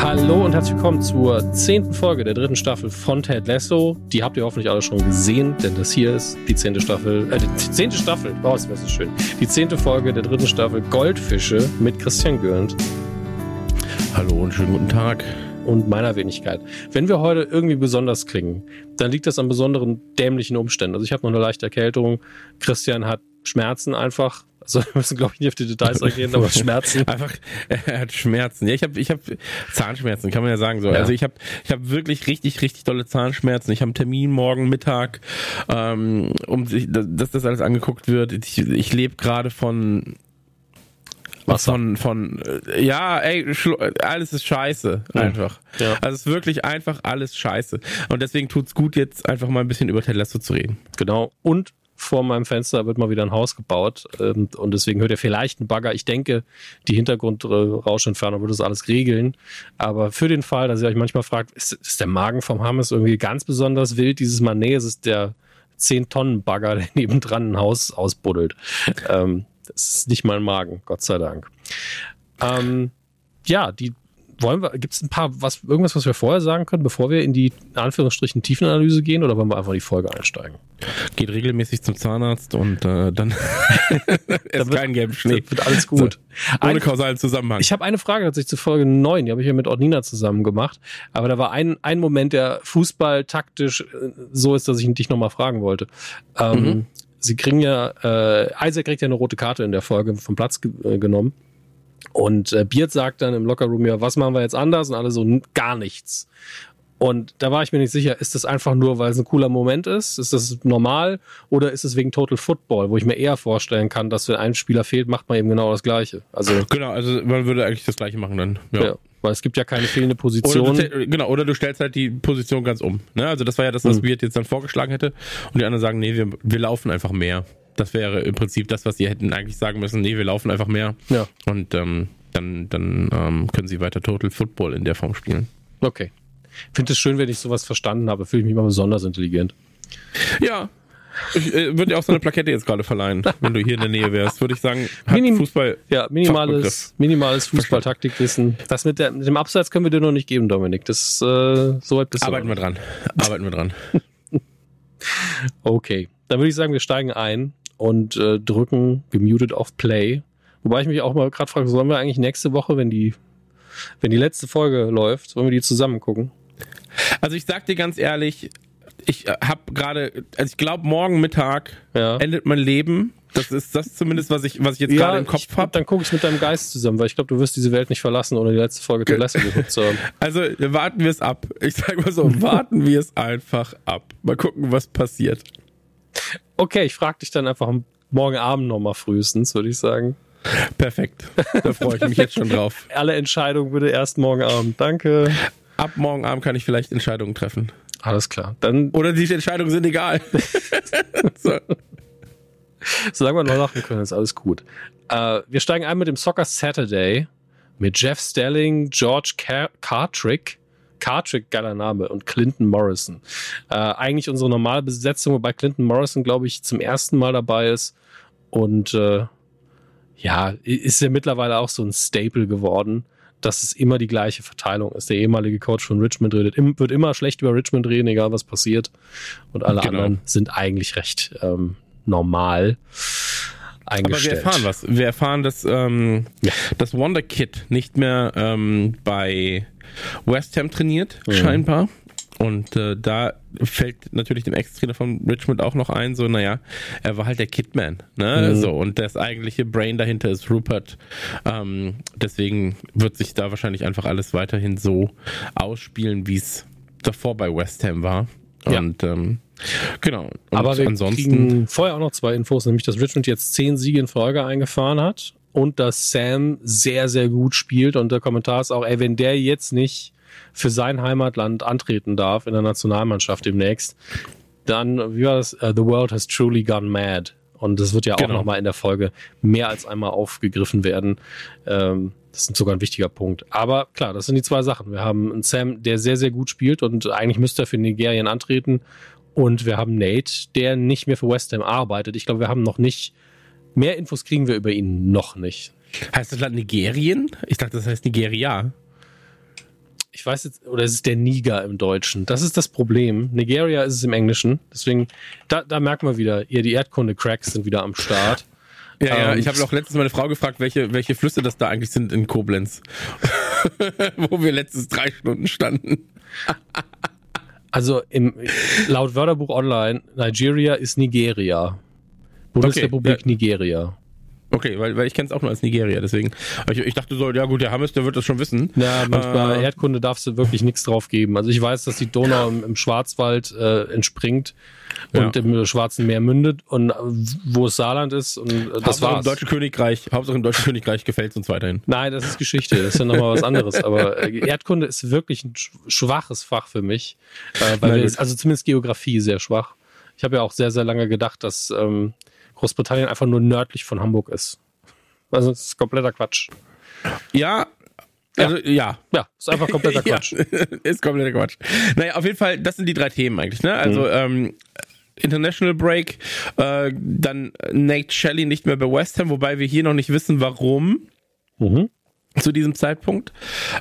Hallo und herzlich willkommen zur zehnten Folge der dritten Staffel von Ted Lasso. Die habt ihr hoffentlich alle schon gesehen, denn das hier ist die zehnte Staffel, äh, die zehnte Staffel, oh, das wäre so schön. Die zehnte Folge der dritten Staffel Goldfische mit Christian Gürnt. Hallo und schönen guten Tag. Und meiner Wenigkeit. Wenn wir heute irgendwie besonders klingen, dann liegt das an besonderen dämlichen Umständen. Also ich habe noch eine leichte Erkältung. Christian hat Schmerzen einfach. Also wir müssen, glaube ich, nicht auf die Details eingehen, aber Schmerzen. Einfach, er hat Schmerzen. Ja, ich habe ich hab Zahnschmerzen, kann man ja sagen so. Ja. Also ich habe ich hab wirklich richtig, richtig dolle Zahnschmerzen. Ich habe einen Termin morgen Mittag, ähm, um dass das alles angeguckt wird. Ich, ich lebe gerade von Wasser. Von, von, ja, ey, alles ist scheiße, einfach. Ja. Also es ist wirklich einfach alles scheiße. Und deswegen tut's gut, jetzt einfach mal ein bisschen über Ted Lasso zu reden. Genau. Und vor meinem Fenster wird mal wieder ein Haus gebaut ähm, und deswegen hört ihr vielleicht einen Bagger. Ich denke, die Hintergrundrauschentferner wird das alles regeln. Aber für den Fall, dass ihr euch manchmal fragt, ist, ist der Magen vom Hammes irgendwie ganz besonders wild? Dieses Mal, nee, es ist der 10-Tonnen-Bagger, der nebendran ein Haus ausbuddelt. Ähm, das ist nicht mein Magen, Gott sei Dank. Ähm, ja, die wollen wir, gibt es ein paar, was, irgendwas, was wir vorher sagen können, bevor wir in die Anführungsstrichen Tiefenanalyse gehen oder wollen wir einfach in die Folge einsteigen? Geht regelmäßig zum Zahnarzt und äh, dann ist kein gelben Schnee. Wird alles gut. So, ohne ein, kausalen Zusammenhang. Ich habe eine Frage tatsächlich zu Folge 9, die habe ich ja mit Ordnina zusammen gemacht. Aber da war ein, ein Moment, der Fußball taktisch äh, so ist, dass ich dich nochmal fragen wollte. Ähm, mhm. Sie kriegen ja, äh, Isaac kriegt ja eine rote Karte in der Folge vom Platz ge äh, genommen. Und äh, Beard sagt dann im Lockerroom, ja, was machen wir jetzt anders? Und alle so, gar nichts. Und da war ich mir nicht sicher, ist das einfach nur, weil es ein cooler Moment ist? Ist das normal? Oder ist es wegen Total Football, wo ich mir eher vorstellen kann, dass wenn ein Spieler fehlt, macht man eben genau das Gleiche? Also, genau, also man würde eigentlich das Gleiche machen dann. Ja. ja weil es gibt ja keine fehlende Position. Oder du, genau, oder du stellst halt die Position ganz um. Ne? Also das war ja das, was hm. Beard jetzt dann vorgeschlagen hätte. Und die anderen sagen, nee, wir, wir laufen einfach mehr. Das wäre im Prinzip das, was sie hätten eigentlich sagen müssen. Nee, wir laufen einfach mehr. Ja. Und ähm, dann, dann ähm, können sie weiter Total Football in der Form spielen. Okay. Finde es schön, wenn ich sowas verstanden habe. Fühle ich mich mal besonders intelligent. Ja. Ich äh, würde dir auch so eine Plakette jetzt gerade verleihen, wenn du hier in der Nähe wärst. Würde ich sagen, hat Minim Fußball. Ja, minimales, minimales Fußballtaktikwissen. Das mit, der, mit dem Abseits können wir dir noch nicht geben, Dominik. Das äh, soweit bist Arbeiten wir dran. Arbeiten wir dran. okay. Dann würde ich sagen, wir steigen ein und äh, drücken gemutet auf Play. Wobei ich mich auch mal gerade frage, sollen wir eigentlich nächste Woche, wenn die, wenn die letzte Folge läuft, sollen wir die zusammen gucken? Also ich sag dir ganz ehrlich, ich äh, habe gerade, also ich glaube morgen Mittag ja. endet mein Leben. Das ist das zumindest, was ich, was ich jetzt ja, gerade im Kopf habe. Dann gucke ich mit deinem Geist zusammen, weil ich glaube, du wirst diese Welt nicht verlassen, ohne die letzte Folge geguckt zu haben. Also warten wir es ab. Ich sage mal so, warten wir es einfach ab. Mal gucken, was passiert. Okay, ich frage dich dann einfach morgen Abend nochmal frühestens, würde ich sagen. Perfekt. Da freue ich mich jetzt schon drauf. Alle Entscheidungen bitte erst morgen Abend. Danke. Ab morgen Abend kann ich vielleicht Entscheidungen treffen. Alles klar. Dann Oder die Entscheidungen sind egal. so. Solange wir noch lachen können, ist alles gut. Uh, wir steigen ein mit dem Soccer Saturday mit Jeff Stelling, George Car Cartrick, Cartrick, geiler Name, und Clinton Morrison. Uh, eigentlich unsere normale Besetzung, wobei Clinton Morrison, glaube ich, zum ersten Mal dabei ist. Und uh, ja, ist ja mittlerweile auch so ein Staple geworden, dass es immer die gleiche Verteilung ist. Der ehemalige Coach von Richmond redet, wird immer schlecht über Richmond reden, egal was passiert. Und alle genau. anderen sind eigentlich recht ähm, normal. Aber wir erfahren was. Wir erfahren, dass ähm, ja. das Wonder Kid nicht mehr ähm, bei West Ham trainiert, mhm. scheinbar. Und äh, da fällt natürlich dem Ex-Trainer von Richmond auch noch ein, so, naja, er war halt der Kidman, ne? Mhm. So, und das eigentliche Brain dahinter ist Rupert. Ähm, deswegen wird sich da wahrscheinlich einfach alles weiterhin so ausspielen, wie es davor bei West Ham war. Und ja. ähm, genau. Und Aber wir ansonsten kriegen vorher auch noch zwei Infos, nämlich dass Richmond jetzt zehn Siege in Folge eingefahren hat und dass Sam sehr, sehr gut spielt. Und der Kommentar ist auch, ey, wenn der jetzt nicht für sein Heimatland antreten darf in der Nationalmannschaft demnächst, dann, wie war das? Uh, the world has truly gone mad. Und das wird ja auch genau. nochmal in der Folge mehr als einmal aufgegriffen werden. Ähm, das ist sogar ein wichtiger Punkt. Aber klar, das sind die zwei Sachen. Wir haben einen Sam, der sehr, sehr gut spielt und eigentlich müsste er für Nigerien antreten. Und wir haben Nate, der nicht mehr für West Ham arbeitet. Ich glaube, wir haben noch nicht, mehr Infos kriegen wir über ihn noch nicht. Heißt das Land Nigerien? Ich dachte, das heißt Nigeria. ich weiß jetzt, oder ist es der Niger im Deutschen? Das ist das Problem. Nigeria ist es im Englischen. Deswegen, da, da merkt man wieder, ihr die Erdkunde-Cracks sind wieder am Start. Ja, ja, ähm, ich habe auch letztens meine Frau gefragt, welche, welche Flüsse das da eigentlich sind in Koblenz. Wo wir letztens drei Stunden standen. also im, laut Wörterbuch Online, Nigeria ist Nigeria. Bundesrepublik okay. Nigeria. Okay, weil, weil ich kenne es auch nur als Nigeria, deswegen. Ich, ich dachte so, ja gut, der Hammes, der wird das schon wissen. Ja, manchmal äh, Erdkunde darfst du wirklich nichts drauf geben. Also ich weiß, dass die Donau im, im Schwarzwald äh, entspringt und ja. im Schwarzen Meer mündet und äh, wo es Saarland ist und äh, das war im Deutschen Königreich, Hauptsache im Deutschen Königreich gefällt es uns weiterhin. Nein, das ist Geschichte, das ist ja nochmal was anderes. Aber äh, Erdkunde ist wirklich ein schwaches Fach für mich, weil wir, also zumindest Geografie sehr schwach. Ich habe ja auch sehr, sehr lange gedacht, dass ähm, Großbritannien einfach nur nördlich von Hamburg ist. Also das ist kompletter Quatsch. Ja, also ja. Ja, ist einfach kompletter Quatsch. ja, ist kompletter Quatsch. Naja, auf jeden Fall, das sind die drei Themen eigentlich, ne? Also, mhm. ähm, International Break, äh, dann Nate Shelley nicht mehr bei West Ham, wobei wir hier noch nicht wissen, warum. Mhm. Zu diesem Zeitpunkt.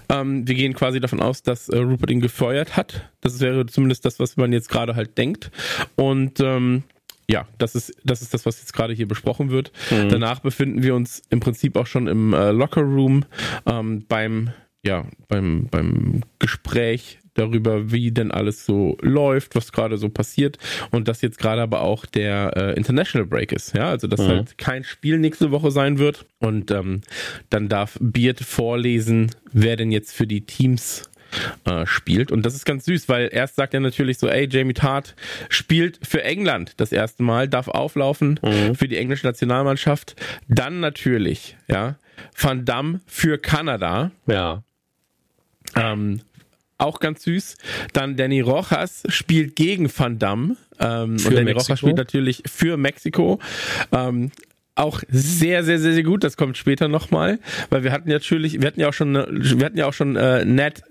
Ähm, wir gehen quasi davon aus, dass äh, Rupert ihn gefeuert hat. Das wäre zumindest das, was man jetzt gerade halt denkt. Und ähm, ja, das ist, das ist das, was jetzt gerade hier besprochen wird. Mhm. Danach befinden wir uns im Prinzip auch schon im äh, Locker Room ähm, beim, ja, beim, beim Gespräch darüber, wie denn alles so läuft, was gerade so passiert und dass jetzt gerade aber auch der äh, International Break ist, ja, also dass mhm. halt kein Spiel nächste Woche sein wird und ähm, dann darf Beard vorlesen, wer denn jetzt für die Teams äh, spielt. Und das ist ganz süß, weil erst sagt er natürlich so, ey, Jamie Tart spielt für England das erste Mal, darf auflaufen mhm. für die englische Nationalmannschaft. Dann natürlich, ja, Van Damme für Kanada. Ja. Ähm, auch ganz süß. Dann Danny Rojas spielt gegen Van Damme. Ähm, und Danny Mexiko. Rojas spielt natürlich für Mexiko. Ähm, auch sehr, sehr, sehr, sehr gut. Das kommt später nochmal, weil wir hatten natürlich, wir hatten ja auch schon, wir hatten ja auch schon äh, Ned,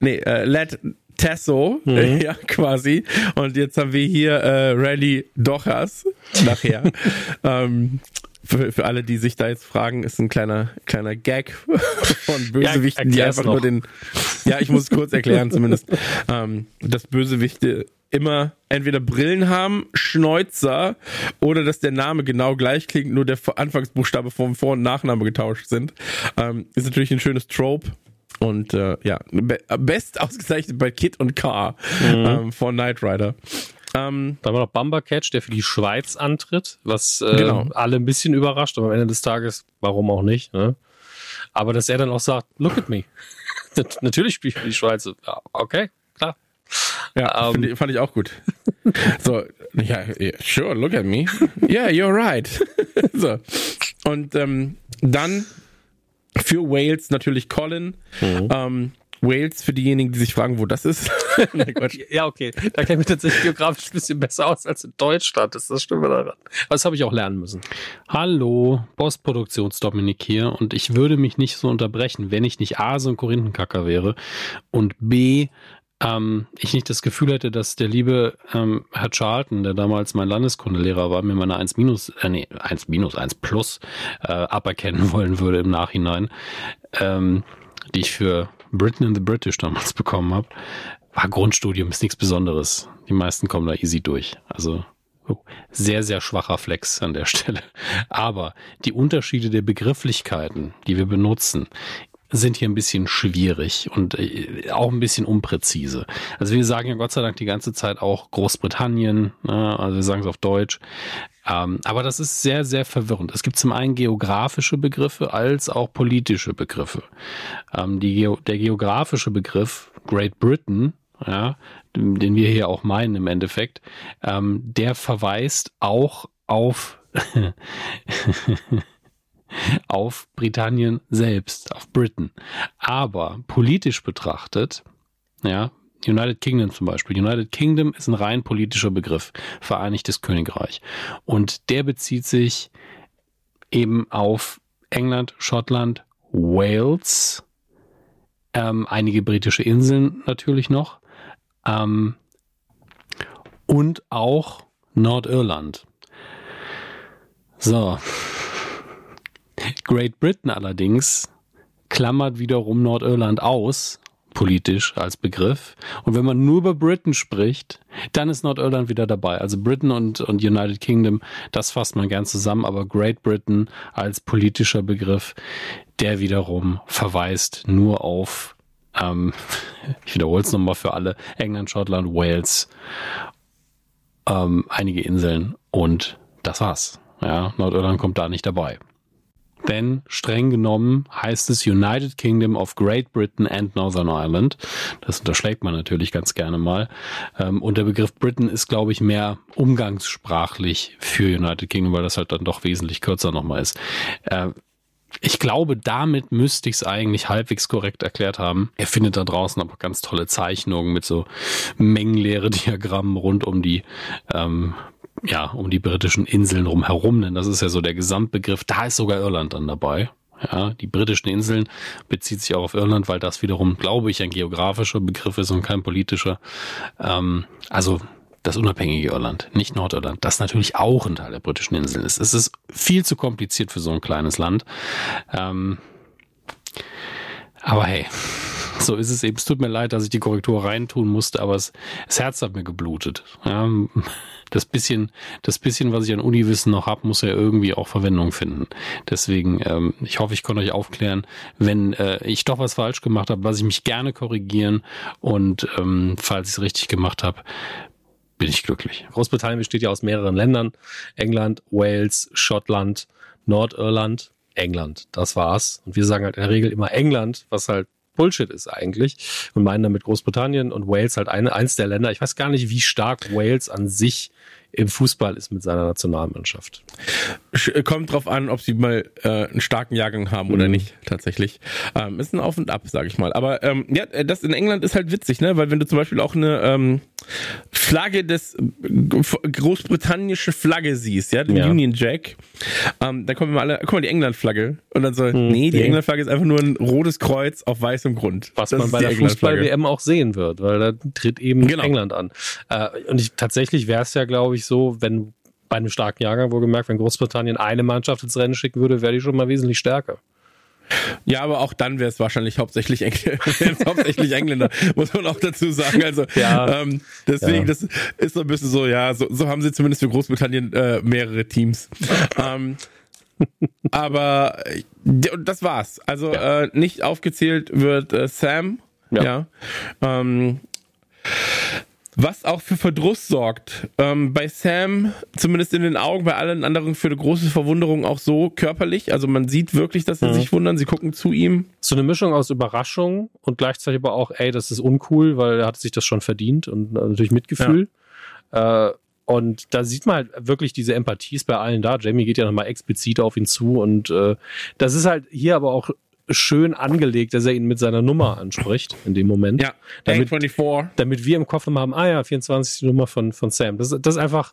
nee, äh, Led Tesso, mhm. ja, quasi. Und jetzt haben wir hier äh, Rally Dochas nachher. ähm, für, für alle, die sich da jetzt fragen, ist ein kleiner, kleiner Gag von Bösewichten, ja, die einfach noch. nur den, ja, ich muss es kurz erklären zumindest, ähm, dass Bösewichte immer entweder Brillen haben, Schnäuzer oder dass der Name genau gleich klingt, nur der Anfangsbuchstabe vom Vor- und Nachname getauscht sind. Ähm, ist natürlich ein schönes Trope. Und äh, ja, be best ausgezeichnet bei Kid und Car mhm. ähm, von Knight Rider. Ähm, Dann war noch Bumper Catch, der für die Schweiz antritt, was äh, genau. alle ein bisschen überrascht, aber am Ende des Tages, warum auch nicht. Ne? Aber dass er dann auch sagt, look at me. Natürlich spiele ich für die Schweiz. Ja, okay, klar. Ja, um, ich, fand ich auch gut. so, ja, sure, look at me. Yeah, you're right. so. Und ähm, dann für Wales natürlich Colin. Mhm. Ähm, Wales für diejenigen, die sich fragen, wo das ist. Nein, ja, okay. Da kenne ich mich tatsächlich geografisch ein bisschen besser aus als in Deutschland. Das ist das Stimme daran. Das habe ich auch lernen müssen. Hallo, Postproduktions-Dominik hier. Und ich würde mich nicht so unterbrechen, wenn ich nicht A, so ein Korinthenkacker wäre und B, ähm, ich nicht das Gefühl hätte, dass der liebe ähm, Herr Charlton, der damals mein Landeskundelehrer war, mir meine 1 minus, äh, nee, 1 minus, 1 plus äh, aberkennen wollen würde im Nachhinein, ähm, die ich für Britain in the British damals bekommen habe. War Grundstudium, ist nichts Besonderes. Die meisten kommen da easy durch. Also sehr, sehr schwacher Flex an der Stelle. Aber die Unterschiede der Begrifflichkeiten, die wir benutzen, sind hier ein bisschen schwierig und äh, auch ein bisschen unpräzise. Also wir sagen ja Gott sei Dank die ganze Zeit auch Großbritannien, ne? also wir sagen es auf Deutsch. Ähm, aber das ist sehr, sehr verwirrend. Es gibt zum einen geografische Begriffe als auch politische Begriffe. Ähm, der geografische Begriff Great Britain, ja, den wir hier auch meinen im Endeffekt, ähm, der verweist auch auf auf Britannien selbst, auf Britain. Aber politisch betrachtet, ja, United Kingdom zum Beispiel. United Kingdom ist ein rein politischer Begriff, Vereinigtes Königreich. Und der bezieht sich eben auf England, Schottland, Wales, ähm, einige britische Inseln natürlich noch ähm, und auch Nordirland. So, Great Britain allerdings klammert wiederum Nordirland aus, politisch als Begriff. Und wenn man nur über Britain spricht, dann ist Nordirland wieder dabei. Also Britain und, und United Kingdom, das fasst man gern zusammen, aber Great Britain als politischer Begriff, der wiederum verweist nur auf, ähm, ich wiederhole es nochmal für alle, England, Schottland, Wales, ähm, einige Inseln und das war's. Ja, Nordirland kommt da nicht dabei denn streng genommen heißt es United Kingdom of Great Britain and Northern Ireland. Das unterschlägt man natürlich ganz gerne mal. Ähm, und der Begriff Britain ist, glaube ich, mehr umgangssprachlich für United Kingdom, weil das halt dann doch wesentlich kürzer nochmal ist. Ich glaube, damit müsste ich es eigentlich halbwegs korrekt erklärt haben. Er findet da draußen aber ganz tolle Zeichnungen mit so mengenleere Diagrammen rund um die ähm, ja, um die britischen Inseln drumherum, denn das ist ja so der Gesamtbegriff. Da ist sogar Irland dann dabei. Ja, die britischen Inseln bezieht sich auch auf Irland, weil das wiederum, glaube ich, ein geografischer Begriff ist und kein politischer. Ähm, also das unabhängige Irland, nicht Nordirland, das natürlich auch ein Teil der britischen Inseln ist. Es ist viel zu kompliziert für so ein kleines Land. Ähm, aber hey, so ist es eben. Es tut mir leid, dass ich die Korrektur reintun musste, aber es, das Herz hat mir geblutet. Ja, das bisschen, das bisschen, was ich an Uniwissen noch habe, muss ja irgendwie auch Verwendung finden. Deswegen, ähm, ich hoffe, ich konnte euch aufklären, wenn äh, ich doch was falsch gemacht habe, lasse ich mich gerne korrigieren und ähm, falls ich es richtig gemacht habe, bin ich glücklich. Großbritannien besteht ja aus mehreren Ländern. England, Wales, Schottland, Nordirland, England. Das war's. Und wir sagen halt in der Regel immer England, was halt Bullshit ist eigentlich. Und meinen damit Großbritannien und Wales halt eine, eins der Länder. Ich weiß gar nicht, wie stark Wales an sich im Fußball ist mit seiner Nationalmannschaft. Äh, kommt drauf an, ob sie mal äh, einen starken Jahrgang haben mhm. oder nicht, tatsächlich. Ähm, ist ein Auf und Ab, sage ich mal. Aber ähm, ja, das in England ist halt witzig, ne? Weil wenn du zum Beispiel auch eine ähm, Flagge des äh, großbritannische Flagge siehst, ja, den ja. Union Jack, ähm, dann kommen immer alle, guck mal, die England-Flagge. Und dann so, mhm. nee, die nee. England-Flagge ist einfach nur ein rotes Kreuz auf weißem Grund. Was das man bei der Fußball-WM auch sehen wird, weil da tritt eben genau. England an. Äh, und ich, tatsächlich wäre es ja, glaube ich, so, wenn bei einem starken Jahrgang wohlgemerkt, wenn Großbritannien eine Mannschaft ins Rennen schicken würde, wäre die schon mal wesentlich stärker. Ja, aber auch dann wäre es wahrscheinlich hauptsächlich, Engl hauptsächlich Engländer, muss man auch dazu sagen. Also ja, ähm, deswegen, ja. das ist so ein bisschen so, ja, so, so haben sie zumindest für Großbritannien äh, mehrere Teams. ähm, aber das war's. Also ja. äh, nicht aufgezählt wird äh, Sam. Ja. ja. Ähm, was auch für Verdruss sorgt. Ähm, bei Sam, zumindest in den Augen, bei allen anderen für eine große Verwunderung auch so körperlich. Also man sieht wirklich, dass sie mhm. sich wundern, sie gucken zu ihm. So eine Mischung aus Überraschung und gleichzeitig aber auch, ey, das ist uncool, weil er hat sich das schon verdient und natürlich Mitgefühl. Ja. Äh, und da sieht man halt wirklich diese Empathie ist bei allen da. Jamie geht ja nochmal explizit auf ihn zu und äh, das ist halt hier aber auch schön angelegt, dass er ihn mit seiner Nummer anspricht in dem Moment. Ja, damit, 24. damit wir im Kopf haben, ah ja, 24 die Nummer von, von Sam. Das, das ist einfach,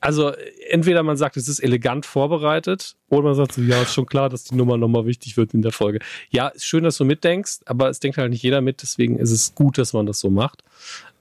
also entweder man sagt, es ist elegant vorbereitet, oder man sagt so, ja, ist schon klar, dass die Nummer nochmal wichtig wird in der Folge. Ja, ist schön, dass du mitdenkst, aber es denkt halt nicht jeder mit, deswegen ist es gut, dass man das so macht.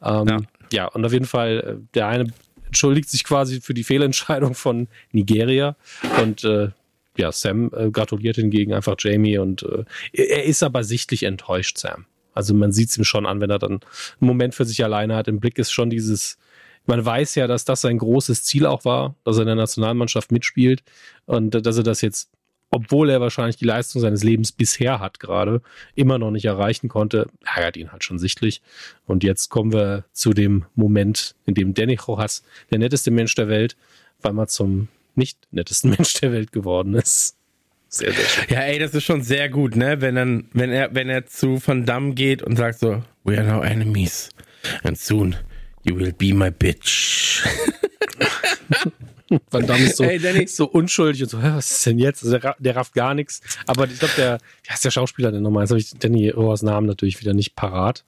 Ähm, ja. ja, und auf jeden Fall, äh, der eine entschuldigt sich quasi für die Fehlentscheidung von Nigeria und äh, ja, Sam äh, gratuliert hingegen einfach Jamie und äh, er ist aber sichtlich enttäuscht, Sam. Also man sieht es ihm schon an, wenn er dann einen Moment für sich alleine hat. Im Blick ist schon dieses, man weiß ja, dass das sein großes Ziel auch war, dass er in der Nationalmannschaft mitspielt und äh, dass er das jetzt, obwohl er wahrscheinlich die Leistung seines Lebens bisher hat gerade, immer noch nicht erreichen konnte, ärgert ihn halt schon sichtlich. Und jetzt kommen wir zu dem Moment, in dem Danny Rojas, der netteste Mensch der Welt, weil man zum nicht nettesten Mensch der Welt geworden ist. Sehr, sehr schön. Ja, ey, das ist schon sehr gut, ne? Wenn dann, wenn er, wenn er zu Van Damme geht und sagt so, we are now enemies. And soon you will be my bitch. Van Damme ist so, hey, so unschuldig und so, was ist denn jetzt? Also der, der rafft gar nichts. Aber ich glaube, der, der ist der Schauspieler denn nochmal? Jetzt habe ich Danny Rohrs Namen natürlich wieder nicht parat.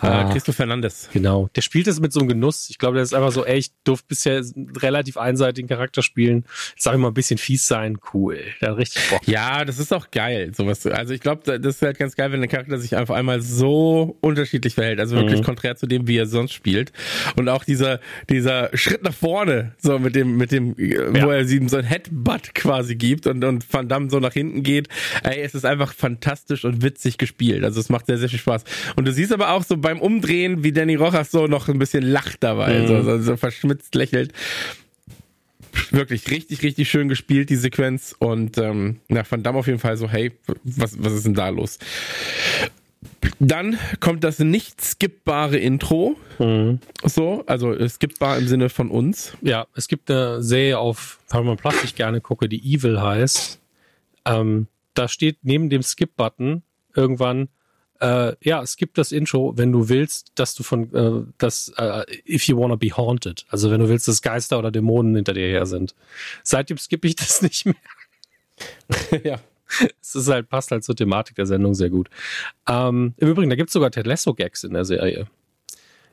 Ah, Christoph Fernandes. Genau. Der spielt es mit so einem Genuss. Ich glaube, der ist einfach so, ey, ich durfte bisher relativ einseitigen Charakter spielen. Jetzt sag ich mal ein bisschen fies sein. Cool. Der hat richtig Bock. Ja, das ist auch geil. Sowas. Also ich glaube, das ist halt ganz geil, wenn der Charakter sich einfach einmal so unterschiedlich verhält. Also wirklich mhm. konträr zu dem, wie er sonst spielt. Und auch dieser, dieser Schritt nach vorne, so mit dem, mit dem, ja. wo er ihm so ein Headbutt quasi gibt und, und Van Damme so nach hinten geht. Ey, es ist einfach fantastisch und witzig gespielt. Also es macht sehr, sehr viel Spaß. Und du siehst aber auch so beim Umdrehen, wie Danny Rojas so noch ein bisschen lacht dabei, mhm. so, so, so verschmitzt lächelt wirklich richtig, richtig schön gespielt, die Sequenz. Und ähm, ja, Van Damme auf jeden Fall so, hey, was, was ist denn da los? Dann kommt das nicht skippbare Intro. Mhm. So, also skippbar im Sinne von uns. Ja, es gibt eine Serie auf Paramount Plus, die ich gerne gucke, die Evil heißt. Ähm, da steht neben dem Skip-Button irgendwann, äh, ja, es gibt das Intro, wenn du willst, dass du von, äh, das, äh, if you wanna be haunted. Also wenn du willst, dass Geister oder Dämonen hinter dir her sind. Seitdem skippe ich das nicht mehr. ja. Es ist halt, passt halt zur Thematik der Sendung sehr gut. Ähm, Im Übrigen, da gibt es sogar Ted Lasso-Gags in der Serie.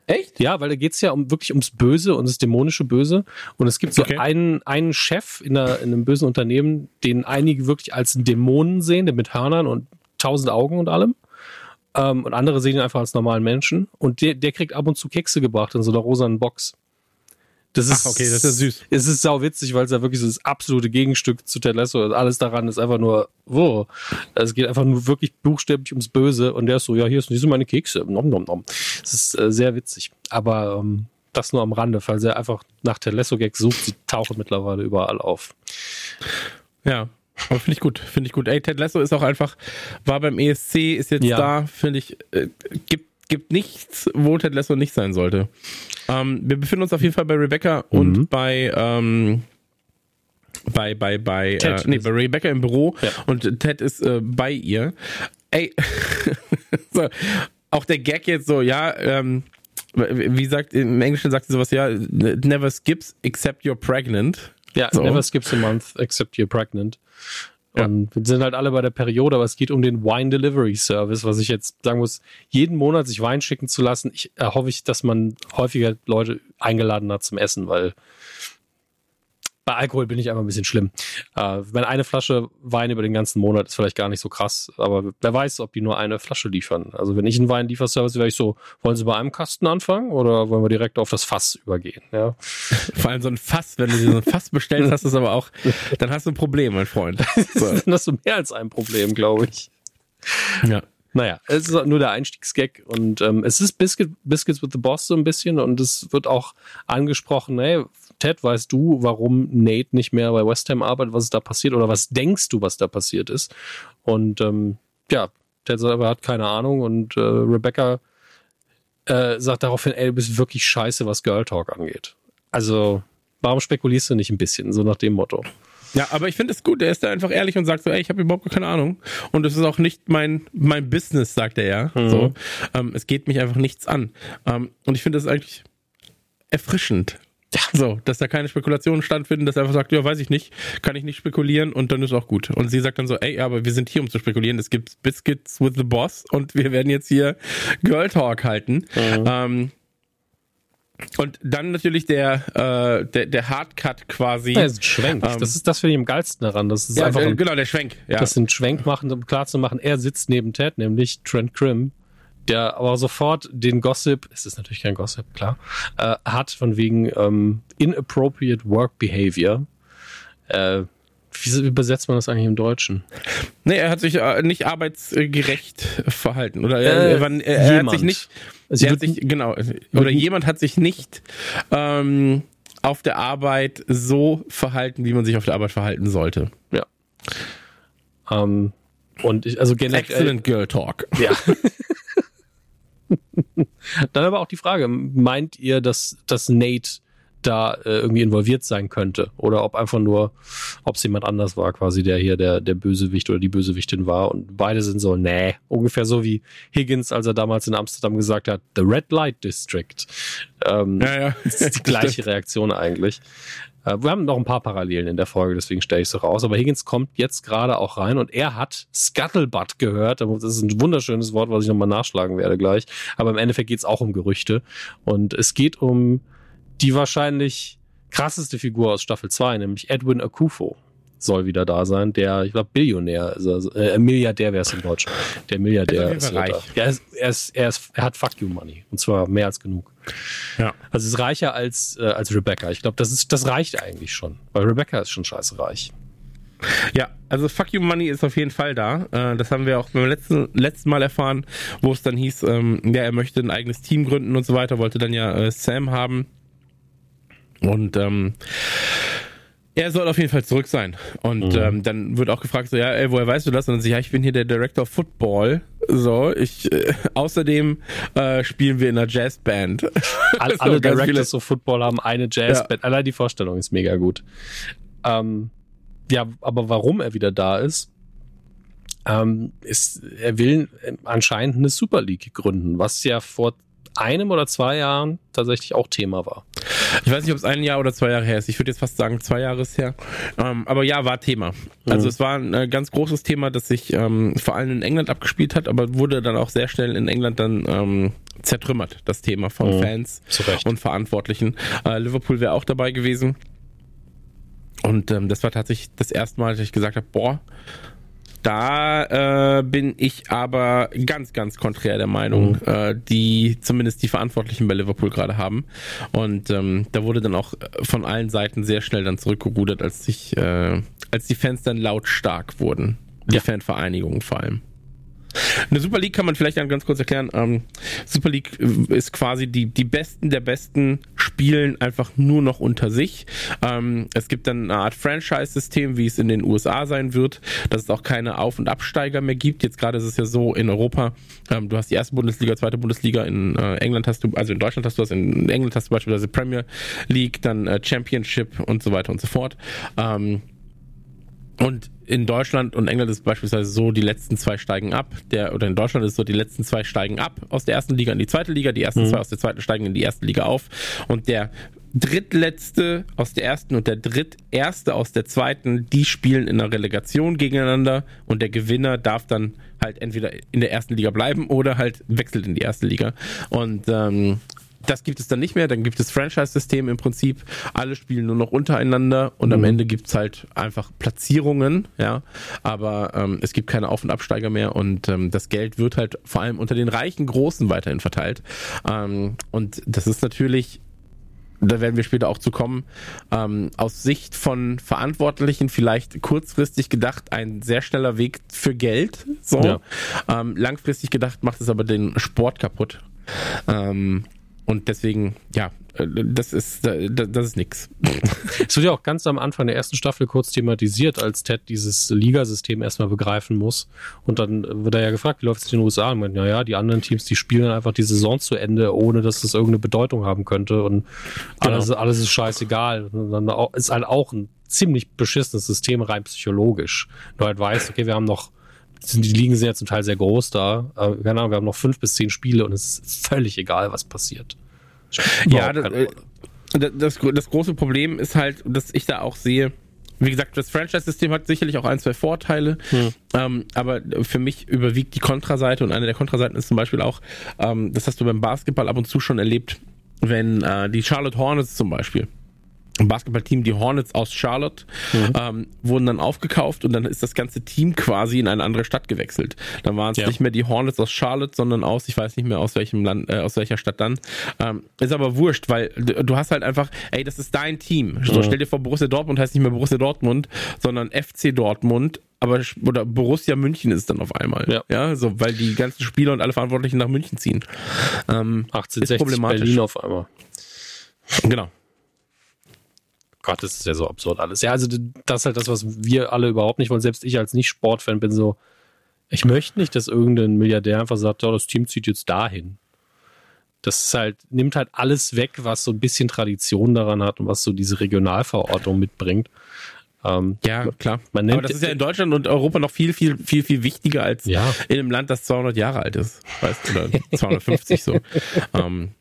Echt? Ja, weil da geht es ja um, wirklich ums Böse und das dämonische Böse. Und es gibt so okay. einen, einen Chef in, einer, in einem bösen Unternehmen, den einige wirklich als Dämonen sehen, der mit Hörnern und tausend Augen und allem. Ähm, und andere sehen ihn einfach als normalen Menschen. Und der, der kriegt ab und zu Kekse gebracht in so einer rosanen Box. Das ist, Ach, okay, das ist süß. Es ist sau witzig, weil es ja wirklich so das absolute Gegenstück zu Ted Lasso ist. Alles daran ist einfach nur, wo? Es geht einfach nur wirklich buchstäblich ums Böse und der ist so, ja, hier sind meine Kekse. Nom, nom, nom. Das ist äh, sehr witzig. Aber ähm, das nur am Rande, falls er einfach nach Ted Lasso-Gags sucht, sie tauchen mittlerweile überall auf. Ja, aber finde ich gut, finde ich gut. Ey, Ted Lasso ist auch einfach, war beim ESC, ist jetzt ja. da, finde ich, äh, gibt, gibt nichts, wo Ted Lasso nicht sein sollte. Ähm, wir befinden uns auf jeden Fall bei Rebecca mhm. und bei ähm, bei bei bei Ted äh, nee, bei Rebecca im Büro ja. und Ted ist äh, bei ihr. Ey, so, auch der Gag jetzt so, ja, ähm, wie sagt im Englischen sagt sie sowas, ja, never skips except you're pregnant. Ja, so. never skips a month except you're pregnant. Ja. Und wir sind halt alle bei der Periode, aber es geht um den Wine Delivery Service, was ich jetzt sagen muss, jeden Monat sich Wein schicken zu lassen. Ich äh, ich, dass man häufiger Leute eingeladen hat zum Essen, weil bei Alkohol bin ich einfach ein bisschen schlimm. Äh, wenn eine Flasche Wein über den ganzen Monat ist vielleicht gar nicht so krass, aber wer weiß, ob die nur eine Flasche liefern. Also wenn ich einen Weinlieferservice wäre ich so, wollen Sie bei einem Kasten anfangen oder wollen wir direkt auf das Fass übergehen? Ja. Vor allem so ein Fass, wenn du dir so ein Fass bestellst, hast du es aber auch, dann hast du ein Problem, mein Freund. So. dann hast du mehr als ein Problem, glaube ich. Ja. Naja, es ist nur der Einstiegsgag und ähm, es ist Biscuit, Biscuits with the Boss so ein bisschen und es wird auch angesprochen, hey, Ted, weißt du, warum Nate nicht mehr bei West Ham arbeitet, was ist da passiert oder was denkst du, was da passiert ist? Und ähm, ja, Ted sagt, er hat keine Ahnung und äh, Rebecca äh, sagt daraufhin, ey, du bist wirklich scheiße, was Girl Talk angeht. Also, warum spekulierst du nicht ein bisschen, so nach dem Motto? Ja, aber ich finde es gut. Er ist da einfach ehrlich und sagt so, ey, ich habe überhaupt keine Ahnung. Und es ist auch nicht mein mein Business, sagt er ja. Mhm. So, ähm, es geht mich einfach nichts an. Ähm, und ich finde das eigentlich erfrischend. So, dass da keine Spekulationen stattfinden, dass er einfach sagt, ja, weiß ich nicht, kann ich nicht spekulieren und dann ist auch gut. Und sie sagt dann so, ey, aber wir sind hier, um zu spekulieren. Es gibt Biscuits with the Boss und wir werden jetzt hier Girl Talk halten. Mhm. Ähm, und dann natürlich der, äh, der, der Hardcut quasi. Ja, das ist ein Schwenk. Ähm, das ist das finde ich am geilsten daran. Das ist ja, einfach ein, genau, der Schwenk. Ja. Das sind Schwenk machen, um klar zu machen, er sitzt neben Ted, nämlich Trent Grimm, der aber sofort den Gossip, es ist natürlich kein Gossip, klar, äh, hat von wegen ähm, inappropriate work behavior. Äh, wie übersetzt man das eigentlich im Deutschen? Nee, er hat sich äh, nicht arbeitsgerecht verhalten. Oder er, äh, er, er, er hat sich nicht. Also er hat sich, genau. Oder jemand hat sich nicht ähm, auf der Arbeit so verhalten, wie man sich auf der Arbeit verhalten sollte. Ja. Ähm, und ich, also generell. Excellent Girl Talk. Ja. Dann aber auch die Frage, meint ihr, dass, dass Nate da äh, irgendwie involviert sein könnte oder ob einfach nur, ob es jemand anders war, quasi der hier der der Bösewicht oder die Bösewichtin war und beide sind so, nee, ungefähr so wie Higgins, als er damals in Amsterdam gesagt hat, the Red Light District. Ähm, ja, ja. Das ist die gleiche Reaktion eigentlich. Äh, wir haben noch ein paar Parallelen in der Folge, deswegen stelle ich es raus. Aber Higgins kommt jetzt gerade auch rein und er hat Scuttlebutt gehört. Das ist ein wunderschönes Wort, was ich nochmal nachschlagen werde gleich. Aber im Endeffekt geht es auch um Gerüchte. Und es geht um die wahrscheinlich krasseste Figur aus Staffel 2, nämlich Edwin Akufo soll wieder da sein. Der, ich glaube, Billionär, also, äh, Milliardär wäre es im Deutschen. Der Milliardär ist, reich. Ja, er, ist, er, ist, er, ist, er hat Fuck You Money. Und zwar mehr als genug. Ja. Also ist reicher als, äh, als Rebecca. Ich glaube, das, ist, das reicht eigentlich schon. Weil Rebecca ist schon scheiße reich. Ja, also Fuck You Money ist auf jeden Fall da. Äh, das haben wir auch beim letzten, letzten Mal erfahren, wo es dann hieß, ähm, ja, er möchte ein eigenes Team gründen und so weiter, wollte dann ja äh, Sam haben. Und ähm, er soll auf jeden Fall zurück sein. Und mhm. ähm, dann wird auch gefragt, so, ja, ey, woher weißt du das? Und dann sagt, ja, ich bin hier der Director of Football. So, ich, äh, außerdem äh, spielen wir in einer Jazzband. All, so, alle Directors of Football haben eine Jazzband. Ja. Allein die Vorstellung ist mega gut. Ähm, ja, aber warum er wieder da ist, ähm, ist, er will anscheinend eine Super League gründen, was ja vor einem oder zwei Jahren tatsächlich auch Thema war. Ich weiß nicht, ob es ein Jahr oder zwei Jahre her ist. Ich würde jetzt fast sagen, zwei Jahre ist her. Ähm, aber ja, war Thema. Also mhm. es war ein äh, ganz großes Thema, das sich ähm, vor allem in England abgespielt hat, aber wurde dann auch sehr schnell in England dann ähm, zertrümmert, das Thema von mhm. Fans und Verantwortlichen. Äh, Liverpool wäre auch dabei gewesen. Und ähm, das war tatsächlich das erste Mal, dass ich gesagt habe, boah, da äh, bin ich aber ganz, ganz konträr der Meinung, mhm. äh, die zumindest die Verantwortlichen bei Liverpool gerade haben. Und ähm, da wurde dann auch von allen Seiten sehr schnell dann zurückgerudert, als sich, äh, als die Fans dann lautstark wurden. Die ja. Fanvereinigungen vor allem. Eine Super League kann man vielleicht ganz kurz erklären. Ähm, Super League äh, ist quasi die, die Besten der Besten spielen einfach nur noch unter sich. Ähm, es gibt dann eine Art Franchise-System, wie es in den USA sein wird, dass es auch keine Auf- und Absteiger mehr gibt. Jetzt gerade ist es ja so in Europa, ähm, du hast die erste Bundesliga, zweite Bundesliga, in äh, England hast du, also in Deutschland hast du das, in England hast du beispielsweise Premier League, dann äh, Championship und so weiter und so fort. Ähm, und in Deutschland und England ist beispielsweise so, die letzten zwei steigen ab. Der, oder in Deutschland ist so, die letzten zwei steigen ab aus der ersten Liga in die zweite Liga, die ersten mhm. zwei aus der zweiten steigen in die erste Liga auf. Und der drittletzte aus der ersten und der dritterste aus der zweiten, die spielen in einer Relegation gegeneinander und der Gewinner darf dann halt entweder in der ersten Liga bleiben oder halt wechselt in die erste Liga. Und ähm, das gibt es dann nicht mehr. Dann gibt es Franchise-System im Prinzip. Alle spielen nur noch untereinander und mhm. am Ende gibt es halt einfach Platzierungen, ja. Aber ähm, es gibt keine Auf- und Absteiger mehr und ähm, das Geld wird halt vor allem unter den reichen Großen weiterhin verteilt. Ähm, und das ist natürlich da werden wir später auch zu kommen, ähm, aus Sicht von Verantwortlichen vielleicht kurzfristig gedacht ein sehr schneller Weg für Geld. So. Ja. Ähm, langfristig gedacht macht es aber den Sport kaputt. Ähm, und deswegen, ja, äh, das ist, das ist nix. Es wird ja auch ganz am Anfang der ersten Staffel kurz thematisiert, als Ted dieses Ligasystem erstmal begreifen muss. Und dann wird er ja gefragt, wie läuft es in den USA? Und meint, naja, die anderen Teams, die spielen einfach die Saison zu Ende, ohne dass das irgendeine Bedeutung haben könnte. Und alles, genau. alles ist scheißegal. Und dann ist halt auch ein ziemlich beschissenes System rein psychologisch. Du halt weißt, okay, wir haben noch sind die Ligen sind ja zum Teil sehr groß da. Äh, keine Ahnung, wir haben noch fünf bis zehn Spiele und es ist völlig egal, was passiert. Ja, das, äh, das, das, große Problem ist halt, dass ich da auch sehe, wie gesagt, das Franchise-System hat sicherlich auch ein, zwei Vorteile, hm. ähm, aber für mich überwiegt die Kontraseite und eine der Kontraseiten ist zum Beispiel auch, ähm, das hast du beim Basketball ab und zu schon erlebt, wenn äh, die Charlotte Hornets zum Beispiel Basketballteam, die Hornets aus Charlotte, mhm. ähm, wurden dann aufgekauft und dann ist das ganze Team quasi in eine andere Stadt gewechselt. Dann waren es ja. nicht mehr die Hornets aus Charlotte, sondern aus, ich weiß nicht mehr aus welchem Land, äh, aus welcher Stadt dann. Ähm, ist aber wurscht, weil du, hast halt einfach, ey, das ist dein Team. Mhm. So, stell dir vor, Borussia Dortmund heißt nicht mehr Borussia Dortmund, sondern FC Dortmund aber oder Borussia München ist dann auf einmal. Ja. ja, so weil die ganzen Spieler und alle Verantwortlichen nach München ziehen. Ähm, 1860 Berlin auf einmal. Genau. Gott, das ist ja so absurd alles. Ja, also das ist halt das, was wir alle überhaupt nicht wollen. Selbst ich als Nicht-Sportfan bin so, ich möchte nicht, dass irgendein Milliardär einfach sagt, ja, das Team zieht jetzt dahin. Das ist halt, nimmt halt alles weg, was so ein bisschen Tradition daran hat und was so diese Regionalverortung mitbringt. Ähm, ja, klar. Man nennt, Aber das ist ja in Deutschland und Europa noch viel, viel, viel, viel wichtiger als ja. in einem Land, das 200 Jahre alt ist. Weißt du, oder 250 so. ähm,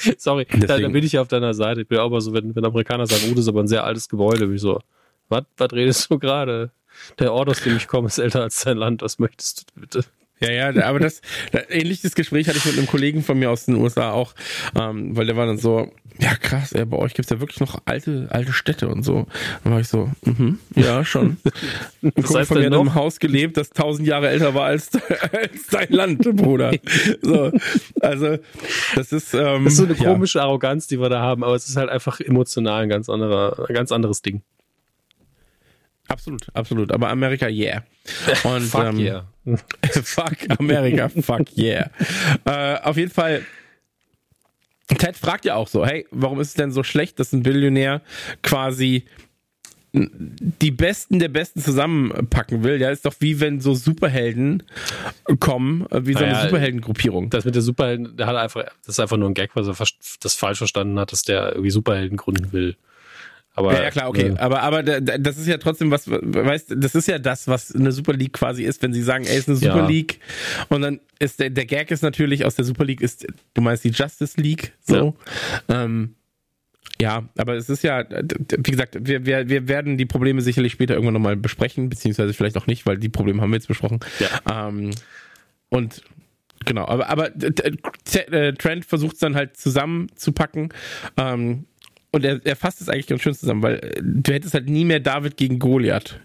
Sorry, da, da, bin ich ja auf deiner Seite. Ich bin immer so, wenn, wenn Amerikaner sagen, oh, das ist aber ein sehr altes Gebäude, bin ich so, was, was redest du gerade? Der Ort, aus dem ich komme, ist älter als dein Land. Was möchtest du bitte? Ja, ja, aber das, das ähnliches Gespräch hatte ich mit einem Kollegen von mir aus den USA auch, ähm, weil der war dann so, ja krass, ey, bei euch gibt's ja wirklich noch alte, alte Städte und so. Dann war ich so, mhm, ja, schon. Ein Kumpel von mir in einem Haus gelebt, das tausend Jahre älter war als, als dein Land, Bruder. So, also das ist, ähm, das ist so eine komische ja. Arroganz, die wir da haben, aber es ist halt einfach emotional ein ganz anderer, ein ganz anderes Ding. Absolut, absolut. Aber Amerika, yeah. Und, fuck ähm, yeah. fuck Amerika, fuck yeah. Äh, auf jeden Fall. Ted fragt ja auch so, hey, warum ist es denn so schlecht, dass ein Billionär quasi die Besten der Besten zusammenpacken will. Ja, ist doch wie wenn so Superhelden kommen, äh, wie so naja, eine Superheldengruppierung. Das mit der Superhelden, der hat einfach, das ist einfach nur ein Gag, weil er das falsch verstanden hat, dass der irgendwie Superhelden gründen will. Aber, ja, ja, klar, okay. Ne. Aber, aber das ist ja trotzdem was, weißt das ist ja das, was eine Super League quasi ist, wenn sie sagen, ey, ist eine Super ja. League. Und dann ist der, der Gag ist natürlich aus der Super League ist, du meinst die Justice League, so. Ja. Ähm, ja, aber es ist ja, wie gesagt, wir, wir, wir werden die Probleme sicherlich später irgendwann nochmal besprechen, beziehungsweise vielleicht auch nicht, weil die Probleme haben wir jetzt besprochen. Ja. Ähm, und genau, aber, aber äh, Trent versucht es dann halt zusammenzupacken. Ähm, und er, er fasst es eigentlich ganz schön zusammen, weil äh, du hättest halt nie mehr David gegen Goliath.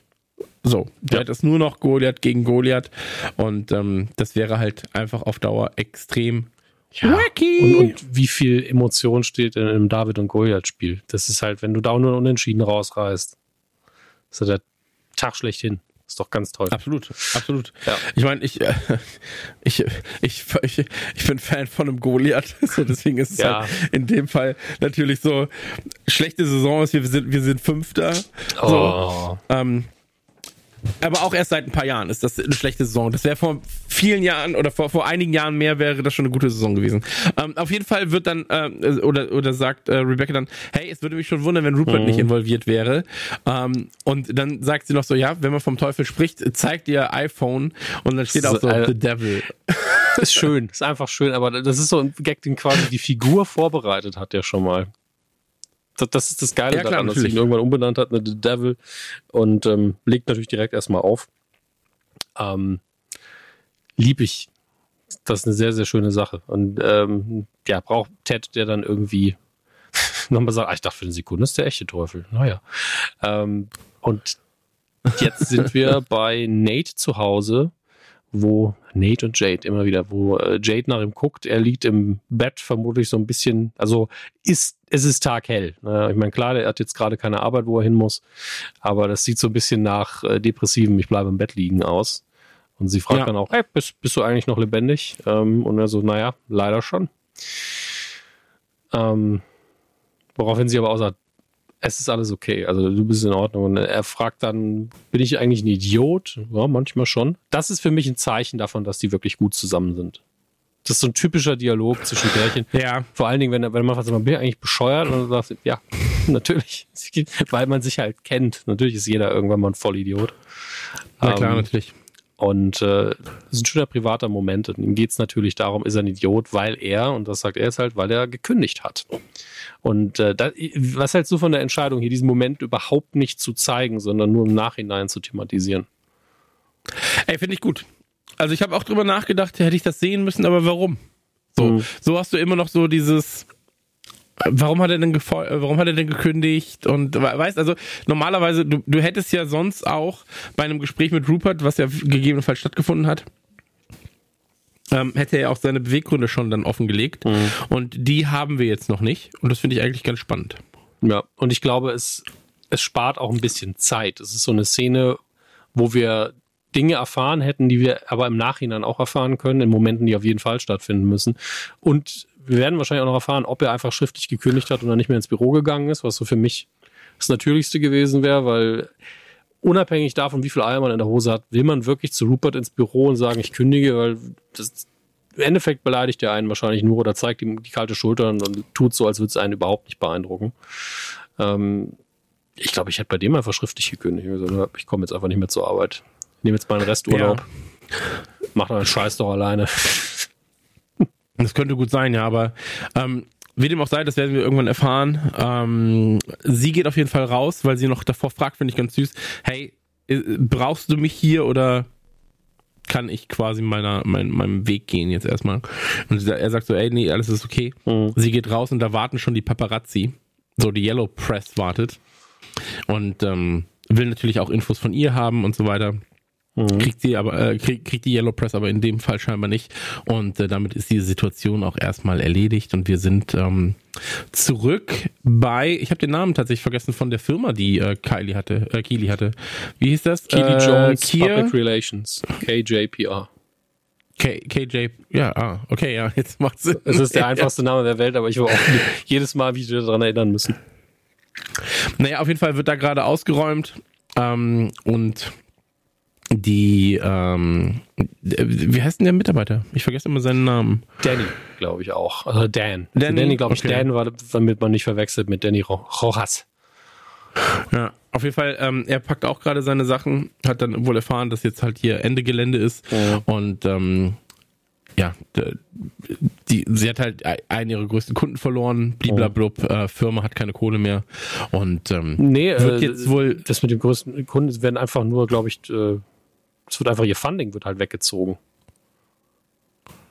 So, du ja. hättest nur noch Goliath gegen Goliath und ähm, das wäre halt einfach auf Dauer extrem ja. wacky. Und, und wie viel Emotion steht in einem David und Goliath-Spiel? Das ist halt, wenn du da nur unentschieden rausreißt, ist ja der Tag schlechthin. Ist doch ganz toll. Absolut, absolut. Ja. Ich meine, ich, äh, ich, ich, ich, ich bin Fan von einem Goliath, so deswegen ist es ja. halt in dem Fall natürlich so schlechte Saison ist, wir sind, wir sind Fünfter. Oh. So, ähm, aber auch erst seit ein paar Jahren ist das eine schlechte Saison. Das wäre vor vielen Jahren oder vor, vor einigen Jahren mehr wäre das schon eine gute Saison gewesen. Ähm, auf jeden Fall wird dann, äh, oder, oder sagt äh, Rebecca dann, hey, es würde mich schon wundern, wenn Rupert mhm. nicht involviert wäre. Ähm, und dann sagt sie noch so, ja, wenn man vom Teufel spricht, zeigt ihr iPhone und dann steht auch so, äh, The Devil. Ist schön, ist einfach schön, aber das ist so ein Gag, den quasi die Figur vorbereitet hat ja schon mal das, das ist das Geile ja, klar, daran, dass sich ihn irgendwann umbenannt hat, ne, The Devil, und ähm, legt natürlich direkt erstmal auf. Ähm, lieb ich. Das ist eine sehr, sehr schöne Sache. Und ähm, ja, braucht Ted, der dann irgendwie nochmal sagt, ah, ich dachte für eine Sekunde ist der echte Teufel. Naja. Ähm, und jetzt sind wir bei Nate zu Hause wo Nate und Jade immer wieder, wo äh, Jade nach ihm guckt, er liegt im Bett, vermutlich so ein bisschen, also ist, es ist taghell. Ne? Ich meine, klar, er hat jetzt gerade keine Arbeit, wo er hin muss, aber das sieht so ein bisschen nach äh, depressiven, ich bleibe im Bett liegen aus. Und sie fragt ja. dann auch, hey, bist, bist du eigentlich noch lebendig? Ähm, und er so, naja, leider schon. Ähm, woraufhin sie aber auch sagt, es ist alles okay. Also du bist in Ordnung. Und er fragt dann, bin ich eigentlich ein Idiot? Ja, manchmal schon. Das ist für mich ein Zeichen davon, dass die wirklich gut zusammen sind. Das ist so ein typischer Dialog zwischen Pärchen. Ja. Vor allen Dingen, wenn, wenn man sagt, man bin eigentlich bescheuert und dann sagt, ja, natürlich. Weil man sich halt kennt. Natürlich ist jeder irgendwann mal ein Vollidiot. Na klar, ähm, natürlich. Und äh, das ist ein schöner privater Moment. Und ihm geht es natürlich darum, ist er ein Idiot, weil er, und das sagt er jetzt halt, weil er gekündigt hat. Und äh, da, was hältst du von der Entscheidung, hier diesen Moment überhaupt nicht zu zeigen, sondern nur im Nachhinein zu thematisieren? Ey, finde ich gut. Also ich habe auch drüber nachgedacht, hätte ich das sehen müssen, aber warum? So, mhm. so hast du immer noch so dieses, warum hat er denn warum hat er denn gekündigt und weißt also normalerweise du, du hättest ja sonst auch bei einem Gespräch mit Rupert was ja gegebenenfalls stattgefunden hat ähm, hätte er auch seine Beweggründe schon dann offengelegt mhm. und die haben wir jetzt noch nicht und das finde ich eigentlich ganz spannend ja und ich glaube es es spart auch ein bisschen Zeit es ist so eine Szene wo wir Dinge erfahren hätten, die wir aber im Nachhinein auch erfahren können, in Momenten, die auf jeden Fall stattfinden müssen. Und wir werden wahrscheinlich auch noch erfahren, ob er einfach schriftlich gekündigt hat und dann nicht mehr ins Büro gegangen ist, was so für mich das Natürlichste gewesen wäre, weil unabhängig davon, wie viel Eier man in der Hose hat, will man wirklich zu Rupert ins Büro und sagen, ich kündige, weil das im Endeffekt beleidigt er einen wahrscheinlich nur oder zeigt ihm die kalte Schulter und, tut so, als würde es einen überhaupt nicht beeindrucken. Ähm, ich glaube, ich hätte bei dem einfach schriftlich gekündigt. Ich komme jetzt einfach nicht mehr zur Arbeit. Ich nehme jetzt meinen Resturlaub. Ja. Mach doch einen Scheiß doch alleine. Das könnte gut sein, ja, aber ähm, wie dem auch sei, das werden wir irgendwann erfahren. Ähm, sie geht auf jeden Fall raus, weil sie noch davor fragt, finde ich ganz süß, hey, äh, brauchst du mich hier oder kann ich quasi meiner, mein, meinem Weg gehen jetzt erstmal. Und er sagt so, ey, nee, alles ist okay. Mhm. Sie geht raus und da warten schon die Paparazzi. So, die Yellow Press wartet. Und ähm, will natürlich auch Infos von ihr haben und so weiter. Mhm. Kriegt sie aber, äh, krieg, kriegt die Yellow Press aber in dem Fall scheinbar nicht. Und äh, damit ist diese Situation auch erstmal erledigt und wir sind ähm, zurück bei, ich habe den Namen tatsächlich vergessen von der Firma, die äh, Kylie hatte, äh, Keely hatte. Wie hieß das? Keely äh, Jones Kier? Public Relations, KJPR. K KJ, ja, ah, okay, ja, jetzt macht's Sinn. Es ist der einfachste Name der Welt, aber ich will auch jedes Mal wieder daran erinnern müssen. Naja, auf jeden Fall wird da gerade ausgeräumt ähm, und die, ähm, wie heißt denn der Mitarbeiter? Ich vergesse immer seinen Namen. Danny, glaube ich auch. Also Dan. Danny, also Danny glaube ich, okay. Dan war, damit man nicht verwechselt mit Danny Rojas. Ja, auf jeden Fall, ähm, er packt auch gerade seine Sachen, hat dann wohl erfahren, dass jetzt halt hier Ende Gelände ist ja. und ähm, ja, die, sie hat halt einen ihrer größten Kunden verloren, bliblablub, äh, Firma hat keine Kohle mehr und ähm, nee, wird äh, jetzt wohl das mit dem größten Kunden werden einfach nur, glaube ich, äh, es wird einfach ihr Funding wird halt weggezogen.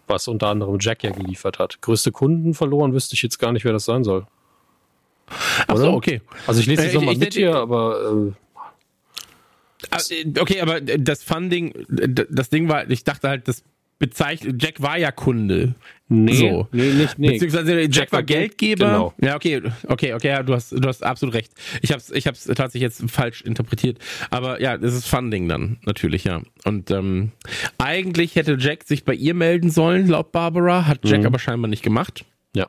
Was unter anderem Jack ja geliefert hat. Größte Kunden verloren, wüsste ich jetzt gar nicht, wer das sein soll. Ach so, okay. Also ich lese es äh, nochmal mit hier, aber äh, äh, Okay, aber das Funding, das Ding war, ich dachte halt, das bezeichnet, Jack war ja Kunde. Nee, so. nee, nicht, nee. Beziehungsweise Jack, Jack war Geldgeber. Genau. Ja, okay, okay, okay, ja, du hast, du hast absolut recht. Ich hab's, ich hab's tatsächlich jetzt falsch interpretiert. Aber ja, das ist Funding dann, natürlich, ja. Und ähm, eigentlich hätte Jack sich bei ihr melden sollen, laut Barbara, hat Jack mhm. aber scheinbar nicht gemacht. Ja.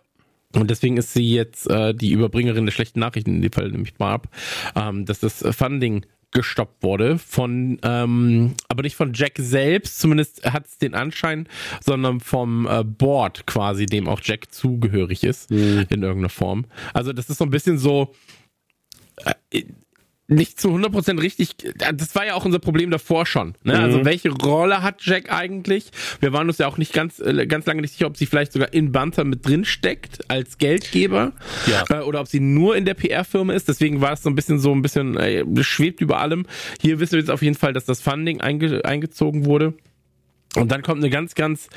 Und deswegen ist sie jetzt äh, die Überbringerin der schlechten Nachrichten in dem Fall, nämlich Barb, ähm, dass das Funding gestoppt wurde von, ähm, aber nicht von Jack selbst, zumindest hat es den Anschein, sondern vom äh, Board quasi, dem auch Jack zugehörig ist mhm. in irgendeiner Form. Also das ist so ein bisschen so, äh, nicht zu 100% richtig. Das war ja auch unser Problem davor schon. Ne? Also mhm. Also welche Rolle hat Jack eigentlich? Wir waren uns ja auch nicht ganz, äh, ganz lange nicht sicher, ob sie vielleicht sogar in Banter mit drin steckt als Geldgeber ja. äh, oder ob sie nur in der PR-Firma ist. Deswegen war es so ein bisschen so ein bisschen äh, schwebt über allem. Hier wissen wir jetzt auf jeden Fall, dass das Funding einge eingezogen wurde. Und dann kommt eine ganz, ganz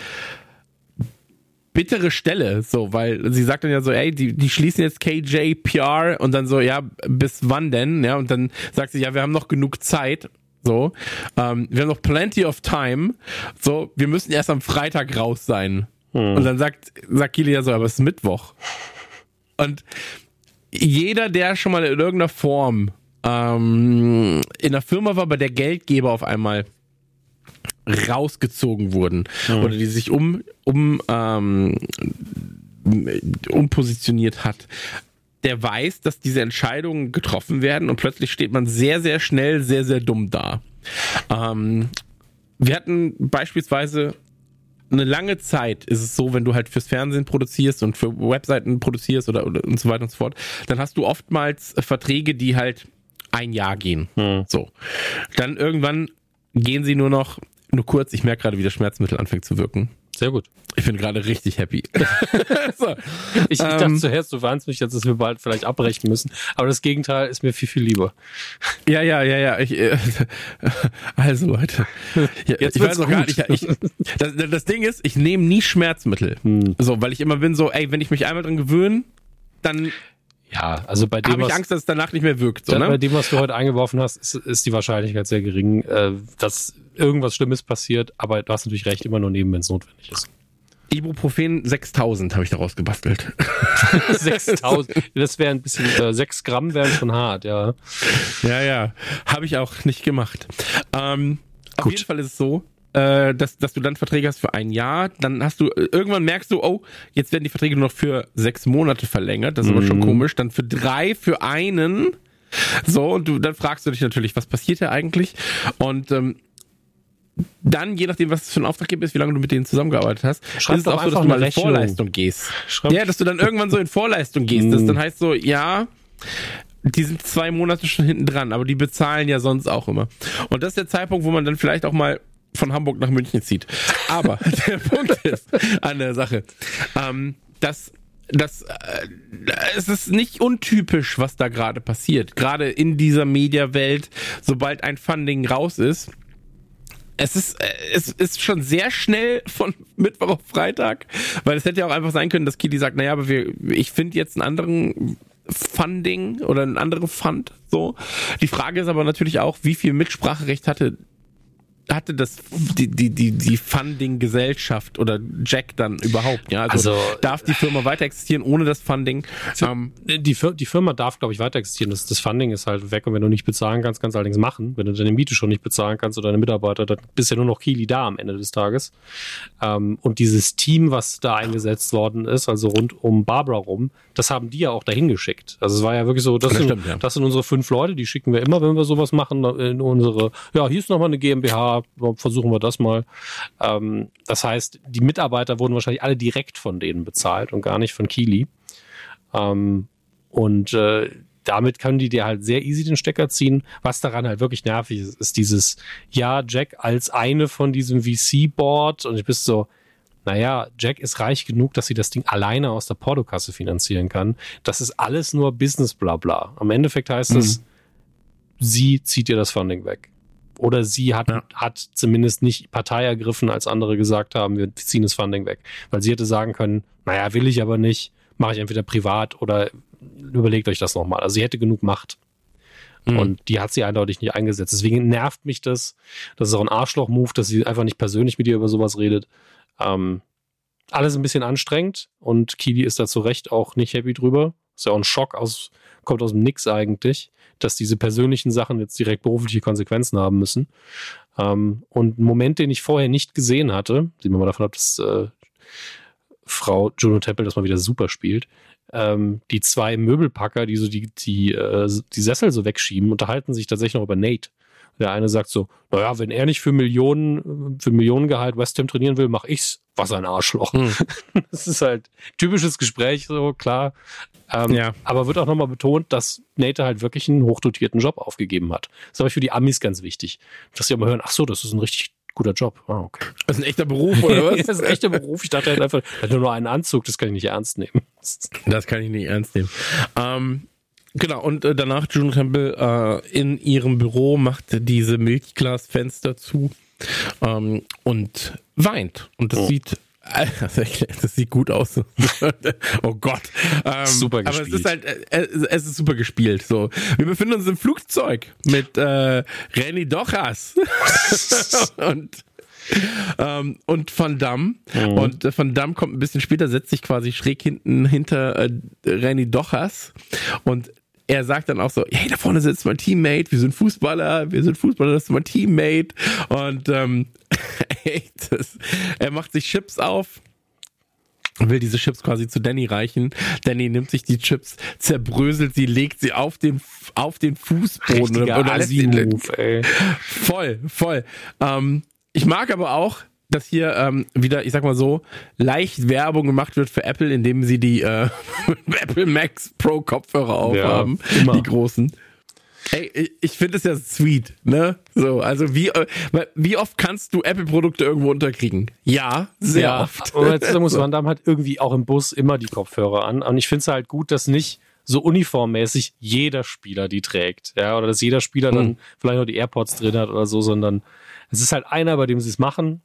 bittere Stelle, so, weil sie sagt dann ja so, ey, die, die schließen jetzt KJPR und dann so, ja, bis wann denn? Ja, und dann sagt sie, ja, wir haben noch genug Zeit. So, ähm, wir haben noch plenty of time. So, wir müssen erst am Freitag raus sein. Hm. Und dann sagt, sagt Kili ja so, aber es ist Mittwoch. Und jeder, der schon mal in irgendeiner Form ähm, in einer Firma war, bei der Geldgeber auf einmal rausgezogen wurden mhm. oder die sich um, um, ähm, umpositioniert hat, der weiß, dass diese Entscheidungen getroffen werden und plötzlich steht man sehr, sehr schnell sehr, sehr dumm da. Ähm, wir hatten beispielsweise eine lange Zeit ist es so, wenn du halt fürs Fernsehen produzierst und für Webseiten produzierst oder, oder und so weiter und so fort, dann hast du oftmals Verträge, die halt ein Jahr gehen. Hm. So. Dann irgendwann gehen sie nur noch nur kurz, ich merke gerade, wie das Schmerzmittel anfängt zu wirken. Sehr gut. Ich bin gerade richtig happy. so. Ich, ich ähm, dachte zuerst, du warnst mich jetzt, dass wir bald vielleicht abbrechen müssen. Aber das Gegenteil ist mir viel, viel lieber. Ja, ja, ja, ja. Ich, äh, also Leute. Ja, jetzt ich weiß noch gar nicht. Ich, das, das, Ding ist, ich nehme nie Schmerzmittel. Hm. So, weil ich immer bin so, ey, wenn ich mich einmal dran gewöhne, dann ja, also bei dem. Habe ich Angst, dass es danach nicht mehr wirkt. So, ne? Bei dem, was du heute eingeworfen hast, ist, ist die Wahrscheinlichkeit sehr gering, äh, dass irgendwas Schlimmes passiert. Aber du hast natürlich recht, immer nur nehmen, wenn es notwendig ist. Ibuprofen 6000 habe ich daraus gebastelt. 6000. Das wäre ein bisschen, äh, 6 Gramm wären schon hart, ja. Ja, ja. Habe ich auch nicht gemacht. Ähm, auf jeden Fall ist es so, äh, dass, dass du dann Verträge hast für ein Jahr, dann hast du, äh, irgendwann merkst du, oh, jetzt werden die Verträge nur noch für sechs Monate verlängert, das ist mhm. aber schon mhm. komisch, dann für drei, für einen, so, und du, dann fragst du dich natürlich, was passiert hier eigentlich? Und ähm, dann, je nachdem, was es für ein Auftraggeber ist, wie lange du mit denen zusammengearbeitet hast, Schreib ist es auch so, dass du mal in Vorleistung gehst. Schreib ja, dass du dann irgendwann so in Vorleistung gehst. Das mhm. dann heißt so, ja, die sind zwei Monate schon hinten dran, aber die bezahlen ja sonst auch immer. Und das ist der Zeitpunkt, wo man dann vielleicht auch mal von Hamburg nach München zieht. Aber der Punkt ist an der Sache, ähm, dass das, äh, es ist nicht untypisch, was da gerade passiert. Gerade in dieser Mediawelt, sobald ein Funding raus ist, es ist, äh, es ist schon sehr schnell von Mittwoch auf Freitag, weil es hätte ja auch einfach sein können, dass Kili sagt, naja, aber wir, ich finde jetzt einen anderen Funding oder einen anderen Fund, so. Die Frage ist aber natürlich auch, wie viel Mitspracherecht hatte hatte das die die die die Funding Gesellschaft oder Jack dann überhaupt ja? Also, also darf die Firma weiter existieren ohne das Funding? Ähm, die die Firma darf glaube ich weiter existieren. Das, das Funding ist halt weg. Und wenn du nicht bezahlen kannst kannst du allerdings machen. Wenn du deine Miete schon nicht bezahlen kannst oder deine Mitarbeiter dann bist ja nur noch Kili da am Ende des Tages. Ähm, und dieses Team was da eingesetzt worden ist also rund um Barbara rum das haben die ja auch dahin geschickt. Also es war ja wirklich so das, das, sind, stimmt, ja. das sind unsere fünf Leute die schicken wir immer wenn wir sowas machen in unsere ja hier ist noch mal eine GmbH versuchen wir das mal. Ähm, das heißt, die Mitarbeiter wurden wahrscheinlich alle direkt von denen bezahlt und gar nicht von Kili. Ähm, und äh, damit können die dir halt sehr easy den Stecker ziehen. Was daran halt wirklich nervig ist, ist dieses, ja, Jack als eine von diesem VC-Board und ich bist so, naja, Jack ist reich genug, dass sie das Ding alleine aus der Portokasse finanzieren kann. Das ist alles nur Business blabla. Am Endeffekt heißt mhm. es, sie zieht dir das Funding weg. Oder sie hat, ja. hat zumindest nicht Partei ergriffen, als andere gesagt haben, wir ziehen das Funding weg. Weil sie hätte sagen können, naja, will ich aber nicht, mache ich entweder privat oder überlegt euch das nochmal. Also sie hätte genug Macht. Mhm. Und die hat sie eindeutig nicht eingesetzt. Deswegen nervt mich das. Das ist auch ein Arschloch-Move, dass sie einfach nicht persönlich mit ihr über sowas redet. Ähm, alles ein bisschen anstrengend und Kili ist da zu Recht auch nicht happy drüber. Ist ja auch ein Schock aus, kommt aus dem Nix eigentlich dass diese persönlichen Sachen jetzt direkt berufliche Konsequenzen haben müssen. Ähm, und ein Moment, den ich vorher nicht gesehen hatte, sehen wir mal davon ab, dass äh, Frau Juno Temple das mal wieder super spielt, ähm, die zwei Möbelpacker, die so die, die, äh, die Sessel so wegschieben, unterhalten sich tatsächlich noch über Nate. Der eine sagt so, naja, wenn er nicht für Millionen, für Millionengehalt West Ham trainieren will, mach ich's. Was ein Arschloch. Hm. Das ist halt typisches Gespräch, so klar. Ähm, ja. Aber wird auch nochmal betont, dass Nate halt wirklich einen hochdotierten Job aufgegeben hat. Das ist aber für die Amis ganz wichtig, dass sie immer hören, ach so, das ist ein richtig guter Job. Ah, okay. Das ist ein echter Beruf, oder was? das ist ein echter Beruf. Ich dachte halt einfach, er hat nur einen Anzug, das kann ich nicht ernst nehmen. das kann ich nicht ernst nehmen. Ähm, Genau, und äh, danach Juno Temple äh, in ihrem Büro macht diese Milchglasfenster zu ähm, und weint. Und das oh. sieht das sieht gut aus. oh Gott. Ähm, super gespielt. Aber es ist halt, äh, es ist super gespielt. So, wir befinden uns im Flugzeug mit äh, Renny Dochas und ähm, und Van Damme. Mhm. Und äh, Van Damme kommt ein bisschen später, setzt sich quasi schräg hinten hinter äh, Renny Dochas und er sagt dann auch so, hey, da vorne sitzt mein Teammate, wir sind Fußballer, wir sind Fußballer, das ist mein Teammate. Und ähm, das, er macht sich Chips auf, will diese Chips quasi zu Danny reichen. Danny nimmt sich die Chips, zerbröselt sie, legt sie auf den auf den Fußboden Richtiger oder ey. voll, voll. Ähm, ich mag aber auch, dass hier ähm, wieder, ich sag mal so, leicht Werbung gemacht wird für Apple, indem sie die äh, Apple Max Pro Kopfhörer aufhaben, ja, die großen. Ey, ich finde es ja sweet, ne? So, also wie, äh, wie oft kannst du Apple-Produkte irgendwo unterkriegen? Ja, sehr ja, oft. Und jetzt muss man dann halt irgendwie auch im Bus immer die Kopfhörer an. Und ich finde es halt gut, dass nicht so uniformmäßig jeder Spieler die trägt. Ja, oder dass jeder Spieler dann hm. vielleicht noch die AirPods drin hat oder so, sondern es ist halt einer, bei dem sie es machen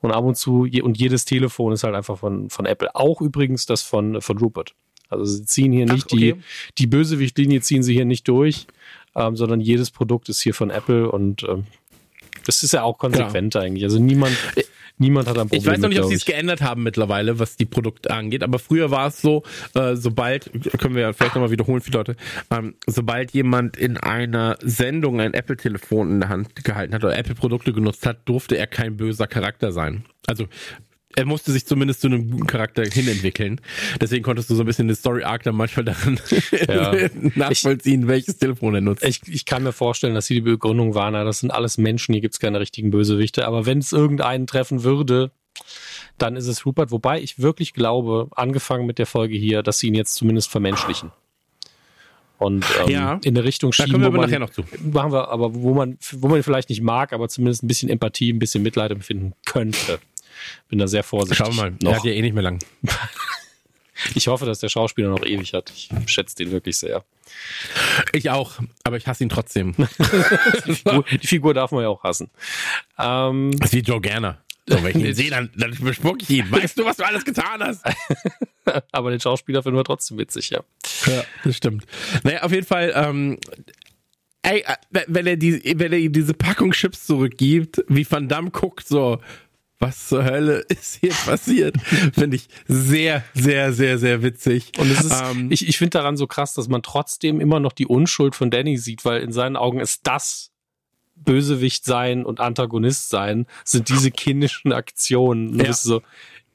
und ab und zu, und jedes Telefon ist halt einfach von, von Apple. Auch übrigens das von, von Rupert. Also sie ziehen hier nicht Ach, okay. die, die Bösewichtlinie ziehen sie hier nicht durch, ähm, sondern jedes Produkt ist hier von Apple und ähm, das ist ja auch konsequent ja. eigentlich. Also niemand, niemand hat ein Problem. Ich weiß noch nicht, ob sie es geändert haben mittlerweile, was die Produkte angeht, aber früher war es so, äh, sobald, können wir ja vielleicht nochmal wiederholen für Leute, ähm, sobald jemand in einer Sendung ein Apple-Telefon in der Hand gehalten hat oder Apple-Produkte genutzt hat, durfte er kein böser Charakter sein. Also er musste sich zumindest zu einem guten Charakter hinentwickeln. Deswegen konntest du so ein bisschen den Story Arc dann manchmal daran ja. nachvollziehen, ich, welches Telefon er nutzt. Ich, ich kann mir vorstellen, dass hier die Begründung war, na, das sind alles Menschen, hier gibt's keine richtigen Bösewichte. Aber wenn es irgendeinen treffen würde, dann ist es Rupert. Wobei ich wirklich glaube, angefangen mit der Folge hier, dass sie ihn jetzt zumindest vermenschlichen und ähm, ja, in eine Richtung schieben, da kommen wir aber nachher noch zu. machen wir, aber wo man, wo man vielleicht nicht mag, aber zumindest ein bisschen Empathie, ein bisschen Mitleid empfinden könnte. Bin da sehr vorsichtig. Schau mal, noch. er hat ja eh nicht mehr lang. Ich hoffe, dass der Schauspieler noch ewig hat. Ich schätze den wirklich sehr. Ich auch, aber ich hasse ihn trotzdem. die, Figur, die Figur darf man ja auch hassen. Ähm, das ist wie Joe Gerner. So, wenn ich ihn sehe, dann, dann bespuck ich ihn. Weißt du, was du alles getan hast? aber den Schauspieler finden wir trotzdem witzig, ja. Ja, das stimmt. Naja, auf jeden Fall, ähm, ey, äh, wenn er, die, wenn er ihm diese Packung Chips zurückgibt, wie Van Damme guckt, so, was zur Hölle ist hier passiert? Finde ich sehr, sehr, sehr, sehr witzig. Und es ist, ähm, ich, ich finde daran so krass, dass man trotzdem immer noch die Unschuld von Danny sieht, weil in seinen Augen ist das Bösewicht sein und Antagonist sein, sind diese kindischen Aktionen. Ja. so,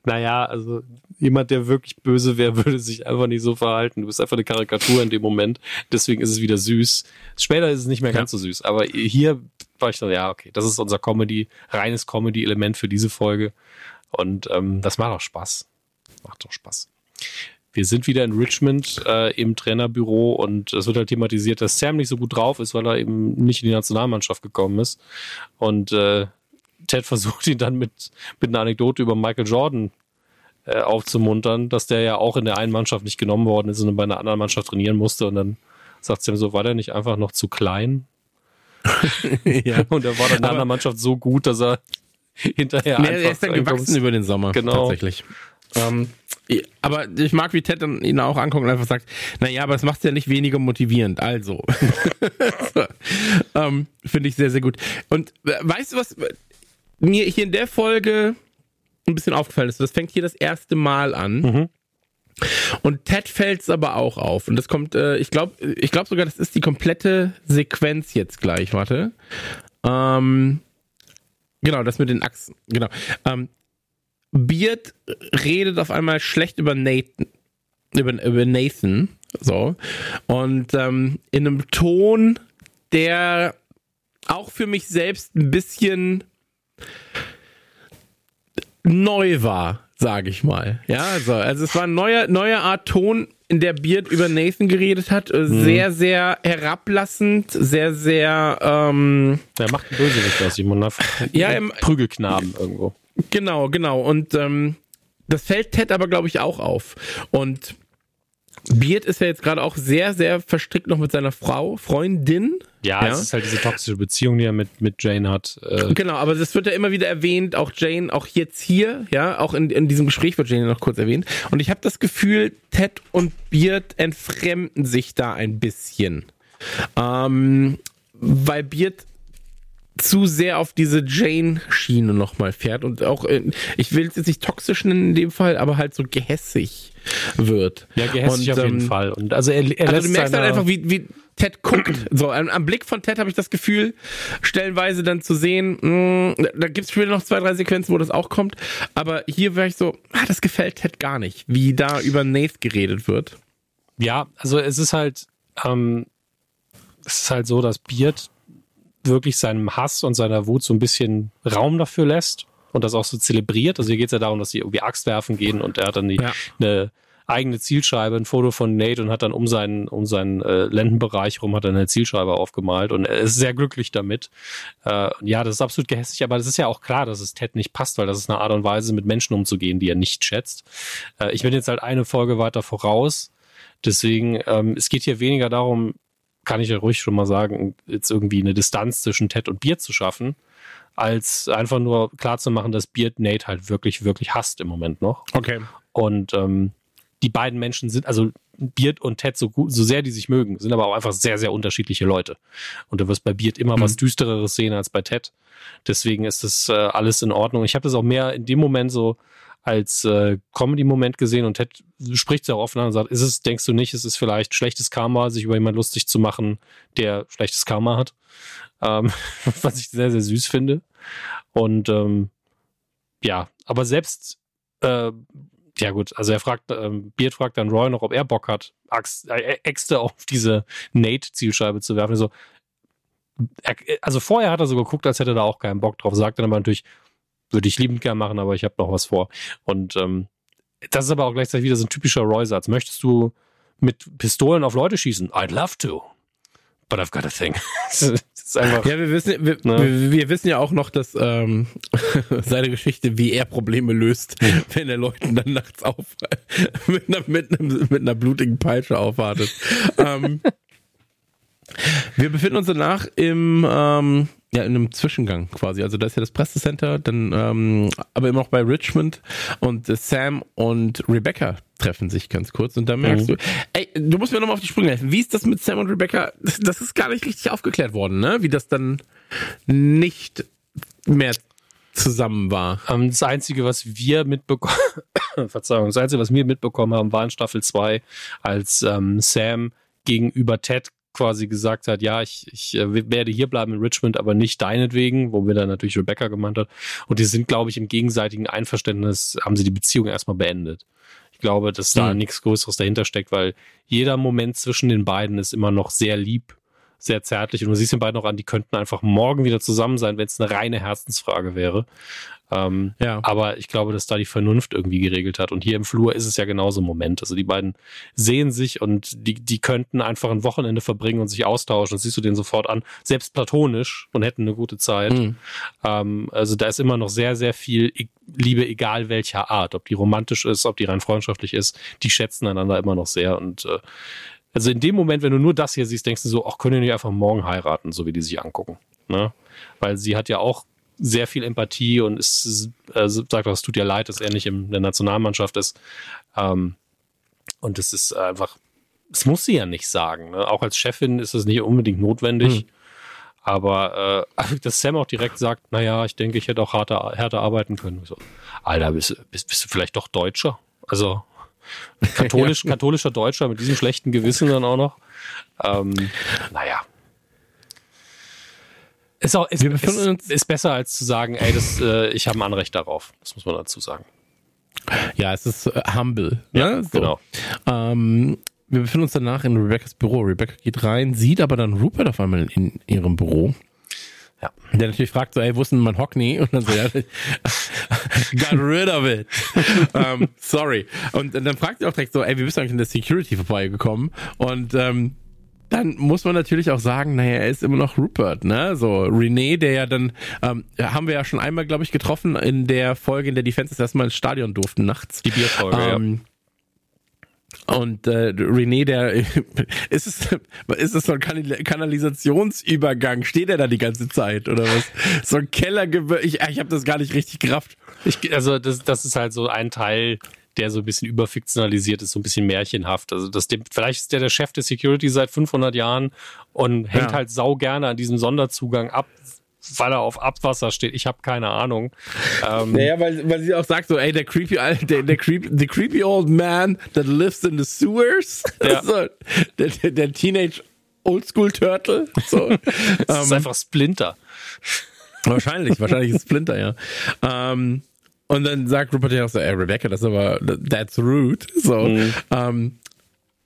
naja, also jemand, der wirklich böse wäre, würde sich einfach nicht so verhalten. Du bist einfach eine Karikatur in dem Moment. Deswegen ist es wieder süß. Später ist es nicht mehr ganz so süß. Aber hier war ich so, ja, okay, das ist unser Comedy, reines Comedy-Element für diese Folge. Und ähm, das macht auch Spaß. Macht doch Spaß. Wir sind wieder in Richmond äh, im Trainerbüro und es wird halt thematisiert, dass Sam nicht so gut drauf ist, weil er eben nicht in die Nationalmannschaft gekommen ist. Und äh, Ted versucht ihn dann mit, mit einer Anekdote über Michael Jordan äh, aufzumuntern, dass der ja auch in der einen Mannschaft nicht genommen worden ist, sondern bei einer anderen Mannschaft trainieren musste. Und dann sagt Sam so, war der nicht einfach noch zu klein? ja. Und er war dann in der anderen Mannschaft so gut, dass er hinterher nee, einfach... Er ist dann gewachsen über den Sommer, genau. tatsächlich. Ähm, aber ich mag, wie Ted dann ihn auch anguckt und einfach sagt, naja, aber es macht es ja nicht weniger motivierend, also. so. ähm, Finde ich sehr, sehr gut. Und äh, weißt du, was mir hier in der Folge ein bisschen aufgefallen ist? Das fängt hier das erste Mal an. Mhm. Und Ted fällt es aber auch auf. Und das kommt, äh, ich glaube ich glaub sogar, das ist die komplette Sequenz jetzt gleich. Warte. Ähm, genau, das mit den Achsen. Genau. Ähm, Beard redet auf einmal schlecht über Nathan. Über, über Nathan. So. Und ähm, in einem Ton, der auch für mich selbst ein bisschen neu war, sage ich mal. Ja, also, also es war ein neuer, neuer Art Ton, in der Beard über Nathan geredet hat. Mhm. Sehr, sehr herablassend, sehr, sehr. Ähm, der macht einen Bösewicht aus ihm und ja, im, Prügelknaben irgendwo. Genau, genau. Und ähm, das fällt Ted aber, glaube ich, auch auf. Und Beard ist ja jetzt gerade auch sehr, sehr verstrickt noch mit seiner Frau, Freundin. Ja, ja, es ist halt diese toxische Beziehung, die er mit, mit Jane hat. Äh. Genau, aber das wird ja immer wieder erwähnt, auch Jane, auch jetzt hier, ja, auch in, in diesem Gespräch wird Jane noch kurz erwähnt. Und ich habe das Gefühl, Ted und Beard entfremden sich da ein bisschen. Ähm, weil Beard zu sehr auf diese Jane-Schiene nochmal fährt und auch, äh, ich will es jetzt nicht toxisch nennen in dem Fall, aber halt so gehässig wird. Ja, gehässig und, auf jeden ähm, Fall. Und also er, er also du merkst halt einfach, wie, wie Ted guckt. So, am, am Blick von Ted habe ich das Gefühl, stellenweise dann zu sehen, mh, mm, da gibt es später noch zwei, drei Sequenzen, wo das auch kommt. Aber hier wäre ich so, ah, das gefällt Ted gar nicht, wie da über Nath geredet wird. Ja, also es ist halt, ähm, es ist halt so, dass Beard wirklich seinem Hass und seiner Wut so ein bisschen Raum dafür lässt und das auch so zelebriert. Also hier geht es ja darum, dass sie irgendwie Axt werfen gehen und er hat dann die, ja. eine eigene Zielscheibe, ein Foto von Nate und hat dann um seinen, um seinen äh, Lendenbereich rum hat er eine Zielscheibe aufgemalt und er ist sehr glücklich damit. Äh, ja, das ist absolut gehässig, aber das ist ja auch klar, dass es Ted nicht passt, weil das ist eine Art und Weise, mit Menschen umzugehen, die er nicht schätzt. Äh, ich bin jetzt halt eine Folge weiter voraus. Deswegen, ähm, es geht hier weniger darum, kann ich ja ruhig schon mal sagen, jetzt irgendwie eine Distanz zwischen Ted und Beard zu schaffen, als einfach nur klar zu machen, dass Beard Nate halt wirklich, wirklich hasst im Moment noch. Okay. Und ähm, die beiden Menschen sind, also Beard und Ted, so, gut, so sehr die sich mögen, sind aber auch einfach sehr, sehr unterschiedliche Leute. Und du wirst bei Beard immer mhm. was Düstereres sehen als bei Ted. Deswegen ist das äh, alles in Ordnung. Ich habe das auch mehr in dem Moment so als äh, Comedy-Moment gesehen und Ted spricht ja auch offen an und sagt, ist es, denkst du nicht, ist es vielleicht schlechtes Karma, sich über jemanden lustig zu machen, der schlechtes Karma hat? Ähm, was ich sehr, sehr süß finde. Und ähm, ja, aber selbst äh, ja gut, also er fragt, ähm, Beard fragt dann Roy noch, ob er Bock hat, Axt, äh, Äxte auf diese Nate-Zielscheibe zu werfen. So, also vorher hat er so geguckt, als hätte er da auch keinen Bock drauf. Sagt dann aber natürlich, würde ich liebend gern machen, aber ich habe noch was vor. Und ähm, das ist aber auch gleichzeitig wieder so ein typischer Roy-Satz. Möchtest du mit Pistolen auf Leute schießen? I'd love to. but I've got a thing. einfach, ja, wir wissen, wir, ne? wir, wissen ja auch noch, dass ähm, seine Geschichte, wie er Probleme löst, wenn er Leuten dann nachts auf mit einer, mit, einem, mit einer blutigen Peitsche aufwartet. ähm, wir befinden uns danach im ähm, ja, in einem Zwischengang quasi. Also da ist ja das Pressecenter, dann ähm, aber immer noch bei Richmond und äh, Sam und Rebecca treffen sich ganz kurz und da merkst mhm. du, ey, du musst mir nochmal auf die Sprünge helfen. Wie ist das mit Sam und Rebecca? Das ist gar nicht richtig aufgeklärt worden, ne? Wie das dann nicht mehr zusammen war. Ähm, das Einzige, was wir mitbekommen, Verzeihung, das Einzige, was wir mitbekommen haben, war in Staffel 2, als ähm, Sam gegenüber Ted quasi gesagt hat, ja, ich, ich äh, werde hier bleiben in Richmond, aber nicht deinetwegen, wo wir dann natürlich Rebecca gemeint hat. Und die sind, glaube ich, im gegenseitigen Einverständnis, haben sie die Beziehung erstmal beendet. Ich glaube, dass da mhm. nichts Größeres dahinter steckt, weil jeder Moment zwischen den beiden ist immer noch sehr lieb, sehr zärtlich. Und du siehst den beiden auch an, die könnten einfach morgen wieder zusammen sein, wenn es eine reine Herzensfrage wäre. Ähm, ja. Aber ich glaube, dass da die Vernunft irgendwie geregelt hat. Und hier im Flur ist es ja genauso ein Moment. Also die beiden sehen sich und die, die könnten einfach ein Wochenende verbringen und sich austauschen. Das siehst du den sofort an, selbst platonisch und hätten eine gute Zeit. Mhm. Ähm, also da ist immer noch sehr, sehr viel Liebe, egal welcher Art. Ob die romantisch ist, ob die rein freundschaftlich ist. Die schätzen einander immer noch sehr. Und äh, also in dem Moment, wenn du nur das hier siehst, denkst du so, ach, können die nicht einfach morgen heiraten, so wie die sich angucken. Ne? Weil sie hat ja auch sehr viel Empathie und ist, äh, sagt auch, es tut ihr leid, dass er nicht in der Nationalmannschaft ist. Ähm, und es ist einfach, es muss sie ja nicht sagen. Ne? Auch als Chefin ist es nicht unbedingt notwendig. Mhm. Aber äh, dass Sam auch direkt sagt, naja, ich denke, ich hätte auch härter, härter arbeiten können. So, Alter, bist, bist, bist du vielleicht doch Deutscher? Also katholisch, katholischer Deutscher mit diesem schlechten Gewissen dann auch noch. Ähm, naja, ist auch ist, ist, ist, besser als zu sagen, ey, das, äh, ich habe ein Anrecht darauf. Das muss man dazu sagen. Ja, es ist äh, humble. Ja, ne? so. genau. Ähm, wir befinden uns danach in Rebeccas Büro. Rebecca geht rein, sieht aber dann Rupert auf einmal in ihrem Büro. Ja. Der natürlich fragt so, ey, wo ist denn mein Hockney? Und dann so, ja, got rid of it. um, ähm, sorry. Und, und dann fragt er auch direkt so, ey, wie bist du eigentlich in der Security vorbeigekommen? Und ähm, dann muss man natürlich auch sagen, naja, er ist immer noch Rupert, ne? So René, der ja dann, ähm, haben wir ja schon einmal, glaube ich, getroffen in der Folge, in der die Fans erstmal ins Stadion durften nachts. Die Bierfolge, ähm, ja. Und äh, René, der ist es, ist es so ein Kanalisationsübergang? Steht er da die ganze Zeit oder was? So ein Kellergewölbe. Ich, ich habe das gar nicht richtig gerafft. Ich, also das, das ist halt so ein Teil der so ein bisschen überfiktionalisiert ist, so ein bisschen märchenhaft. Also das, vielleicht ist der der Chef der Security seit 500 Jahren und hängt ja. halt sau gerne an diesem Sonderzugang ab, weil er auf Abwasser steht. Ich habe keine Ahnung. Ähm, naja, weil, weil sie auch sagt so, ey, der creepy, der, der creepy, the creepy old man that lives in the sewers. Ja. so, der, der, der Teenage Oldschool Turtle. So. das ist ähm, einfach Splinter. Wahrscheinlich, wahrscheinlich ist Splinter, ja. Ähm, und dann sagt Rupert ja auch so, ey, Rebecca, das ist aber, that's rude. So. Mhm. Um,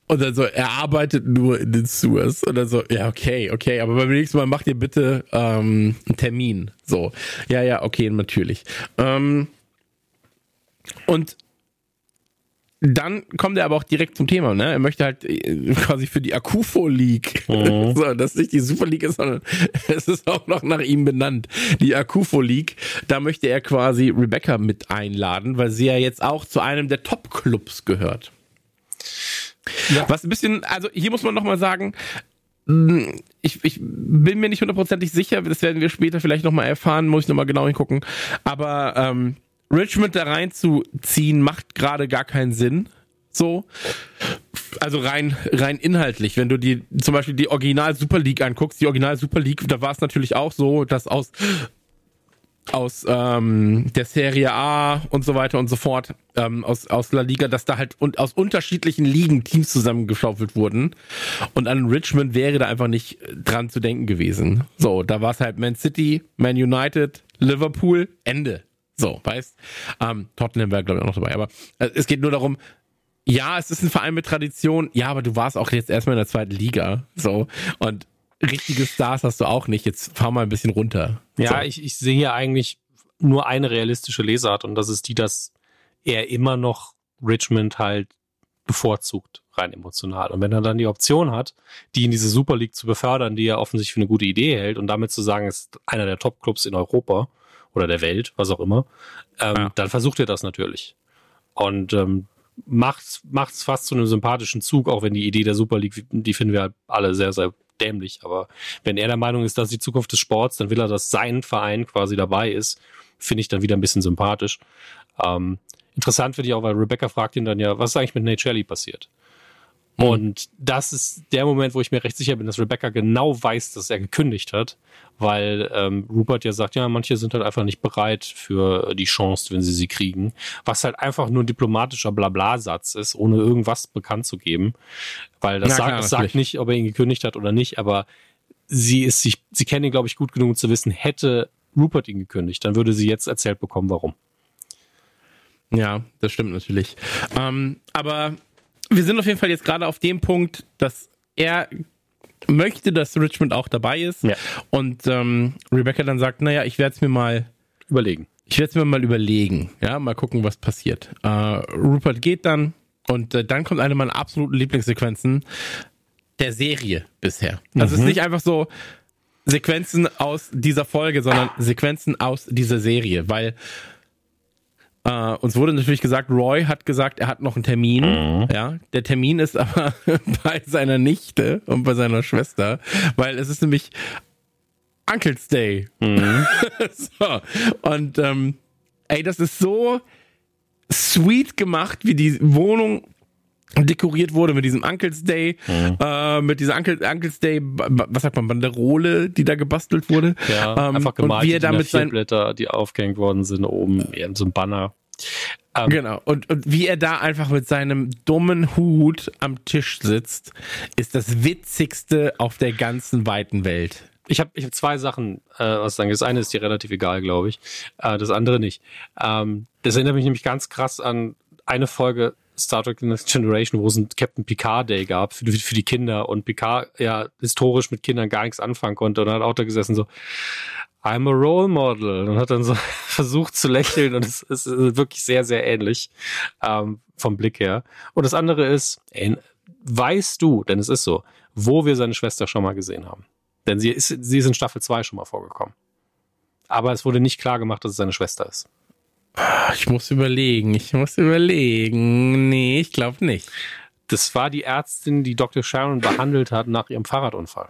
und dann so, er arbeitet nur in den Sewers. Und dann so, ja, okay, okay, aber beim nächsten Mal macht ihr bitte ähm, einen Termin. So, ja, ja, okay, natürlich. Ähm, und dann kommt er aber auch direkt zum Thema, ne? Er möchte halt äh, quasi für die Akufo League, mhm. so, dass nicht die Super League ist, sondern es ist auch noch nach ihm benannt, die Akufo League. Da möchte er quasi Rebecca mit einladen, weil sie ja jetzt auch zu einem der Top-Clubs gehört. Ja. Was ein bisschen, also hier muss man nochmal sagen, hm, ich, ich bin mir nicht hundertprozentig sicher, das werden wir später vielleicht nochmal erfahren, muss ich nochmal genau hingucken. Aber ähm, Richmond da reinzuziehen, macht gerade gar keinen Sinn. So. Also rein, rein inhaltlich, wenn du die, zum Beispiel die Original Super League anguckst, die Original Super League, da war es natürlich auch so, dass aus, aus ähm, der Serie A und so weiter und so fort, ähm, aus, aus La Liga, dass da halt und aus unterschiedlichen Ligen Teams zusammengeschaufelt wurden. Und an Richmond wäre da einfach nicht dran zu denken gewesen. So, da war es halt Man City, Man United, Liverpool, Ende. So, weißt? Ähm, Tottenham wäre, glaube ich, auch noch dabei. Aber äh, es geht nur darum, ja, es ist ein Verein mit Tradition, ja, aber du warst auch jetzt erstmal in der zweiten Liga. So. Und richtige Stars hast du auch nicht. Jetzt fahr mal ein bisschen runter. Ja, so. ich, ich sehe hier eigentlich nur eine realistische Lesart und das ist die, dass er immer noch Richmond halt bevorzugt. rein emotional. Und wenn er dann die Option hat, die in diese Super League zu befördern, die er offensichtlich für eine gute Idee hält und damit zu sagen, ist einer der Top-Clubs in Europa oder der Welt, was auch immer, ähm, ja. dann versucht er das natürlich. Und ähm, macht macht's fast zu einem sympathischen Zug, auch wenn die Idee der Super League, die finden wir alle sehr, sehr dämlich. Aber wenn er der Meinung ist, dass die Zukunft des Sports, dann will er, dass sein Verein quasi dabei ist. Finde ich dann wieder ein bisschen sympathisch. Ähm, interessant finde ich auch, weil Rebecca fragt ihn dann ja, was ist eigentlich mit Nate Shelley passiert? Mhm. Und das ist der Moment, wo ich mir recht sicher bin, dass Rebecca genau weiß, dass er gekündigt hat, weil ähm, Rupert ja sagt, ja, manche sind halt einfach nicht bereit für die Chance, wenn sie sie kriegen, was halt einfach nur ein diplomatischer Blabla-Satz ist, ohne irgendwas bekannt zu geben, weil das, sagt, klar, das sagt nicht, ob er ihn gekündigt hat oder nicht, aber sie ist sich, sie kennen ihn, glaube ich, gut genug um zu wissen, hätte Rupert ihn gekündigt, dann würde sie jetzt erzählt bekommen, warum. Ja, das stimmt natürlich. Ähm, aber wir sind auf jeden Fall jetzt gerade auf dem Punkt, dass er möchte, dass Richmond auch dabei ist. Ja. Und ähm, Rebecca dann sagt, naja, ich werde es mir mal überlegen. Ich werde es mir mal überlegen. Ja, mal gucken, was passiert. Äh, Rupert geht dann und äh, dann kommt eine meiner absoluten Lieblingssequenzen der Serie bisher. Also mhm. es ist nicht einfach so Sequenzen aus dieser Folge, sondern Sequenzen aus dieser Serie, weil Uh, uns wurde natürlich gesagt, Roy hat gesagt, er hat noch einen Termin. Mhm. Ja, der Termin ist aber bei seiner Nichte und bei seiner Schwester, weil es ist nämlich Uncle's Day. Mhm. so. Und ähm, ey, das ist so sweet gemacht, wie die Wohnung dekoriert wurde mit diesem Uncle's Day, mhm. äh, mit dieser Uncle, Uncle's Day, was sagt man, Banderole, die da gebastelt wurde. Ja, ähm, einfach gemalt, und wie er da mit seinen Blätter, die aufgehängt worden sind, oben in so einem Banner. Ähm, genau. Und, und wie er da einfach mit seinem dummen Hut am Tisch sitzt, ist das Witzigste auf der ganzen weiten Welt. Ich habe ich hab zwei Sachen, äh, was sagen. Das eine ist dir relativ egal, glaube ich. Äh, das andere nicht. Ähm, das erinnert mich nämlich ganz krass an eine Folge Star Trek The Next Generation, wo es einen Captain Picard Day gab für, für die Kinder und Picard ja historisch mit Kindern gar nichts anfangen konnte und hat auch da gesessen so, I'm a Role Model und hat dann so versucht zu lächeln und es, es ist wirklich sehr, sehr ähnlich ähm, vom Blick her. Und das andere ist, ey, weißt du, denn es ist so, wo wir seine Schwester schon mal gesehen haben. Denn sie ist, sie ist in Staffel 2 schon mal vorgekommen. Aber es wurde nicht klar gemacht, dass es seine Schwester ist. Ich muss überlegen, ich muss überlegen. Nee, ich glaube nicht. Das war die Ärztin, die Dr. Sharon behandelt hat nach ihrem Fahrradunfall.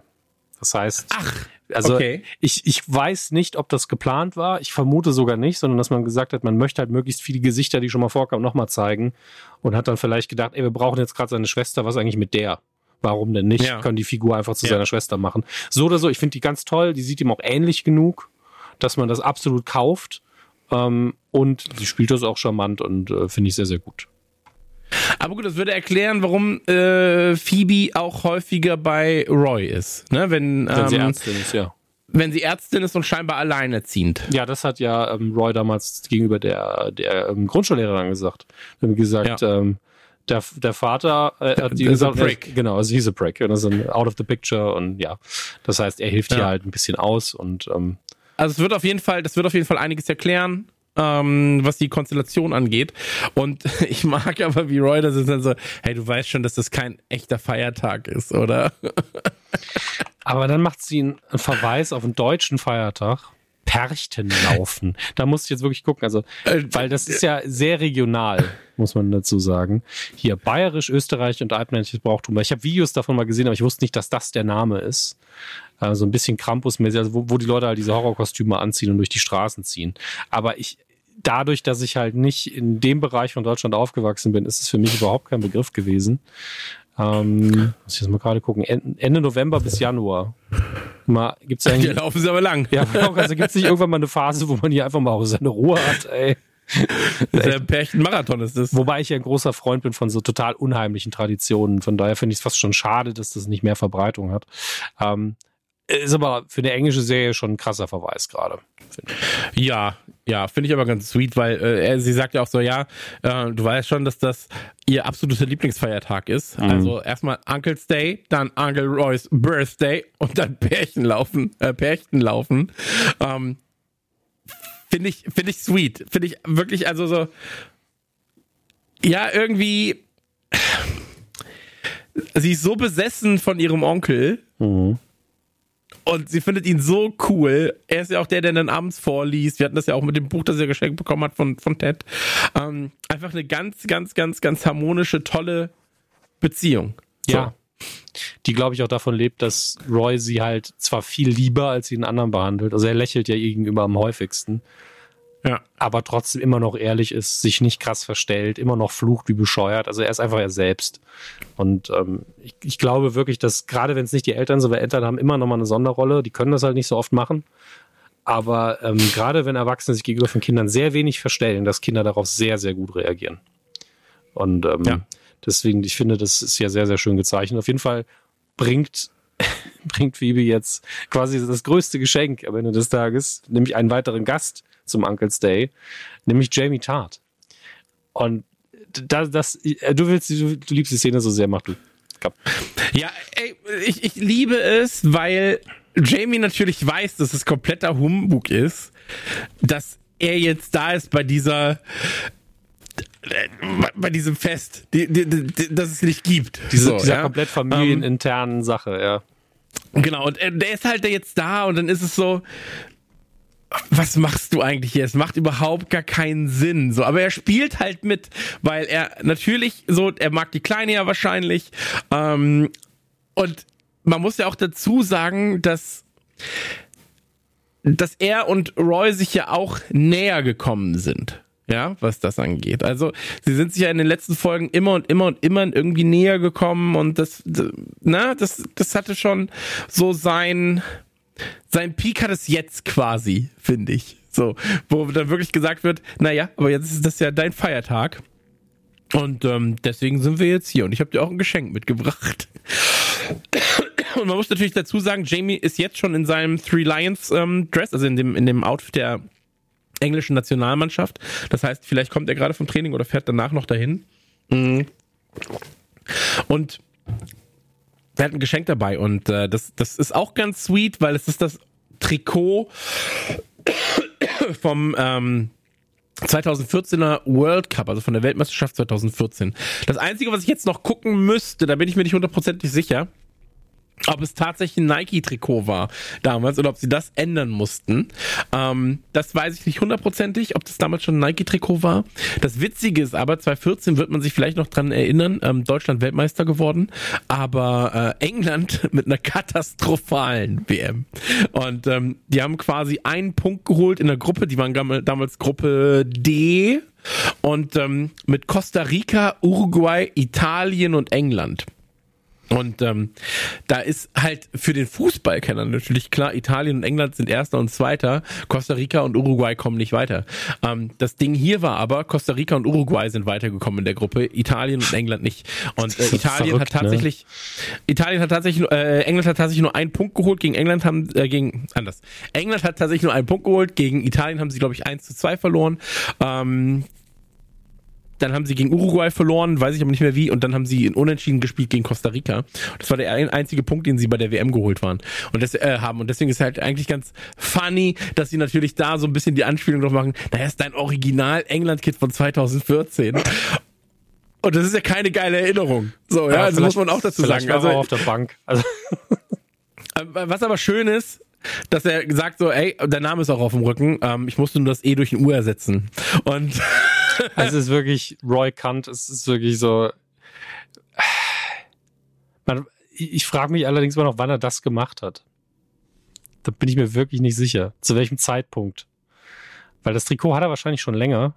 Das heißt, Ach, also okay. ich, ich weiß nicht, ob das geplant war. Ich vermute sogar nicht, sondern dass man gesagt hat, man möchte halt möglichst viele Gesichter, die schon mal vorkamen, nochmal zeigen. Und hat dann vielleicht gedacht, ey, wir brauchen jetzt gerade seine Schwester, was eigentlich mit der? Warum denn nicht? Ja. Können die Figur einfach zu ja. seiner Schwester machen. So oder so, ich finde die ganz toll. Die sieht ihm auch ähnlich genug, dass man das absolut kauft. Ähm, und sie spielt das auch charmant und äh, finde ich sehr, sehr gut. Aber gut, das würde erklären, warum äh, Phoebe auch häufiger bei Roy ist. Ne? Wenn, Wenn ähm, sie Ärztin ist, ja. Wenn sie Ärztin ist und scheinbar alleinerziehend. Ja, das hat ja ähm, Roy damals gegenüber der, der ähm, Grundschullehrerin gesagt. Er hat gesagt, ja. ähm, der, der Vater äh, hat die gesagt, prick. genau, also he's a prick. Und das ist out of the picture und ja, das heißt, er hilft ja. hier halt ein bisschen aus und ähm, also es wird auf jeden Fall, das wird auf jeden Fall einiges erklären ähm, was die Konstellation angeht. Und ich mag aber, wie Roy das ist dann so, hey, du weißt schon, dass das kein echter Feiertag ist, oder? aber dann macht sie einen Verweis auf einen deutschen Feiertag. Perchten laufen. Da muss ich jetzt wirklich gucken, also, äh, weil das ist ja sehr regional, muss man dazu sagen. Hier bayerisch, Österreich und alpenländisches Brauchtum. Ich habe Videos davon mal gesehen, aber ich wusste nicht, dass das der Name ist. Also ein bisschen Krampusmäßig, also wo, wo die Leute halt diese Horrorkostüme anziehen und durch die Straßen ziehen. Aber ich, dadurch, dass ich halt nicht in dem Bereich von Deutschland aufgewachsen bin, ist es für mich überhaupt kein Begriff gewesen. Ähm, muss ich jetzt mal gerade gucken. Ende November bis Januar. Mal, gibt's eigentlich. Hier laufen sie aber lang. Ja, also gibt's nicht irgendwann mal eine Phase, wo man hier einfach mal auch seine Ruhe hat, ey. Der Pärchen Marathon ist das. Wobei ich ja ein großer Freund bin von so total unheimlichen Traditionen. Von daher finde ich es fast schon schade, dass das nicht mehr Verbreitung hat. Ähm, ist aber für eine englische Serie schon ein krasser Verweis gerade. Ja, ja, finde ich aber ganz sweet, weil äh, sie sagt ja auch so, ja, äh, du weißt schon, dass das ihr absoluter Lieblingsfeiertag ist. Mhm. Also erstmal Uncle's Day, dann Uncle Roy's Birthday und dann Pärchen laufen, äh, Pärchen laufen. Ähm, finde ich, finde ich sweet. Finde ich wirklich, also so, ja, irgendwie sie ist so besessen von ihrem Onkel. Mhm. Und sie findet ihn so cool. Er ist ja auch der, der dann abends vorliest. Wir hatten das ja auch mit dem Buch, das er geschenkt bekommen hat von, von Ted. Ähm, einfach eine ganz, ganz, ganz, ganz harmonische, tolle Beziehung. So. Ja. Die, glaube ich, auch davon lebt, dass Roy sie halt zwar viel lieber als sie den anderen behandelt. Also er lächelt ja gegenüber am häufigsten. Ja. Aber trotzdem immer noch ehrlich ist, sich nicht krass verstellt, immer noch flucht wie bescheuert. Also er ist einfach er selbst. Und ähm, ich, ich glaube wirklich, dass gerade wenn es nicht die Eltern sind, weil Eltern haben immer noch mal eine Sonderrolle, die können das halt nicht so oft machen. Aber ähm, gerade wenn Erwachsene sich gegenüber von Kindern sehr wenig verstellen, dass Kinder darauf sehr, sehr gut reagieren. Und ähm, ja. deswegen, ich finde, das ist ja sehr, sehr schön gezeichnet. Auf jeden Fall bringt bringt Phoebe jetzt quasi das größte Geschenk am Ende des Tages, nämlich einen weiteren Gast zum Uncle's Day, nämlich Jamie Tart. Und da, das, du willst, du, du liebst die Szene so sehr, mach du. Komm. Ja, ey, ich, ich liebe es, weil Jamie natürlich weiß, dass es kompletter Humbug ist, dass er jetzt da ist bei dieser bei diesem Fest, die, die, die, das es nicht gibt. Diese, so, dieser ja? komplett familieninternen um, Sache, ja. Genau, und der ist halt jetzt da und dann ist es so, was machst du eigentlich hier? Es macht überhaupt gar keinen Sinn. So, aber er spielt halt mit, weil er natürlich so, er mag die Kleine ja wahrscheinlich. Ähm, und man muss ja auch dazu sagen, dass dass er und Roy sich ja auch näher gekommen sind. Ja, was das angeht. Also, sie sind sich ja in den letzten Folgen immer und immer und immer irgendwie näher gekommen und das, na, das, das hatte schon so sein, sein Peak hat es jetzt quasi, finde ich. So, wo dann wirklich gesagt wird, naja, aber jetzt ist das ja dein Feiertag. Und ähm, deswegen sind wir jetzt hier. Und ich habe dir auch ein Geschenk mitgebracht. Und man muss natürlich dazu sagen, Jamie ist jetzt schon in seinem Three Lions ähm, Dress, also in dem, in dem Outfit der englischen Nationalmannschaft. Das heißt, vielleicht kommt er gerade vom Training oder fährt danach noch dahin. Mhm. Und er hat ein Geschenk dabei und äh, das, das ist auch ganz sweet, weil es ist das Trikot vom ähm, 2014er World Cup, also von der Weltmeisterschaft 2014. Das Einzige, was ich jetzt noch gucken müsste, da bin ich mir nicht hundertprozentig sicher, ob es tatsächlich ein Nike-Trikot war damals oder ob sie das ändern mussten. Ähm, das weiß ich nicht hundertprozentig, ob das damals schon ein Nike-Trikot war. Das Witzige ist aber, 2014 wird man sich vielleicht noch dran erinnern, ähm, Deutschland Weltmeister geworden, aber äh, England mit einer katastrophalen WM. Und ähm, die haben quasi einen Punkt geholt in der Gruppe, die waren damals Gruppe D und ähm, mit Costa Rica, Uruguay, Italien und England. Und ähm, da ist halt für den Fußballkenner natürlich klar, Italien und England sind Erster und Zweiter, Costa Rica und Uruguay kommen nicht weiter. Ähm, das Ding hier war aber, Costa Rica und Uruguay sind weitergekommen in der Gruppe, Italien und England nicht. Und äh, Italien verrückt, hat ne? tatsächlich, ne? Italien hat tatsächlich, äh, England hat tatsächlich nur einen Punkt geholt, gegen England haben, äh, gegen, anders. England hat tatsächlich nur einen Punkt geholt, gegen Italien haben sie, glaube ich, 1 zu 2 verloren. Ähm, dann haben sie gegen Uruguay verloren, weiß ich aber nicht mehr wie, und dann haben sie in Unentschieden gespielt gegen Costa Rica. Das war der einzige Punkt, den sie bei der WM geholt waren und das äh, haben. Und deswegen ist halt eigentlich ganz funny, dass sie natürlich da so ein bisschen die Anspielung drauf machen. Naja, ist dein Original England-Kit von 2014. Und das ist ja keine geile Erinnerung. So, ja, ja also muss man auch dazu sagen. Also auf der Bank. Also. Äh, was aber schön ist, dass er sagt so, ey, der Name ist auch auf dem Rücken, ähm, ich musste nur das E durch ein U ersetzen. Und es ist wirklich Roy Kant, es ist wirklich so. Man, ich frage mich allerdings mal noch, wann er das gemacht hat. Da bin ich mir wirklich nicht sicher. Zu welchem Zeitpunkt. Weil das Trikot hat er wahrscheinlich schon länger.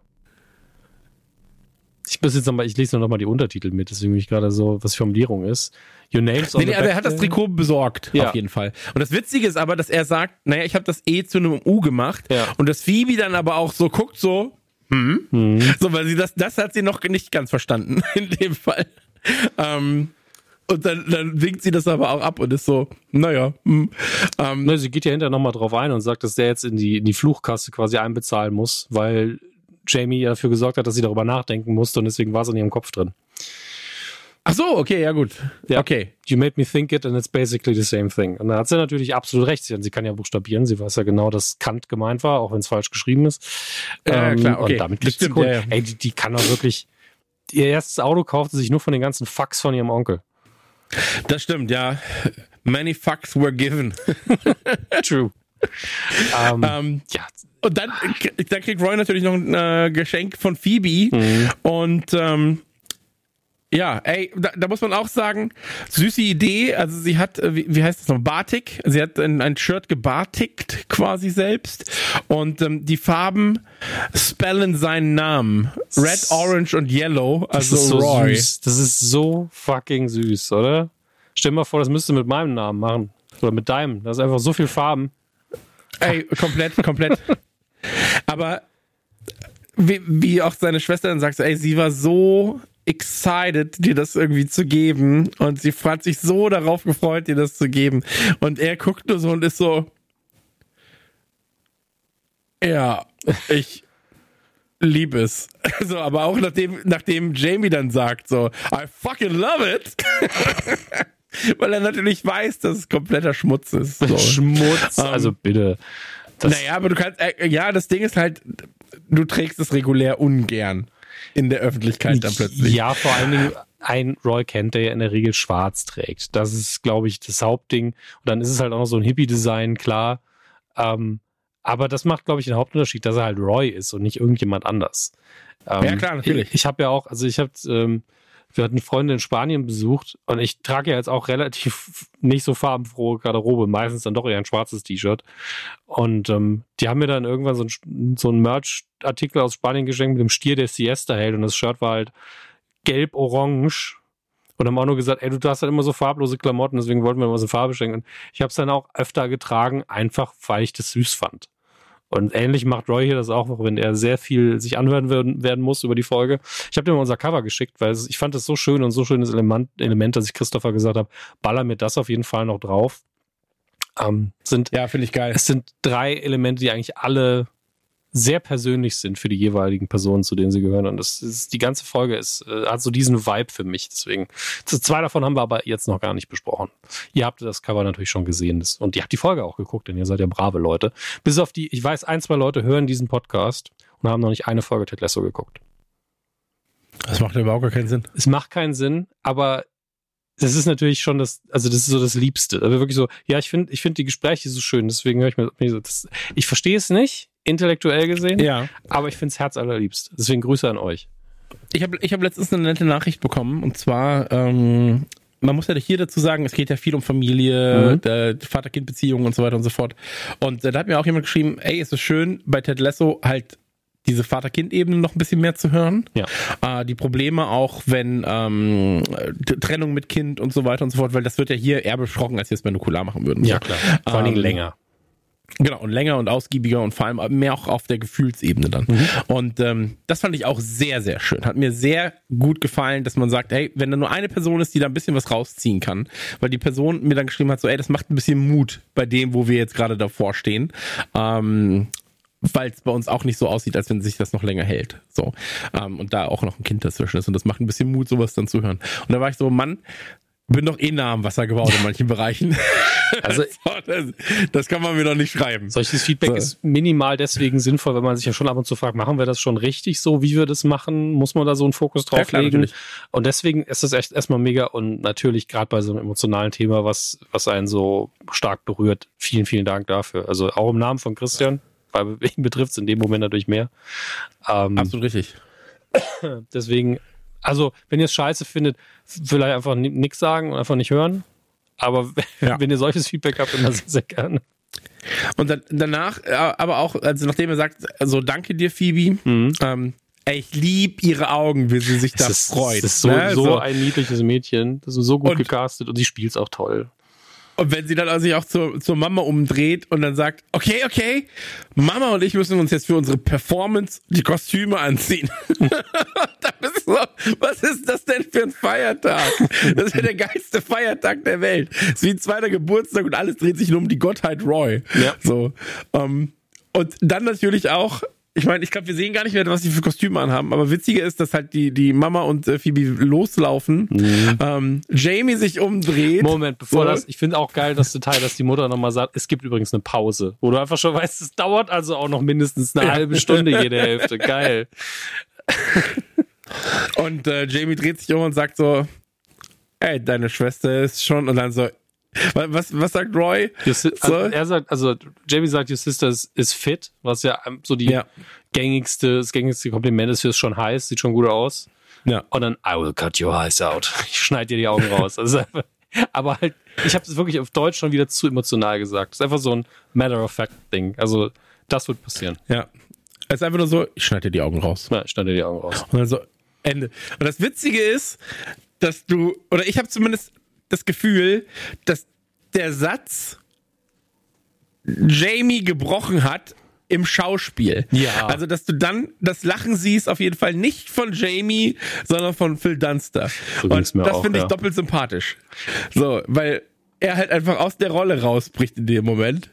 Ich muss jetzt nochmal, ich lese noch mal die Untertitel mit, deswegen bin ich gerade so, was Formulierung ist. Your name's on nee, nee, aber er hat das Trikot besorgt, ja. auf jeden Fall. Und das Witzige ist aber, dass er sagt, naja, ich habe das E zu einem U gemacht. Ja. Und dass Phoebe dann aber auch so guckt, so, hm? hm. So, weil sie das, das hat sie noch nicht ganz verstanden, in dem Fall. Ähm, und dann, dann winkt sie das aber auch ab und ist so, naja. Hm. Ähm, ne, sie geht ja hinterher nochmal drauf ein und sagt, dass der jetzt in die, in die Fluchkasse quasi einbezahlen muss, weil Jamie dafür gesorgt hat, dass sie darüber nachdenken musste und deswegen war es in ihrem Kopf drin. Ach so, okay, ja gut. Ja. Okay. You made me think it and it's basically the same thing. Und da hat sie natürlich absolut recht. Sie kann ja buchstabieren. Sie weiß ja genau, dass Kant gemeint war, auch wenn es falsch geschrieben ist. Ja, ähm, klar, okay. Und damit kriegt sie ja, ja. Ey, die, die kann doch wirklich. Ihr erstes Auto kauft sie sich nur von den ganzen Fax von ihrem Onkel. Das stimmt, ja. Many fucks were given. True. Ähm, ähm, ja. Und dann, dann kriegt Roy natürlich noch ein äh, Geschenk von Phoebe mhm. und ähm, ja, ey, da, da, muss man auch sagen, süße Idee. Also sie hat, äh, wie, wie heißt das noch, Batik. Sie hat ein, ein Shirt gebartigt quasi selbst. Und ähm, die Farben spellen seinen Namen. Red, Orange und Yellow. Also das ist so Roy. Süß. Das ist so fucking süß, oder? Stell dir mal vor, das müsste mit meinem Namen machen. Oder mit deinem. Das ist einfach so viel Farben. Ey, komplett, komplett. Aber wie, wie auch seine Schwester dann sagt, ey, sie war so excited, dir das irgendwie zu geben. Und sie hat sich so darauf gefreut, dir das zu geben. Und er guckt nur so und ist so, ja, ich liebe es. So, aber auch nachdem, nachdem Jamie dann sagt, so, I fucking love it. Weil er natürlich weiß, dass es kompletter Schmutz ist. So. Schmutz, um, ähm, also bitte. naja, aber du kannst, äh, ja, das Ding ist halt, du trägst es regulär ungern in der Öffentlichkeit dann plötzlich. Ja, vor allen Dingen ein Roy Kent, der ja in der Regel schwarz trägt. Das ist, glaube ich, das Hauptding. Und dann ist es halt auch noch so ein Hippie-Design, klar. Ähm, aber das macht, glaube ich, den Hauptunterschied, dass er halt Roy ist und nicht irgendjemand anders. Ähm, ja, klar, natürlich. Ich, ich habe ja auch, also ich habe, ähm, wir hatten Freunde in Spanien besucht und ich trage ja jetzt auch relativ nicht so farbenfrohe Garderobe, meistens dann doch eher ein schwarzes T-Shirt. Und ähm, die haben mir dann irgendwann so ein, so Merch-Artikel aus Spanien geschenkt mit dem Stier, der Siesta hält und das Shirt war halt gelb-orange und haben auch nur gesagt, ey, du hast halt immer so farblose Klamotten, deswegen wollten wir mal so Farbe schenken. Und ich habe es dann auch öfter getragen, einfach weil ich das süß fand. Und ähnlich macht Roy hier das auch, wenn er sehr viel sich anhören werden, werden muss über die Folge. Ich habe dir mal unser Cover geschickt, weil ich fand das so schön und so schönes Element, Element dass ich Christopher gesagt habe, baller mir das auf jeden Fall noch drauf. Ähm, sind, ja, finde ich geil. Es sind drei Elemente, die eigentlich alle sehr persönlich sind für die jeweiligen Personen, zu denen sie gehören. Und das ist, die ganze Folge ist, äh, hat so diesen Vibe für mich. Deswegen, zwei davon haben wir aber jetzt noch gar nicht besprochen. Ihr habt das Cover natürlich schon gesehen. Das, und ihr habt die Folge auch geguckt, denn ihr seid ja brave Leute. Bis auf die, ich weiß, ein, zwei Leute hören diesen Podcast und haben noch nicht eine Folge Ted Lasso geguckt. Das macht überhaupt gar keinen Sinn. Es macht keinen Sinn, aber das ist natürlich schon das, also das ist so das Liebste. Also wirklich so, ja, ich finde, ich finde die Gespräche so schön, deswegen höre ich mir, das, ich verstehe es nicht, intellektuell gesehen. Ja. Aber ich finde es herzallerliebst. Deswegen Grüße an euch. Ich habe ich hab letztens eine nette Nachricht bekommen und zwar, ähm, man muss ja hier dazu sagen, es geht ja viel um Familie, mhm. Vater-Kind-Beziehungen und so weiter und so fort. Und äh, da hat mir auch jemand geschrieben, ey, ist es schön, bei Ted Lasso halt diese Vater-Kind-Ebene noch ein bisschen mehr zu hören. Ja. Äh, die Probleme auch, wenn ähm, Trennung mit Kind und so weiter und so fort, weil das wird ja hier eher besprochen, als jetzt bei Nukular machen würden. Ja, klar. Vor allen Dingen ähm, länger. Genau, und länger und ausgiebiger und vor allem mehr auch auf der Gefühlsebene dann. Mhm. Und ähm, das fand ich auch sehr, sehr schön. Hat mir sehr gut gefallen, dass man sagt, hey, wenn da nur eine Person ist, die da ein bisschen was rausziehen kann, weil die Person mir dann geschrieben hat, so, ey, das macht ein bisschen Mut bei dem, wo wir jetzt gerade davor stehen. Ähm, weil es bei uns auch nicht so aussieht, als wenn sich das noch länger hält. So. Ähm, und da auch noch ein Kind dazwischen ist. Und das macht ein bisschen Mut, sowas dann zu hören. Und da war ich so, Mann, bin doch eh nah am Wasser gebaut in manchen Bereichen. Also das, das, kann man mir doch nicht schreiben. Solches Feedback so. ist minimal deswegen sinnvoll, wenn man sich ja schon ab und zu fragt, machen wir das schon richtig so, wie wir das machen? Muss man da so einen Fokus drauf ja, legen? Und deswegen ist das echt erstmal mega und natürlich gerade bei so einem emotionalen Thema, was, was einen so stark berührt. Vielen, vielen Dank dafür. Also auch im Namen von Christian, weil ihn betrifft es in dem Moment natürlich mehr. Ähm, Absolut richtig. Deswegen also, wenn ihr es scheiße findet, vielleicht einfach nichts sagen und einfach nicht hören. Aber ja. wenn ihr solches Feedback habt, dann sehr, sehr gerne. Und dann, danach, äh, aber auch, also nachdem er sagt, also danke dir, Phoebe, mhm. ähm, ey, ich lieb ihre Augen, wie sie sich da freut. Das ist so, ne? so, ein niedliches Mädchen. Das ist so gut und, gecastet und sie spielt es auch toll. Und wenn sie dann also sich auch zur, zur Mama umdreht und dann sagt, okay, okay, Mama und ich müssen uns jetzt für unsere Performance die Kostüme anziehen. da bist du so, was ist das denn für ein Feiertag? Das ist ja der geilste Feiertag der Welt. Es ist wie ein zweiter Geburtstag und alles dreht sich nur um die Gottheit Roy. Ja. So. Um, ähm, und dann natürlich auch ich meine, ich glaube, wir sehen gar nicht mehr, was die für Kostüme anhaben, aber witziger ist, dass halt die, die Mama und äh, Phoebe loslaufen, mhm. ähm, Jamie sich umdreht. Moment, bevor so. das, ich finde auch geil das Detail, dass die Mutter nochmal sagt, es gibt übrigens eine Pause, wo du einfach schon weißt, es dauert also auch noch mindestens eine ja. halbe Stunde jede Hälfte. Geil. und äh, Jamie dreht sich um und sagt so, ey, deine Schwester ist schon, und dann so, was, was sagt Roy? So? also er sagt, also Jamie sagt, your sister is, is fit, was ja so die ja. gängigste, das gängigste Kompliment ist, für es schon heiß, sieht schon gut aus. Ja. Und dann, I will cut your eyes out. Ich schneide dir die Augen raus. Also, aber halt, ich habe es wirklich auf Deutsch schon wieder zu emotional gesagt. Das ist einfach so ein Matter-of-Fact-Ding. Also, das wird passieren. Ja. Es ist einfach nur so, ich schneide dir die Augen raus. Ja, ich schneide dir die Augen raus. Und dann so, Ende. Und das Witzige ist, dass du, oder ich habe zumindest das Gefühl, dass der Satz Jamie gebrochen hat im Schauspiel. Ja. Also, dass du dann das Lachen siehst, auf jeden Fall nicht von Jamie, sondern von Phil Dunster. So Und das finde ich ja. doppelt sympathisch. So, weil er halt einfach aus der Rolle rausbricht in dem Moment.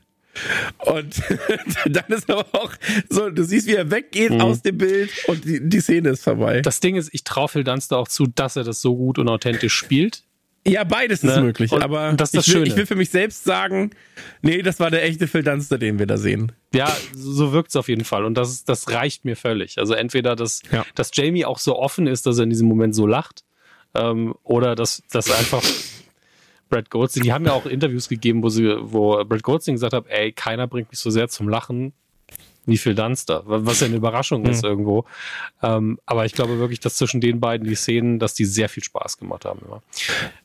Und dann ist aber auch so, du siehst, wie er weggeht mhm. aus dem Bild und die, die Szene ist vorbei. Das Ding ist, ich traue Phil Dunster auch zu, dass er das so gut und authentisch spielt. Ja, beides ist ne? möglich, und aber das ist das ich, will, ich will für mich selbst sagen, nee, das war der echte Phil Dunster, den wir da sehen. Ja, so wirkt es auf jeden Fall und das, das reicht mir völlig. Also entweder, dass, ja. dass Jamie auch so offen ist, dass er in diesem Moment so lacht ähm, oder dass, dass einfach Brad Goldstein, die haben ja auch Interviews gegeben, wo sie, wo Brad Goldstein gesagt hat, ey, keiner bringt mich so sehr zum Lachen wie viel Dunster, was ja eine Überraschung mhm. ist irgendwo. Ähm, aber ich glaube wirklich, dass zwischen den beiden die Szenen, dass die sehr viel Spaß gemacht haben immer.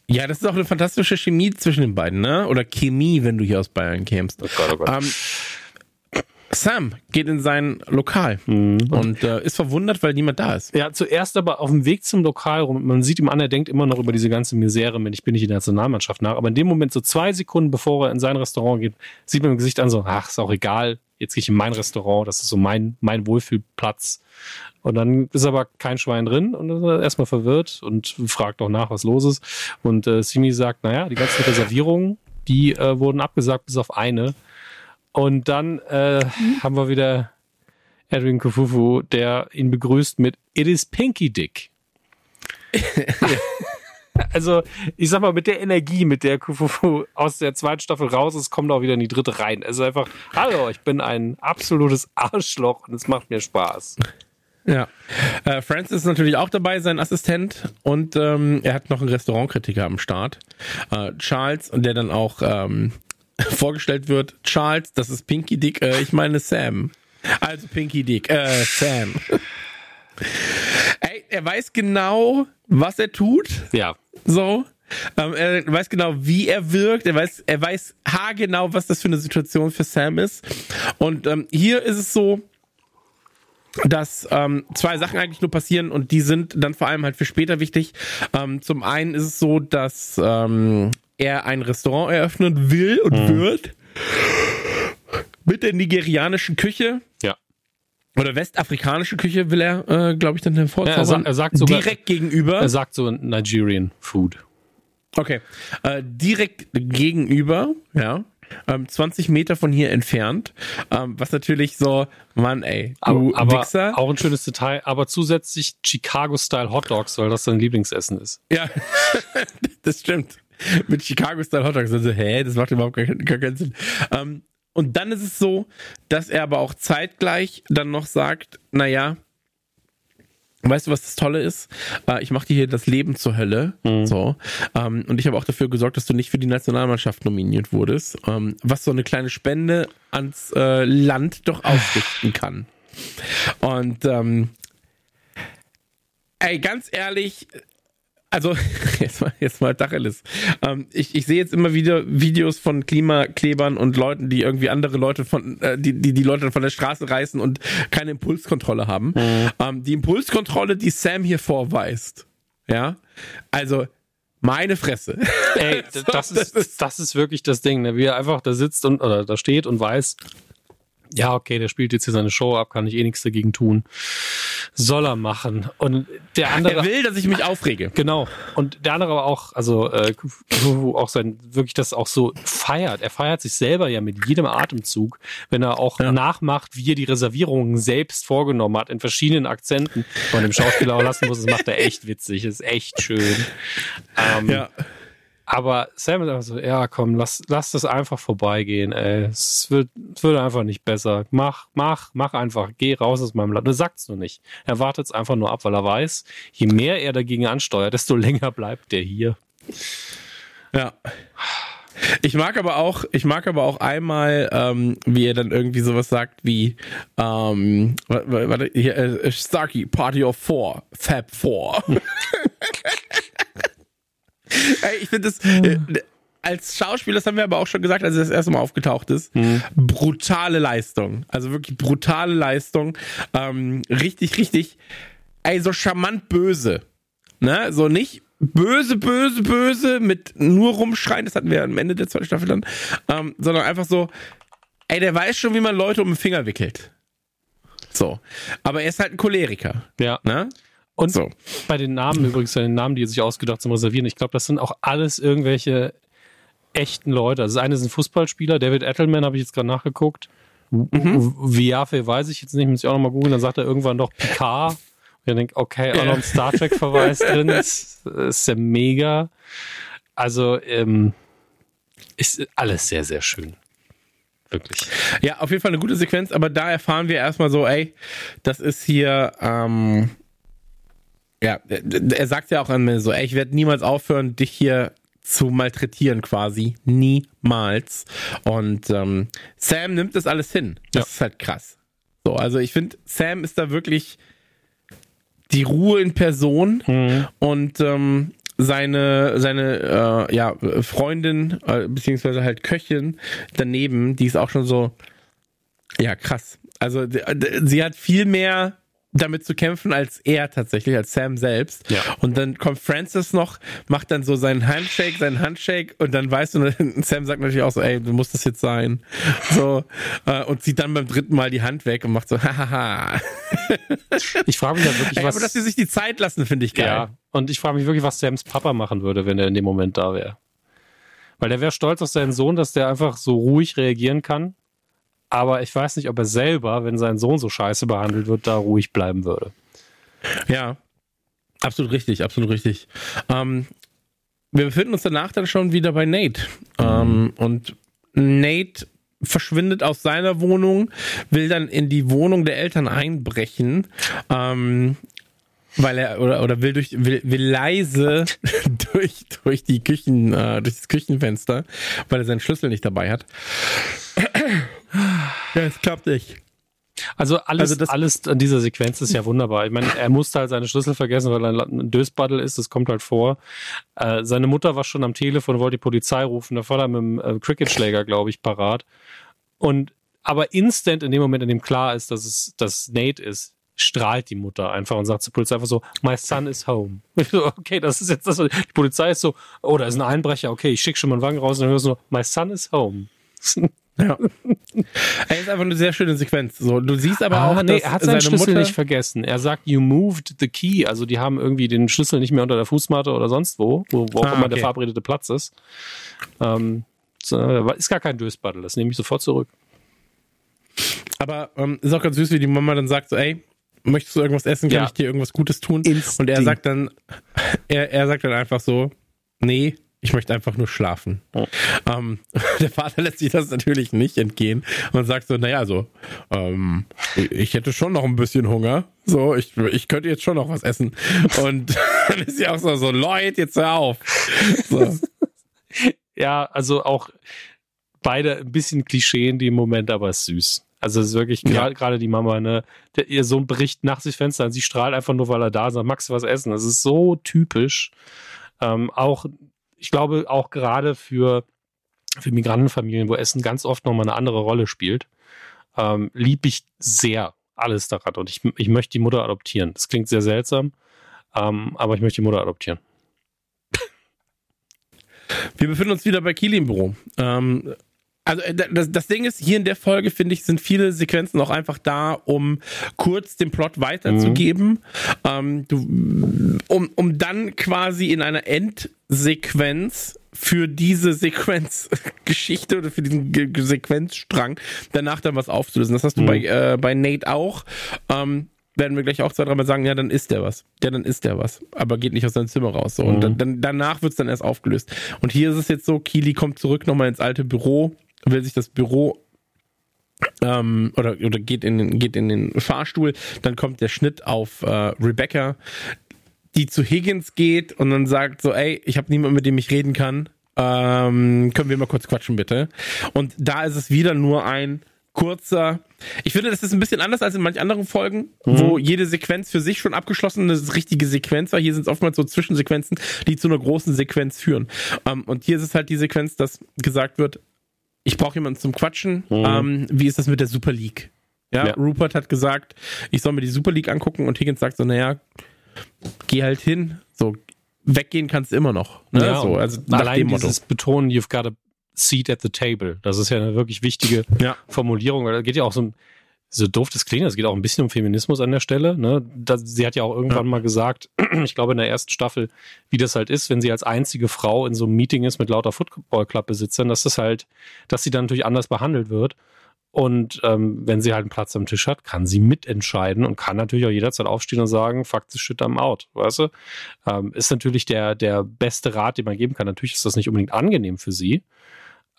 Ja, das ist auch eine fantastische Chemie zwischen den beiden, ne? Oder Chemie, wenn du hier aus Bayern kämst. Oh Gott, oh Gott. Ähm, Sam geht in sein Lokal mhm. und äh, ist verwundert, weil niemand da ist. Ja, zuerst aber auf dem Weg zum Lokal rum. Man sieht ihm an, er denkt immer noch über diese ganze Misere mit, ich bin nicht in der Nationalmannschaft nach. Aber in dem Moment, so zwei Sekunden bevor er in sein Restaurant geht, sieht man im Gesicht an so, ach, ist auch egal. Jetzt gehe ich in mein Restaurant, das ist so mein, mein Wohlfühlplatz. Und dann ist aber kein Schwein drin und ist er erstmal verwirrt und fragt auch nach, was los ist. Und äh, Simi sagt, naja, die ganzen Reservierungen, die äh, wurden abgesagt bis auf eine. Und dann äh, mhm. haben wir wieder Edwin Kufufu, der ihn begrüßt mit It is Pinky Dick. also, ich sag mal, mit der Energie, mit der Kufufu aus der zweiten Staffel raus ist, kommt auch wieder in die dritte rein. Also einfach, hallo, ich bin ein absolutes Arschloch und es macht mir Spaß. Ja. Äh, Francis ist natürlich auch dabei, sein Assistent. Und ähm, er hat noch einen Restaurantkritiker am Start. Äh, Charles, der dann auch ähm, vorgestellt wird, Charles, das ist Pinky Dick, äh, ich meine Sam. Also Pinky Dick, äh, Sam. Ey, er weiß genau, was er tut. Ja. So. Ähm, er weiß genau, wie er wirkt. Er weiß, er weiß haargenau, was das für eine Situation für Sam ist. Und ähm, hier ist es so, dass ähm, zwei Sachen eigentlich nur passieren und die sind dann vor allem halt für später wichtig. Ähm, zum einen ist es so, dass ähm, er ein Restaurant eröffnen will und mhm. wird mit der nigerianischen Küche. Ja. Oder westafrikanische Küche will er, äh, glaube ich, dann hervorzaubern. Ja, er, er, sagt sogar, direkt gegenüber. Er sagt so Nigerian Food. Okay. Äh, direkt gegenüber, ja. Ähm, 20 Meter von hier entfernt. Ähm, was natürlich so, Mann, ey, du aber, aber Auch ein schönes Detail, aber zusätzlich Chicago-Style Hot Dogs, weil das sein Lieblingsessen ist. Ja, das stimmt. mit Chicago-Style Hot Dogs. Also, hä, das macht überhaupt gar, gar keinen Sinn. Ähm, und dann ist es so, dass er aber auch zeitgleich dann noch sagt, naja, Weißt du, was das Tolle ist? Äh, ich mache dir hier das Leben zur Hölle. Mhm. So. Ähm, und ich habe auch dafür gesorgt, dass du nicht für die Nationalmannschaft nominiert wurdest. Ähm, was so eine kleine Spende ans äh, Land doch ausrichten kann. Und ähm, ey, ganz ehrlich, also, jetzt mal, jetzt mal Tacheles. Ähm, ich, ich sehe jetzt immer wieder Videos von Klimaklebern und Leuten, die irgendwie andere Leute von, äh, die, die die Leute von der Straße reißen und keine Impulskontrolle haben. Mhm. Ähm, die Impulskontrolle, die Sam hier vorweist, ja, also meine Fresse. Ey, so, das, ist, das ist wirklich das Ding, ne? wie er einfach da sitzt und oder da steht und weiß, ja, okay, der spielt jetzt hier seine Show ab, kann ich eh nichts dagegen tun. Soll er machen. Und der andere. Er will, dass ich mich aufrege. Genau. Und der andere aber auch, also äh, auch sein, wirklich das auch so feiert. Er feiert sich selber ja mit jedem Atemzug, wenn er auch ja. nachmacht, wie er die Reservierungen selbst vorgenommen hat, in verschiedenen Akzenten. Von dem Schauspieler auch lassen muss, das macht er echt witzig, ist echt schön. Ähm, ja. Aber Sam ist einfach so, ja, komm, lass, lass das einfach vorbeigehen, ey. Es wird, es wird einfach nicht besser. Mach, mach, mach einfach. Geh raus aus meinem Land. Er sagt's nur nicht. Er wartet es einfach nur ab, weil er weiß, je mehr er dagegen ansteuert, desto länger bleibt der hier. Ja. Ich mag aber auch, ich mag aber auch einmal, ähm, wie er dann irgendwie sowas sagt wie, ähm, warte, hier, äh, Starkey, Party of Four, Fab Four. Ey, ich finde das, äh, als Schauspieler, das haben wir aber auch schon gesagt, als er das erste Mal aufgetaucht ist, mhm. brutale Leistung. Also wirklich brutale Leistung. Ähm, richtig, richtig, ey, so charmant böse. Ne? So nicht böse, böse, böse mit nur rumschreien, das hatten wir am Ende der zweiten Staffel dann, ähm, sondern einfach so, ey, der weiß schon, wie man Leute um den Finger wickelt. So. Aber er ist halt ein Choleriker. Ja. Ne? Und so. bei den Namen übrigens, bei den Namen, die er sich ausgedacht zum Reservieren, ich glaube, das sind auch alles irgendwelche echten Leute. Also das eine ist ein Fußballspieler, David Edelman, habe ich jetzt gerade nachgeguckt. Mhm. Viafe weiß ich jetzt nicht, muss ich auch nochmal googeln. Dann sagt er irgendwann doch Picard. Und ich denke, okay, auch noch ein Star Trek-Verweis drin. Das ist ja mega. Also, ähm, ist alles sehr, sehr schön. Wirklich. Ja, auf jeden Fall eine gute Sequenz, aber da erfahren wir erstmal so, ey, das ist hier, ähm, ja, er sagt ja auch an mir so, ey, ich werde niemals aufhören, dich hier zu malträtieren quasi. Niemals. Und ähm, Sam nimmt das alles hin. Das ja. ist halt krass. So, also ich finde, Sam ist da wirklich die Ruhe in Person mhm. und ähm, seine seine äh, ja Freundin äh, beziehungsweise halt Köchin daneben, die ist auch schon so ja krass. Also sie hat viel mehr damit zu kämpfen als er tatsächlich, als Sam selbst. Ja. Und dann kommt Francis noch, macht dann so seinen Handshake, seinen Handshake und dann weißt du, Sam sagt natürlich auch so, ey, du musst das jetzt sein. So, äh, und zieht dann beim dritten Mal die Hand weg und macht so, hahaha. ich frage mich ja wirklich, ey, was. Aber dass sie sich die Zeit lassen, finde ich geil. Ja, und ich frage mich wirklich, was Sams Papa machen würde, wenn er in dem Moment da wäre. Weil der wäre stolz auf seinen Sohn, dass der einfach so ruhig reagieren kann aber ich weiß nicht, ob er selber, wenn sein Sohn so scheiße behandelt wird, da ruhig bleiben würde. Ja, absolut richtig, absolut richtig. Ähm, wir befinden uns danach dann schon wieder bei Nate. Ähm, und Nate verschwindet aus seiner Wohnung, will dann in die Wohnung der Eltern einbrechen. Ähm, weil er oder, oder will durch will, will leise durch durch die Küchen äh, durch das Küchenfenster, weil er seinen Schlüssel nicht dabei hat. Ja, es klappt nicht. Also alles, also alles an dieser Sequenz ist ja wunderbar. Ich meine, er musste halt seine Schlüssel vergessen, weil er ein Dösbaddel ist, das kommt halt vor. Äh, seine Mutter war schon am Telefon, wollte die Polizei rufen, da war er mit dem äh, Cricketschläger, glaube ich, parat. Und aber instant in dem Moment, in dem klar ist, dass es dass Nate ist, strahlt die Mutter einfach und sagt zur Polizei einfach so, my son is home. okay, das ist jetzt das. Die Polizei ist so, oh, da ist ein Einbrecher, okay, ich schicke schon mal einen Wagen raus und dann hörst du so, my son is home. Ja. Ey, ist einfach eine sehr schöne Sequenz. So, du siehst aber ah, auch, nee, er hat seinen Schlüssel Mutter nicht vergessen. Er sagt, you moved the key. Also die haben irgendwie den Schlüssel nicht mehr unter der Fußmatte oder sonst wo, wo, wo auch ah, immer okay. der verabredete Platz ist. Ähm, ist gar kein Dösbattle, das nehme ich sofort zurück. Aber ähm, ist auch ganz süß, wie die Mama dann sagt, so, ey, möchtest du irgendwas essen? Kann ja. ich dir irgendwas Gutes tun? Instinkt. Und er sagt dann, er, er sagt dann einfach so, nee, ich möchte einfach nur schlafen. Oh. Ähm, der Vater lässt sich das natürlich nicht entgehen und sagt so, naja, so, ähm, ich hätte schon noch ein bisschen Hunger. So, ich, ich könnte jetzt schon noch was essen. Und dann ist sie auch so, so, Leute, jetzt hör auf. So. Ja, also auch beide ein bisschen Klischee in dem Moment, aber ist süß. Also es ist wirklich gerade ja. die Mama, ne, der, ihr Sohn bricht nachts das Fenster an, sie strahlt einfach nur, weil er da ist, sagt, du was essen? Das ist so typisch. Ähm, auch ich glaube auch gerade für, für Migrantenfamilien, wo Essen ganz oft nochmal eine andere Rolle spielt, ähm, liebe ich sehr alles daran. Und ich, ich möchte die Mutter adoptieren. Das klingt sehr seltsam, ähm, aber ich möchte die Mutter adoptieren. Wir befinden uns wieder bei Kili. Ähm, also äh, das, das Ding ist, hier in der Folge, finde ich, sind viele Sequenzen auch einfach da, um kurz den Plot weiterzugeben. Mhm. Ähm, du, um, um dann quasi in einer Endsequenz für diese Sequenzgeschichte oder für diesen Ge Sequenzstrang danach dann was aufzulösen. Das hast du mhm. bei, äh, bei Nate auch. Ähm, werden wir gleich auch zwei, dreimal sagen, ja, dann ist der was. Ja, dann ist der was. Aber geht nicht aus seinem Zimmer raus. So. Und mhm. dann, dann, danach wird's dann erst aufgelöst. Und hier ist es jetzt so, Kili kommt zurück nochmal ins alte Büro will sich das Büro ähm, oder, oder geht, in den, geht in den Fahrstuhl, dann kommt der Schnitt auf äh, Rebecca, die zu Higgins geht und dann sagt so, ey, ich habe niemanden, mit dem ich reden kann. Ähm, können wir mal kurz quatschen, bitte? Und da ist es wieder nur ein kurzer. Ich finde, das ist ein bisschen anders als in manch anderen Folgen, mhm. wo jede Sequenz für sich schon abgeschlossen eine richtige Sequenz war. Hier sind es oftmals so Zwischensequenzen, die zu einer großen Sequenz führen. Ähm, und hier ist es halt die Sequenz, dass gesagt wird, ich brauche jemanden zum Quatschen. Mhm. Ähm, wie ist das mit der Super League? Ja, ja, Rupert hat gesagt, ich soll mir die Super League angucken und Higgins sagt so, naja, geh halt hin. So, weggehen kannst du immer noch. Ne? Ja, so, also allein dieses Betonen, you've got a seat at the table. Das ist ja eine wirklich wichtige ja. Formulierung. Da geht ja auch so so doof das klingt, es geht auch ein bisschen um Feminismus an der Stelle. Ne? Das, sie hat ja auch irgendwann ja. mal gesagt, ich glaube in der ersten Staffel, wie das halt ist, wenn sie als einzige Frau in so einem Meeting ist mit lauter Football Club Besitzern, dass das halt, dass sie dann natürlich anders behandelt wird. Und ähm, wenn sie halt einen Platz am Tisch hat, kann sie mitentscheiden und kann natürlich auch jederzeit aufstehen und sagen, fuck this shit, I'm out, weißt du? Ähm, ist natürlich der, der beste Rat, den man geben kann. Natürlich ist das nicht unbedingt angenehm für sie,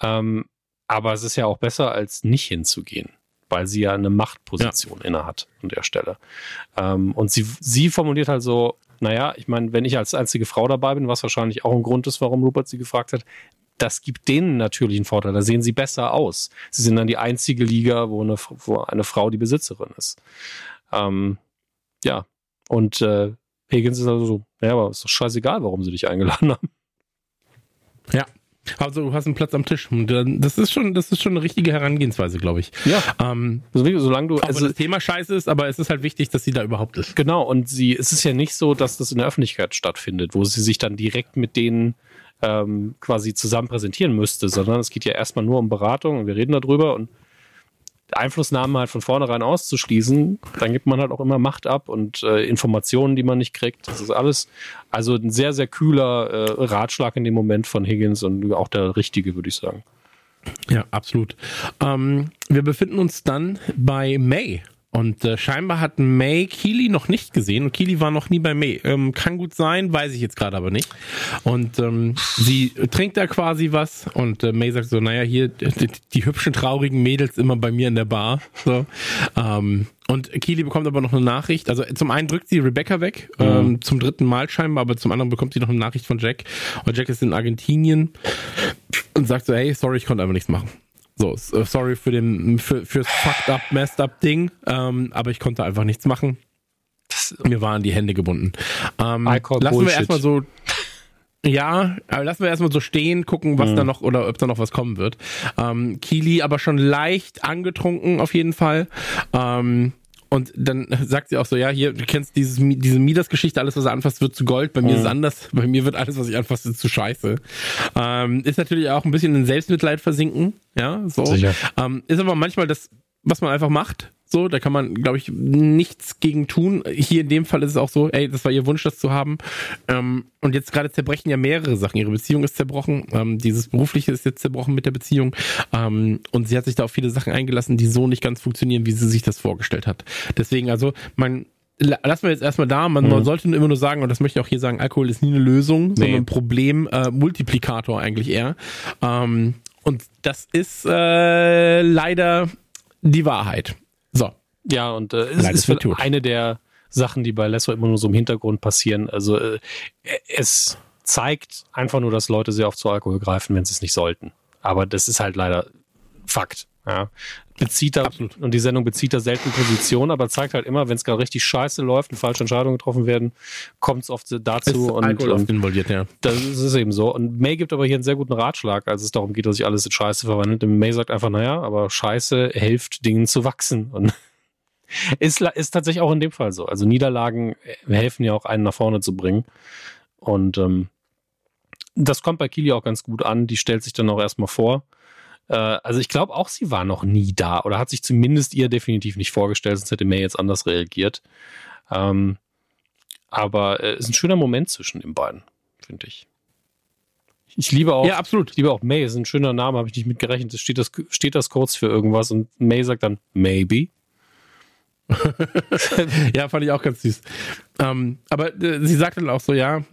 ähm, aber es ist ja auch besser, als nicht hinzugehen, weil sie ja eine Machtposition ja. inne hat an der Stelle. Ähm, und sie, sie formuliert halt so, naja, ich meine, wenn ich als einzige Frau dabei bin, was wahrscheinlich auch ein Grund ist, warum Rupert sie gefragt hat, das gibt denen natürlich einen Vorteil. Da sehen sie besser aus. Sie sind dann die einzige Liga, wo eine, wo eine Frau die Besitzerin ist. Ähm, ja, und äh, Higgins ist also so, ja, aber ist doch scheißegal, warum sie dich eingeladen haben. Ja. Also du hast einen Platz am Tisch. Das ist schon, das ist schon eine richtige Herangehensweise, glaube ich. Ja. Ähm, solange du also das Thema scheiße ist, aber es ist halt wichtig, dass sie da überhaupt ist. Genau. Und sie, es ist ja nicht so, dass das in der Öffentlichkeit stattfindet, wo sie sich dann direkt mit denen ähm, quasi zusammen präsentieren müsste, sondern es geht ja erstmal nur um Beratung und wir reden darüber und Einflussnahmen halt von vornherein auszuschließen, dann gibt man halt auch immer Macht ab und äh, Informationen, die man nicht kriegt. Das ist alles also ein sehr, sehr kühler äh, Ratschlag in dem Moment von Higgins und auch der richtige, würde ich sagen. Ja, absolut. Ähm, wir befinden uns dann bei May und äh, scheinbar hat May Keely noch nicht gesehen und Keely war noch nie bei May. Ähm, kann gut sein, weiß ich jetzt gerade aber nicht. Und ähm, sie trinkt da quasi was und äh, May sagt so, naja, hier die, die, hübschen, traurigen Mädels immer bei mir in der Bar. So. Ähm, und Keely bekommt aber noch eine Nachricht. Also zum einen drückt sie Rebecca weg, mhm. ähm, zum dritten Mal scheinbar, aber zum anderen bekommt sie noch eine Nachricht von Jack. Und Jack ist in Argentinien und sagt so, hey, sorry, ich konnte einfach nichts machen. So, äh, sorry für den für, fürs fucked up, messed up Ding, ähm, aber ich konnte einfach nichts machen. Mir waren die Hände gebunden. Ähm, lassen Bullshit. wir erstmal so ja, aber lassen wir erstmal so stehen, gucken, was mhm. da noch oder ob da noch was kommen wird. Ähm, Kili aber schon leicht angetrunken auf jeden Fall. Ähm, und dann sagt sie auch so, ja, hier, du kennst dieses, diese Midas-Geschichte, alles, was er anfasst, wird zu Gold. Bei mir mhm. ist es anders. Bei mir wird alles, was ich anfasse, zu scheiße. Ähm, ist natürlich auch ein bisschen in Selbstmitleid versinken. Ja, so. Sicher. Ähm, ist aber manchmal das, was man einfach macht. So, da kann man, glaube ich, nichts gegen tun. Hier in dem Fall ist es auch so, ey, das war ihr Wunsch, das zu haben. Ähm, und jetzt gerade zerbrechen ja mehrere Sachen. Ihre Beziehung ist zerbrochen, ähm, dieses berufliche ist jetzt zerbrochen mit der Beziehung. Ähm, und sie hat sich da auf viele Sachen eingelassen, die so nicht ganz funktionieren, wie sie sich das vorgestellt hat. Deswegen, also, man, lassen wir jetzt erstmal da. Man, mhm. sollte immer nur sagen, und das möchte ich auch hier sagen, Alkohol ist nie eine Lösung, nee. sondern ein Problem, äh, Multiplikator eigentlich eher. Ähm, und das ist äh, leider die Wahrheit. So. Ja, und äh, es ist eine der Sachen, die bei Lesso immer nur so im Hintergrund passieren. Also äh, es zeigt einfach nur, dass Leute sehr oft zu Alkohol greifen, wenn sie es nicht sollten. Aber das ist halt leider Fakt. Ja. Bezieht da, Absolut. und die Sendung bezieht da selten Position, aber zeigt halt immer, wenn es gerade richtig scheiße läuft und falsche Entscheidungen getroffen werden, kommt es oft dazu. Ist und, Alkohol und involviert, ja. Das ist eben so. Und May gibt aber hier einen sehr guten Ratschlag, als es darum geht, dass sich alles in Scheiße verwandelt. Und May sagt einfach, naja, aber Scheiße hilft Dingen zu wachsen. Und ist, ist tatsächlich auch in dem Fall so. Also Niederlagen helfen ja auch, einen nach vorne zu bringen. Und ähm, das kommt bei Kili auch ganz gut an. Die stellt sich dann auch erstmal vor. Äh, also ich glaube auch, sie war noch nie da oder hat sich zumindest ihr definitiv nicht vorgestellt, sonst hätte May jetzt anders reagiert. Ähm, aber es äh, ist ein schöner Moment zwischen den beiden, finde ich. Ich liebe auch, ja, absolut. Ich liebe auch May, ist ein schöner Name, habe ich nicht mitgerechnet. Steht das, steht das kurz für irgendwas und May sagt dann maybe. ja, fand ich auch ganz süß. Ähm, aber äh, sie sagt dann auch so, ja,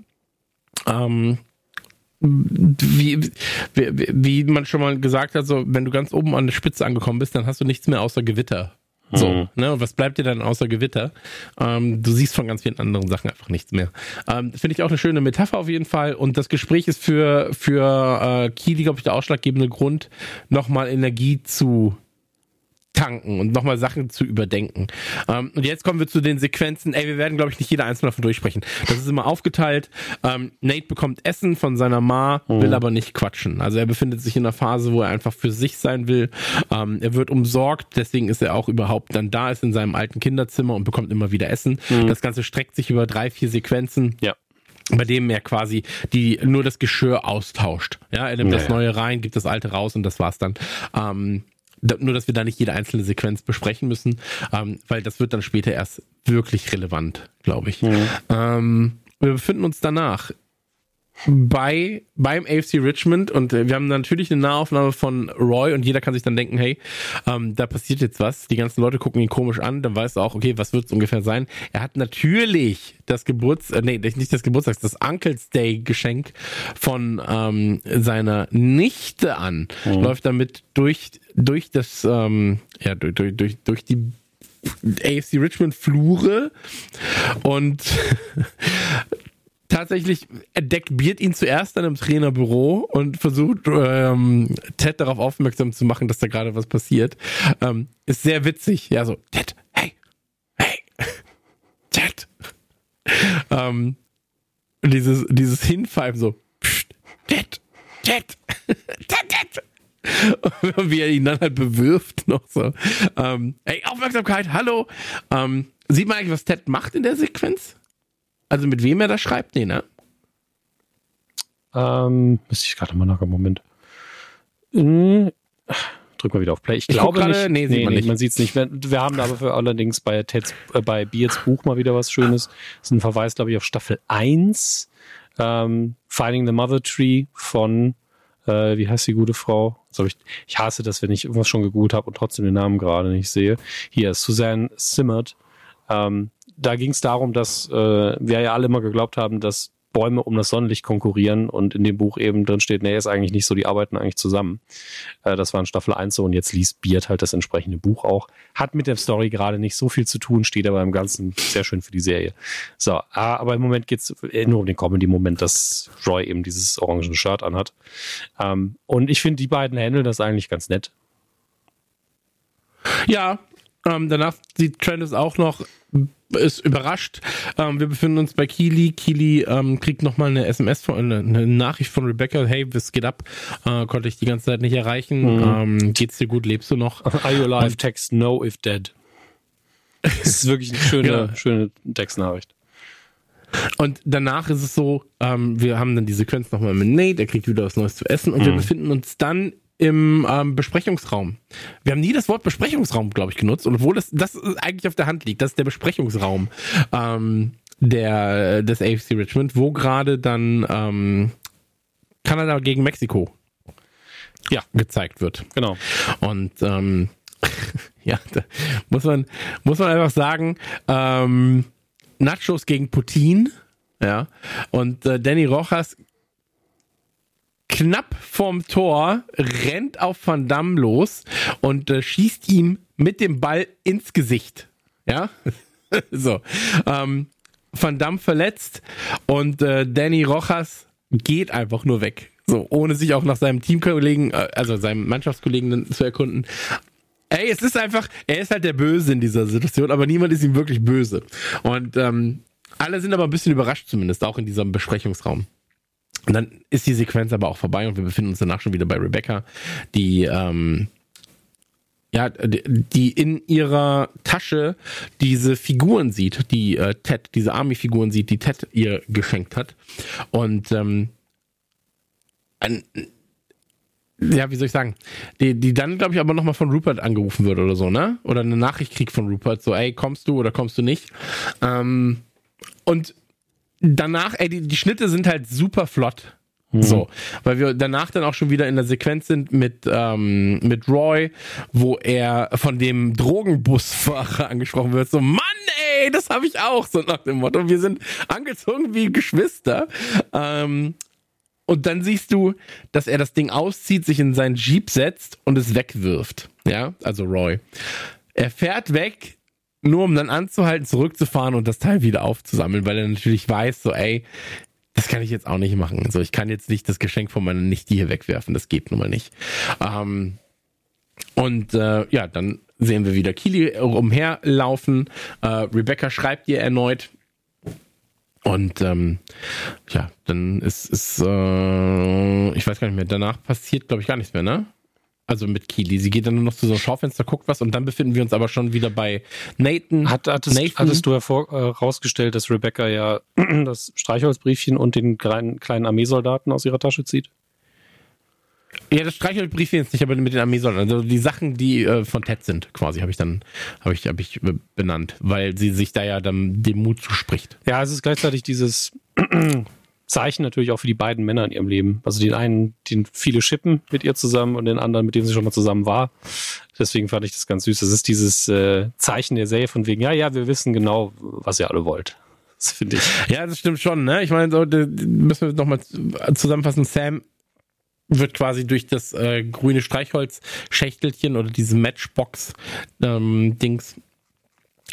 ähm, wie, wie, wie man schon mal gesagt hat, so, wenn du ganz oben an der Spitze angekommen bist, dann hast du nichts mehr außer Gewitter. So, mhm. ne? Und was bleibt dir dann außer Gewitter? Ähm, du siehst von ganz vielen anderen Sachen einfach nichts mehr. Ähm, Finde ich auch eine schöne Metapher auf jeden Fall. Und das Gespräch ist für, für äh, Kili, glaube ich, der ausschlaggebende Grund, nochmal Energie zu tanken und nochmal Sachen zu überdenken. Ähm, und jetzt kommen wir zu den Sequenzen. Ey, wir werden, glaube ich, nicht jeder einzelne davon durchsprechen. Das ist immer aufgeteilt. Ähm, Nate bekommt Essen von seiner Ma, mhm. will aber nicht quatschen. Also er befindet sich in einer Phase, wo er einfach für sich sein will. Ähm, er wird umsorgt, deswegen ist er auch überhaupt dann da, ist in seinem alten Kinderzimmer und bekommt immer wieder Essen. Mhm. Das Ganze streckt sich über drei, vier Sequenzen. Ja bei dem er quasi die nur das Geschirr austauscht. Ja, er nimmt naja. das neue rein, gibt das alte raus und das war's dann. Ähm, nur, dass wir da nicht jede einzelne Sequenz besprechen müssen, ähm, weil das wird dann später erst wirklich relevant, glaube ich. Mhm. Ähm, wir befinden uns danach bei beim AFC Richmond und äh, wir haben natürlich eine Nahaufnahme von Roy und jeder kann sich dann denken, hey, ähm, da passiert jetzt was. Die ganzen Leute gucken ihn komisch an, dann weißt du auch, okay, was wird es ungefähr sein? Er hat natürlich das Geburts, äh, nee, nicht das Geburtstags, das Uncle's Day Geschenk von ähm, seiner Nichte an, mhm. läuft damit durch durch das ähm, ja durch durch durch, durch die AFC Richmond Flure und tatsächlich entdeckt Beard ihn zuerst dann im Trainerbüro und versucht ähm, Ted darauf aufmerksam zu machen, dass da gerade was passiert. Ähm, ist sehr witzig. Ja, so, Ted, hey, hey, Ted. ähm, dieses, dieses Hinpfeifen so, Psst, Ted, Ted, Ted, Ted. Und wie er ihn dann halt bewirft noch so. Ähm, hey, Aufmerksamkeit, hallo. Ähm, sieht man eigentlich, was Ted macht in der Sequenz? Also mit wem er da schreibt? Nee, ne? Ähm, müsste ich gerade mal nach einem Moment. Hm, drück mal wieder auf Play. Ich, ich glaube grade, nicht. Nee, sieht nee, man, nee, nicht. man sieht es nicht. Wir haben aber für allerdings bei Teds, äh, bei Beards Buch mal wieder was Schönes. Das ist ein Verweis, glaube ich, auf Staffel 1. Ähm, Finding the Mother Tree von, äh, wie heißt die gute Frau? Ich, ich hasse das, wenn ich irgendwas schon gegoogelt habe und trotzdem den Namen gerade nicht sehe. Hier, Suzanne Simmert. Ähm, da ging es darum, dass äh, wir ja alle immer geglaubt haben, dass Bäume um das Sonnenlicht konkurrieren und in dem Buch eben drin steht, nee, ist eigentlich nicht so, die arbeiten eigentlich zusammen. Äh, das war in Staffel 1 so und jetzt liest Beard halt das entsprechende Buch auch. Hat mit der Story gerade nicht so viel zu tun, steht aber im Ganzen sehr schön für die Serie. So, aber im Moment geht's äh, nur um den Comedy-Moment, dass Roy eben dieses orange Shirt anhat. Ähm, und ich finde, die beiden handeln das eigentlich ganz nett. Ja, ähm, danach sieht Trent auch noch ist überrascht. Ähm, wir befinden uns bei Kili. Kili ähm, kriegt nochmal eine SMS, von, eine, eine, Nachricht von Rebecca. Hey, was geht ab? Äh, konnte ich die ganze Zeit nicht erreichen. Mhm. Ähm, geht's dir gut? Lebst du noch? Are you alive? Text no if dead. Das ist wirklich eine schöne, genau. schöne Textnachricht. Und danach ist es so, ähm, wir haben dann die Sequenz nochmal mit Nate, er kriegt wieder was Neues zu essen und mhm. wir befinden uns dann im ähm, Besprechungsraum. Wir haben nie das Wort Besprechungsraum, glaube ich, genutzt, und obwohl das, das eigentlich auf der Hand liegt, das ist der Besprechungsraum ähm, der, des AFC Richmond, wo gerade dann ähm, Kanada gegen Mexiko ja. gezeigt wird. Genau. Und ähm, ja, da muss man, muss man einfach sagen, ähm, Nachos gegen Putin, ja, und äh, Danny Rojas knapp vorm Tor, rennt auf Van Damme los und äh, schießt ihm mit dem Ball ins Gesicht. Ja, so. Ähm, Van Damme verletzt und äh, Danny Rojas geht einfach nur weg. So, ohne sich auch nach seinem Teamkollegen, äh, also seinem Mannschaftskollegen zu erkunden. Ey, es ist einfach, er ist halt der Böse in dieser Situation, aber niemand ist ihm wirklich böse. Und ähm, alle sind aber ein bisschen überrascht zumindest, auch in diesem Besprechungsraum. Und dann ist die Sequenz aber auch vorbei und wir befinden uns danach schon wieder bei Rebecca, die ähm, ja, die in ihrer Tasche diese Figuren sieht, die äh, Ted, diese Army-Figuren sieht, die Ted ihr geschenkt hat. Und ähm, ein, ja, wie soll ich sagen, die, die dann, glaube ich, aber nochmal von Rupert angerufen wird oder so, ne? Oder eine Nachricht kriegt von Rupert, so, ey, kommst du oder kommst du nicht? Ähm, und danach, ey, die, die Schnitte sind halt super flott. Mhm. So, weil wir danach dann auch schon wieder in der Sequenz sind mit, ähm, mit Roy, wo er von dem Drogenbusfahrer angesprochen wird. So, Mann, ey, das habe ich auch, so nach dem Motto. Wir sind angezogen wie Geschwister. Ähm, und dann siehst du, dass er das Ding auszieht, sich in seinen Jeep setzt und es wegwirft. Ja, also Roy er fährt weg, nur um dann anzuhalten, zurückzufahren und das Teil wieder aufzusammeln, weil er natürlich weiß, so, ey, das kann ich jetzt auch nicht machen. Also ich kann jetzt nicht das Geschenk von meiner Nichte hier wegwerfen, das geht nun mal nicht. Ähm, und äh, ja, dann sehen wir wieder Kili umherlaufen. Äh, Rebecca schreibt ihr erneut. Und ähm, ja, dann ist, ist äh, ich weiß gar nicht mehr, danach passiert, glaube ich, gar nichts mehr, ne? Also mit Kili. Sie geht dann nur noch zu so einem Schaufenster, guckt was und dann befinden wir uns aber schon wieder bei Nathan. Hat, hattest, Nathan. hattest du herausgestellt, äh, dass Rebecca ja das Streichholzbriefchen und den kleinen, kleinen Armeesoldaten aus ihrer Tasche zieht? Ja, das Streichholzbriefchen jetzt nicht, aber mit den Armeesoldaten. Also die Sachen, die äh, von Ted sind, quasi, habe ich dann habe ich, hab ich benannt, weil sie sich da ja dann dem Mut zuspricht. Ja, es ist gleichzeitig dieses Zeichen natürlich auch für die beiden Männer in ihrem Leben. Also den einen, den viele schippen mit ihr zusammen und den anderen, mit dem sie schon mal zusammen war. Deswegen fand ich das ganz süß. Das ist dieses äh, Zeichen der Serie von wegen, ja, ja, wir wissen genau, was ihr alle wollt. Das finde ich. Ja, das stimmt schon, ne? Ich meine, so, müssen wir nochmal zusammenfassen. Sam wird quasi durch das äh, grüne Streichholz-Schächtelchen oder diese Matchbox-Dings ähm,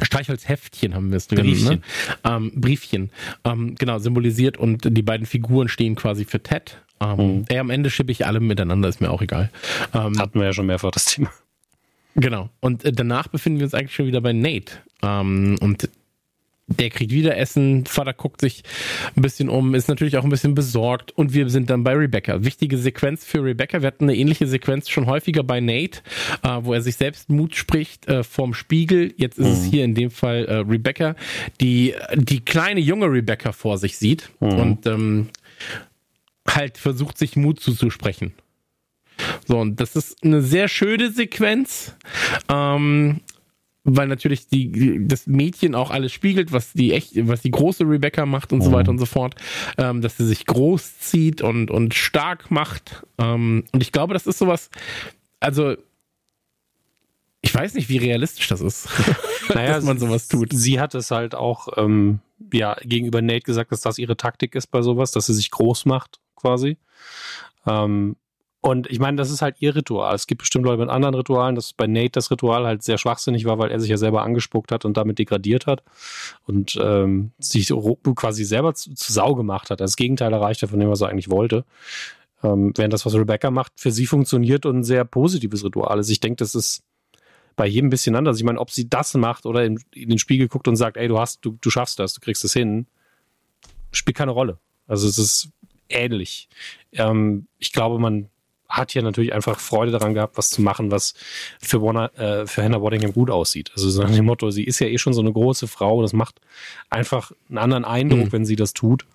Streichholzheftchen haben wir es drin, Briefchen. Ne? Ähm, Briefchen, ähm, genau, symbolisiert und die beiden Figuren stehen quasi für Ted. Ähm, mhm. Ey, am Ende schippe ich alle miteinander, ist mir auch egal. Ähm, Hatten wir ja schon mehrfach das Thema. Genau. Und äh, danach befinden wir uns eigentlich schon wieder bei Nate. Ähm, und der kriegt wieder Essen, Vater guckt sich ein bisschen um, ist natürlich auch ein bisschen besorgt und wir sind dann bei Rebecca. Wichtige Sequenz für Rebecca. Wir hatten eine ähnliche Sequenz schon häufiger bei Nate, äh, wo er sich selbst Mut spricht äh, vorm Spiegel. Jetzt ist mhm. es hier in dem Fall äh, Rebecca, die die kleine junge Rebecca vor sich sieht mhm. und ähm, halt versucht sich Mut zuzusprechen. So, und das ist eine sehr schöne Sequenz. Ähm, weil natürlich die, das Mädchen auch alles spiegelt, was die echt, was die große Rebecca macht und mhm. so weiter und so fort, ähm, dass sie sich groß zieht und, und stark macht. Ähm, und ich glaube, das ist sowas, also ich weiß nicht, wie realistisch das ist, naja, dass man sowas tut. Sie hat es halt auch ähm, ja, gegenüber Nate gesagt, dass das ihre Taktik ist bei sowas, dass sie sich groß macht, quasi. Ähm, und ich meine, das ist halt ihr Ritual. Es gibt bestimmt Leute mit anderen Ritualen, dass bei Nate das Ritual halt sehr schwachsinnig war, weil er sich ja selber angespuckt hat und damit degradiert hat und ähm, sich quasi selber zu, zu Sau gemacht hat. Das Gegenteil erreicht von dem, was er eigentlich wollte. Ähm, während das, was Rebecca macht, für sie funktioniert und ein sehr positives Ritual ist. Ich denke, das ist bei jedem ein bisschen anders. Ich meine, ob sie das macht oder in, in, den Spiegel guckt und sagt, ey, du hast, du, du schaffst das, du kriegst es hin, spielt keine Rolle. Also es ist ähnlich. Ähm, ich glaube, man hat hier natürlich einfach Freude daran gehabt, was zu machen, was für, Warner, äh, für Hannah Waddingham gut aussieht. Also so nach dem Motto, sie ist ja eh schon so eine große Frau, das macht einfach einen anderen Eindruck, mhm. wenn sie das tut.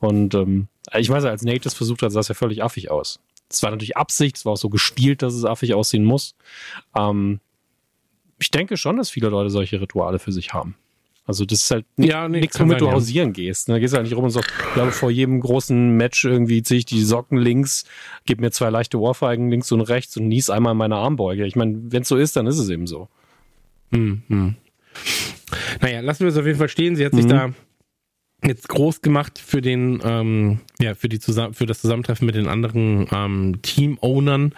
Und ähm, ich weiß ja, als Nate das versucht hat, sah es ja völlig affig aus. Es war natürlich Absicht, es war auch so gespielt, dass es affig aussehen muss. Ähm, ich denke schon, dass viele Leute solche Rituale für sich haben. Also das ist halt ja, nee, nichts, womit du hausieren gehst. Da ne? gehst du halt nicht rum und sagst, ich glaube, vor jedem großen Match irgendwie ziehe ich die Socken links, gib mir zwei leichte Ohrfeigen links und rechts und nies einmal meine Armbeuge. Ich meine, wenn es so ist, dann ist es eben so. Hm, hm. Naja, lassen wir es auf jeden Fall stehen. Sie hat sich mhm. da jetzt groß gemacht für den ähm, ja für die zusammen für das Zusammentreffen mit den anderen ähm, Team-Ownern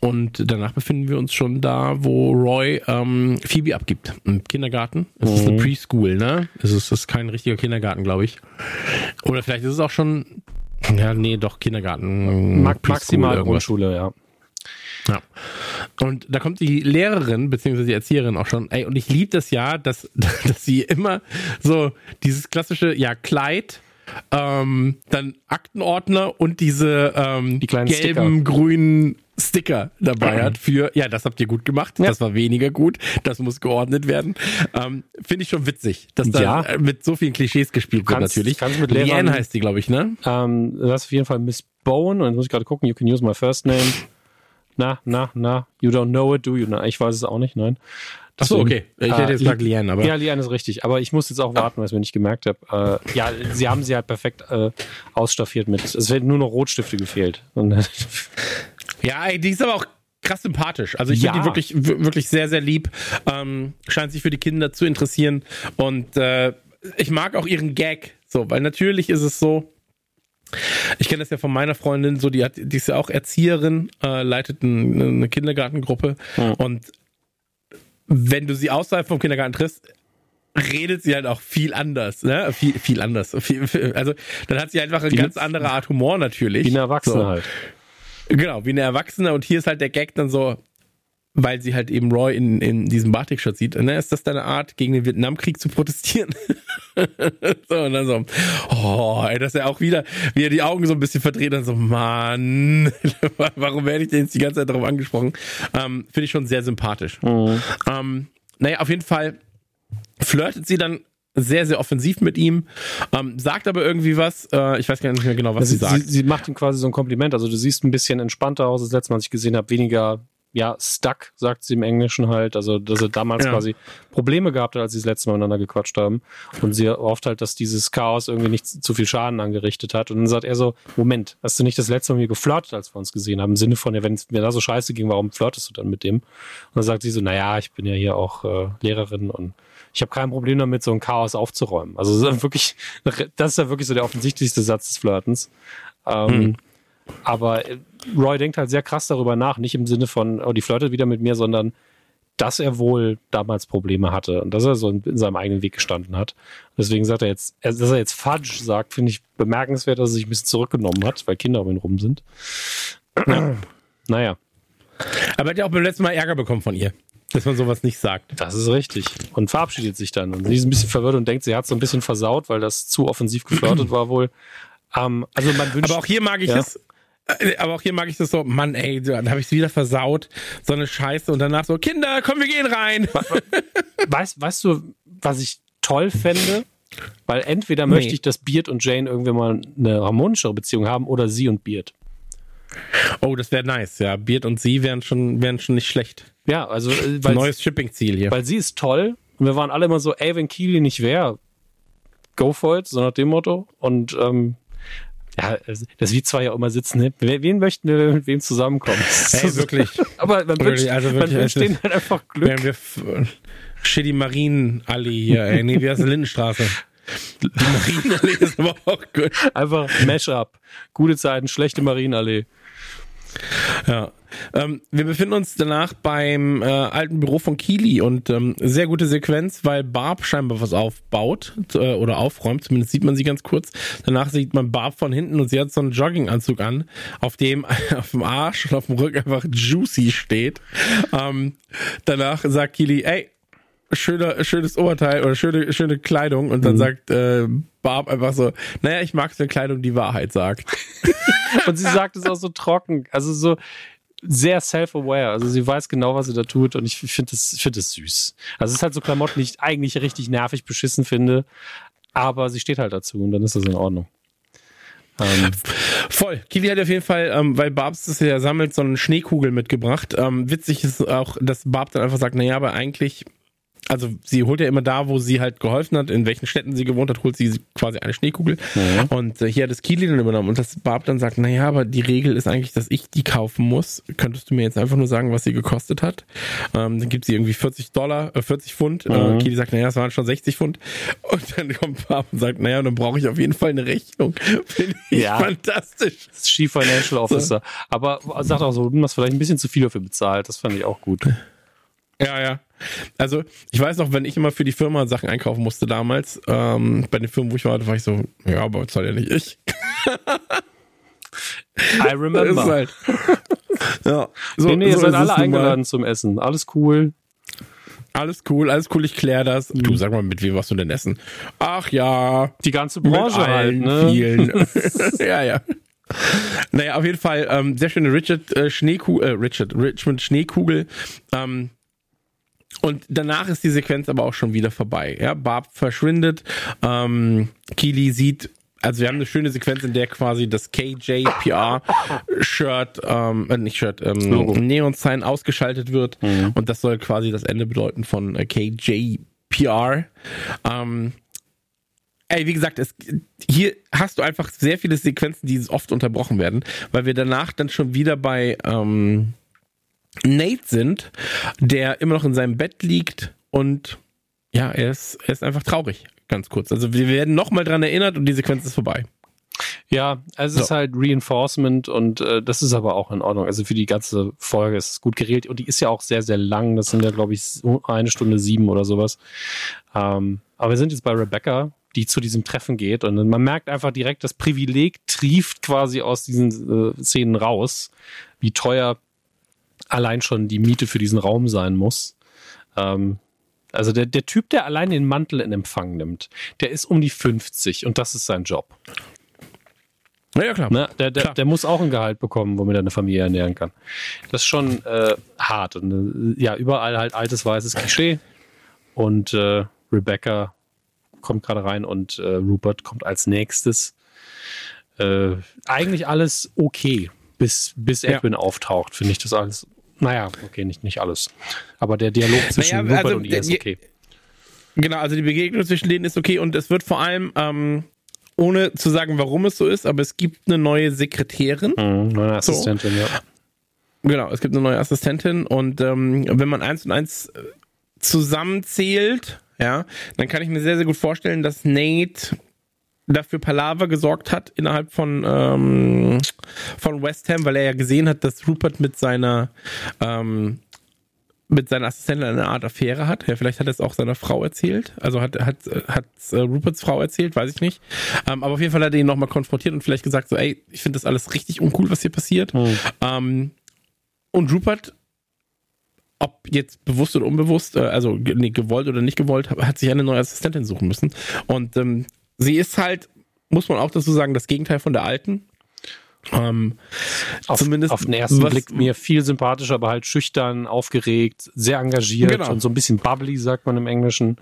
und danach befinden wir uns schon da, wo Roy ähm, Phoebe abgibt im Kindergarten. Es mhm. ist eine Preschool, ne? Es ist, ist kein richtiger Kindergarten, glaube ich. Oder vielleicht ist es auch schon ja nee doch Kindergarten Mag, maximal Grundschule, ja. Ja. Und da kommt die Lehrerin, beziehungsweise die Erzieherin auch schon, ey, und ich liebe das ja, dass, dass sie immer so dieses klassische, ja, Kleid, ähm, dann Aktenordner und diese ähm, die kleinen gelben, Sticker. grünen Sticker dabei hat für, ja, das habt ihr gut gemacht, ja. das war weniger gut, das muss geordnet werden. Ähm, Finde ich schon witzig, dass da ja. mit so vielen Klischees gespielt kannst, wird natürlich. Kannst mit Lehrern, Leanne heißt die, glaube ich, ne? Ähm, das ist auf jeden Fall Miss Bowen und jetzt muss ich gerade gucken, you can use my first name. Na, na, na, you don't know it, do you? Na, ich weiß es auch nicht, nein. Achso, okay. Ich hätte jetzt gesagt Liane, aber. Ja, Liane ist richtig. Aber ich muss jetzt auch warten, weil ich mir nicht gemerkt habe. Äh, ja, sie haben sie halt perfekt äh, ausstaffiert mit. Es werden nur noch Rotstifte gefehlt. ja, die ist aber auch krass sympathisch. Also ich ja. finde die wirklich, wirklich sehr, sehr lieb. Ähm, scheint sich für die Kinder zu interessieren. Und äh, ich mag auch ihren Gag. So, weil natürlich ist es so, ich kenne das ja von meiner Freundin, so die hat, die ist ja auch Erzieherin, äh, leitet ein, eine Kindergartengruppe ja. und wenn du sie außerhalb vom Kindergarten triffst, redet sie halt auch viel anders, ne? Viel, viel anders. Viel, viel, also dann hat sie einfach eine wie ganz andere Art Humor natürlich. Wie eine Erwachsene so. halt. Genau, wie eine Erwachsene und hier ist halt der Gag dann so, weil sie halt eben Roy in, in diesem Batik-Shirt sieht. Ne? Ist das deine Art, gegen den Vietnamkrieg zu protestieren? so, und dann so, oh, ey, dass er auch wieder, wie er die Augen so ein bisschen verdreht und so, Mann, warum werde ich denn jetzt die ganze Zeit darauf angesprochen? Ähm, Finde ich schon sehr sympathisch. Mhm. Ähm, naja, auf jeden Fall flirtet sie dann sehr, sehr offensiv mit ihm, ähm, sagt aber irgendwie was. Äh, ich weiß gar nicht mehr genau, was sie, sie sagt. Sie, sie, macht ihm quasi so ein Kompliment. Also du siehst ein bisschen entspannter aus, als letztes Mal, als ich gesehen habe, weniger ja, stuck, sagt sie im Englischen halt. Also, dass er damals ja. quasi Probleme gehabt hat, als sie das letzte Mal miteinander gequatscht haben. Und sie hofft halt, dass dieses Chaos irgendwie nicht zu viel Schaden angerichtet hat. Und dann sagt er so, Moment, hast du nicht das letzte Mal mit mir geflirtet, als wir uns gesehen haben? Im Sinne von, ja, wenn es mir da so scheiße ging, warum flirtest du dann mit dem? Und dann sagt sie so, naja, ich bin ja hier auch äh, Lehrerin und ich habe kein Problem damit, so ein Chaos aufzuräumen. Also das ist wirklich, das ist ja wirklich so der offensichtlichste Satz des Flirtens. Ähm, hm. Aber äh, Roy denkt halt sehr krass darüber nach, nicht im Sinne von, oh, die flirtet wieder mit mir, sondern dass er wohl damals Probleme hatte und dass er so in, seinem eigenen Weg gestanden hat. Deswegen sagt er jetzt, dass er jetzt Fudge sagt, finde ich bemerkenswert, dass er sich ein bisschen zurückgenommen hat, weil Kinder um ihn rum sind. Ja. naja. Aber er hat ja auch beim letzten Mal Ärger bekommen von ihr. Dass man sowas nicht sagt. Das ist richtig. Und verabschiedet sich dann. Und sie ist ein bisschen verwirrt und denkt, sie hat so ein bisschen versaut, weil das zu offensiv geflirtet war wohl. Ähm, also man wünscht, Aber auch hier mag ich ja. es. Äh, aber auch hier mag ich das so, Mann, ey, dann habe ich es wieder versaut, so eine Scheiße und danach so, Kinder, komm, wir gehen rein. Weißt, weißt du, was ich toll fände? Weil entweder nee. möchte ich, dass Beard und Jane irgendwie mal eine harmonischere Beziehung haben oder sie und Beard. Oh, das wäre nice, ja. Beard und sie wären schon, wären schon nicht schlecht. Ja, also äh, weil neues Shipping-Ziel hier. Weil sie ist toll und wir waren alle immer so, ey, wenn Keely nicht wäre, go for it, so nach dem Motto. Und ähm, ja, das wie zwei ja immer sitzen, ne? wen möchten wir mit wem zusammenkommen? Ey, wirklich. Aber man wünscht, also wirklich, man wünscht denen halt einfach Glück. Wenn wir Shitty Marienallee hier, ey, nee, wie heißt die Lindenstraße? Die Marienallee ist aber auch gut. Einfach Mash-up. Gute Zeiten, schlechte Marienallee. Ja. Ähm, wir befinden uns danach beim äh, alten Büro von Kili und ähm, sehr gute Sequenz, weil Barb scheinbar was aufbaut äh, oder aufräumt. Zumindest sieht man sie ganz kurz. Danach sieht man Barb von hinten und sie hat so einen Jogginganzug an, auf dem auf dem Arsch und auf dem Rücken einfach Juicy steht. Ähm, danach sagt Kili, ey, schöner, schönes Oberteil oder schöne, schöne Kleidung und dann mhm. sagt äh, Barb einfach so, naja, ich mag so eine Kleidung, die Wahrheit sagt. und sie sagt es auch so trocken, also so sehr self-aware, also sie weiß genau, was sie da tut und ich finde das, finde das süß. Also es ist halt so Klamotten, die ich eigentlich richtig nervig beschissen finde, aber sie steht halt dazu und dann ist das in Ordnung. Ähm, Voll. Kili hat auf jeden Fall, ähm, weil Barbs das ja sammelt, so eine Schneekugel mitgebracht. Ähm, witzig ist auch, dass Barb dann einfach sagt, naja, aber eigentlich also sie holt ja immer da, wo sie halt geholfen hat, in welchen Städten sie gewohnt hat, holt sie quasi eine Schneekugel. Mhm. Und äh, hier hat es Kili dann übernommen. Und das Barb dann sagt, naja, aber die Regel ist eigentlich, dass ich die kaufen muss. Könntest du mir jetzt einfach nur sagen, was sie gekostet hat? Ähm, dann gibt sie irgendwie 40 Dollar, äh, 40 Pfund. Äh, mhm. Äh, Kili sagt, naja, das waren schon 60 Pfund. Und dann kommt Barb und sagt, naja, dann brauche ich auf jeden Fall eine Rechnung. Finde ich ja. fantastisch. Das ist Chief Financial Officer. So. Aber sagt auch so, du hast vielleicht ein bisschen zu viel dafür bezahlt. Das fand ich auch gut. Ja, ja. Also, ich weiß noch, wenn ich immer für die Firma Sachen einkaufen musste damals, ähm, bei den Firmen, wo ich war, war ich so, ja, aber zahl ja nicht ich. I remember. Halt. ja. So, nee, nee, ihr so seid alle eingeladen zum Essen. Alles cool. Alles cool, alles cool, ich klär das. Mhm. Du sag mal, mit wem warst du denn essen? Ach ja. Die ganze Branche mit halt, ne? Vielen. ja, ja. Naja, auf jeden Fall, ähm, sehr schöne Richard äh, Schneekugel, äh, Richard, Richmond Schneekugel. Ähm, und danach ist die Sequenz aber auch schon wieder vorbei. Ja, Barb verschwindet. Ähm, Keely sieht also wir haben eine schöne Sequenz, in der quasi das KJPR-Shirt, ähm, äh, nicht Shirt, ähm, Neon-Sign ausgeschaltet wird. Mhm. Und das soll quasi das Ende bedeuten von äh, KJPR. Ähm, ey, wie gesagt, es, hier hast du einfach sehr viele Sequenzen, die oft unterbrochen werden, weil wir danach dann schon wieder bei ähm, Nate sind, der immer noch in seinem Bett liegt und ja, er ist, er ist einfach traurig, ganz kurz. Also wir werden nochmal dran erinnert und die Sequenz ist vorbei. Ja, also es ist halt Reinforcement und äh, das ist aber auch in Ordnung. Also für die ganze Folge ist es gut geregelt und die ist ja auch sehr, sehr lang. Das sind ja, glaube ich, eine Stunde sieben oder sowas. Ähm, aber wir sind jetzt bei Rebecca, die zu diesem Treffen geht und man merkt einfach direkt, das Privileg trieft quasi aus diesen äh, Szenen raus, wie teuer allein schon die Miete für diesen Raum sein muss. Ähm, also der, der Typ, der allein den Mantel in Empfang nimmt, der ist um die 50 und das ist sein Job. Ja, ja klar. Ne? Der, der, klar. der muss auch ein Gehalt bekommen, womit er eine Familie ernähren kann. Das ist schon äh, hart. Und äh, ja, überall halt altes weißes Klischee. Und äh, Rebecca kommt gerade rein und äh, Rupert kommt als nächstes. Äh, eigentlich alles okay, bis, bis Edwin ja. auftaucht, finde ich das alles. Naja, okay, nicht, nicht alles. Aber der Dialog zwischen naja, Rupert also, und ihr ist okay. Genau, also die Begegnung zwischen denen ist okay und es wird vor allem ähm, ohne zu sagen, warum es so ist, aber es gibt eine neue Sekretärin. Mhm, neue Assistentin, so. ja. Genau, es gibt eine neue Assistentin und ähm, wenn man eins und eins äh, zusammenzählt, ja, dann kann ich mir sehr, sehr gut vorstellen, dass Nate dafür Palaver gesorgt hat innerhalb von, ähm, von West Ham, weil er ja gesehen hat, dass Rupert mit seiner ähm, mit seiner Assistentin eine Art Affäre hat. Ja, vielleicht hat er es auch seiner Frau erzählt. Also hat, hat, hat äh, Ruperts Frau erzählt, weiß ich nicht. Ähm, aber auf jeden Fall hat er ihn nochmal konfrontiert und vielleicht gesagt so, ey, ich finde das alles richtig uncool, was hier passiert. Mhm. Und Rupert, ob jetzt bewusst oder unbewusst, äh, also nee, gewollt oder nicht gewollt, hat sich eine neue Assistentin suchen müssen. Und ähm, sie ist halt, muss man auch dazu sagen, das Gegenteil von der alten. Ähm, auf, zumindest auf den ersten was, Blick mir viel sympathischer, aber halt schüchtern, aufgeregt, sehr engagiert genau. und so ein bisschen bubbly, sagt man im Englischen.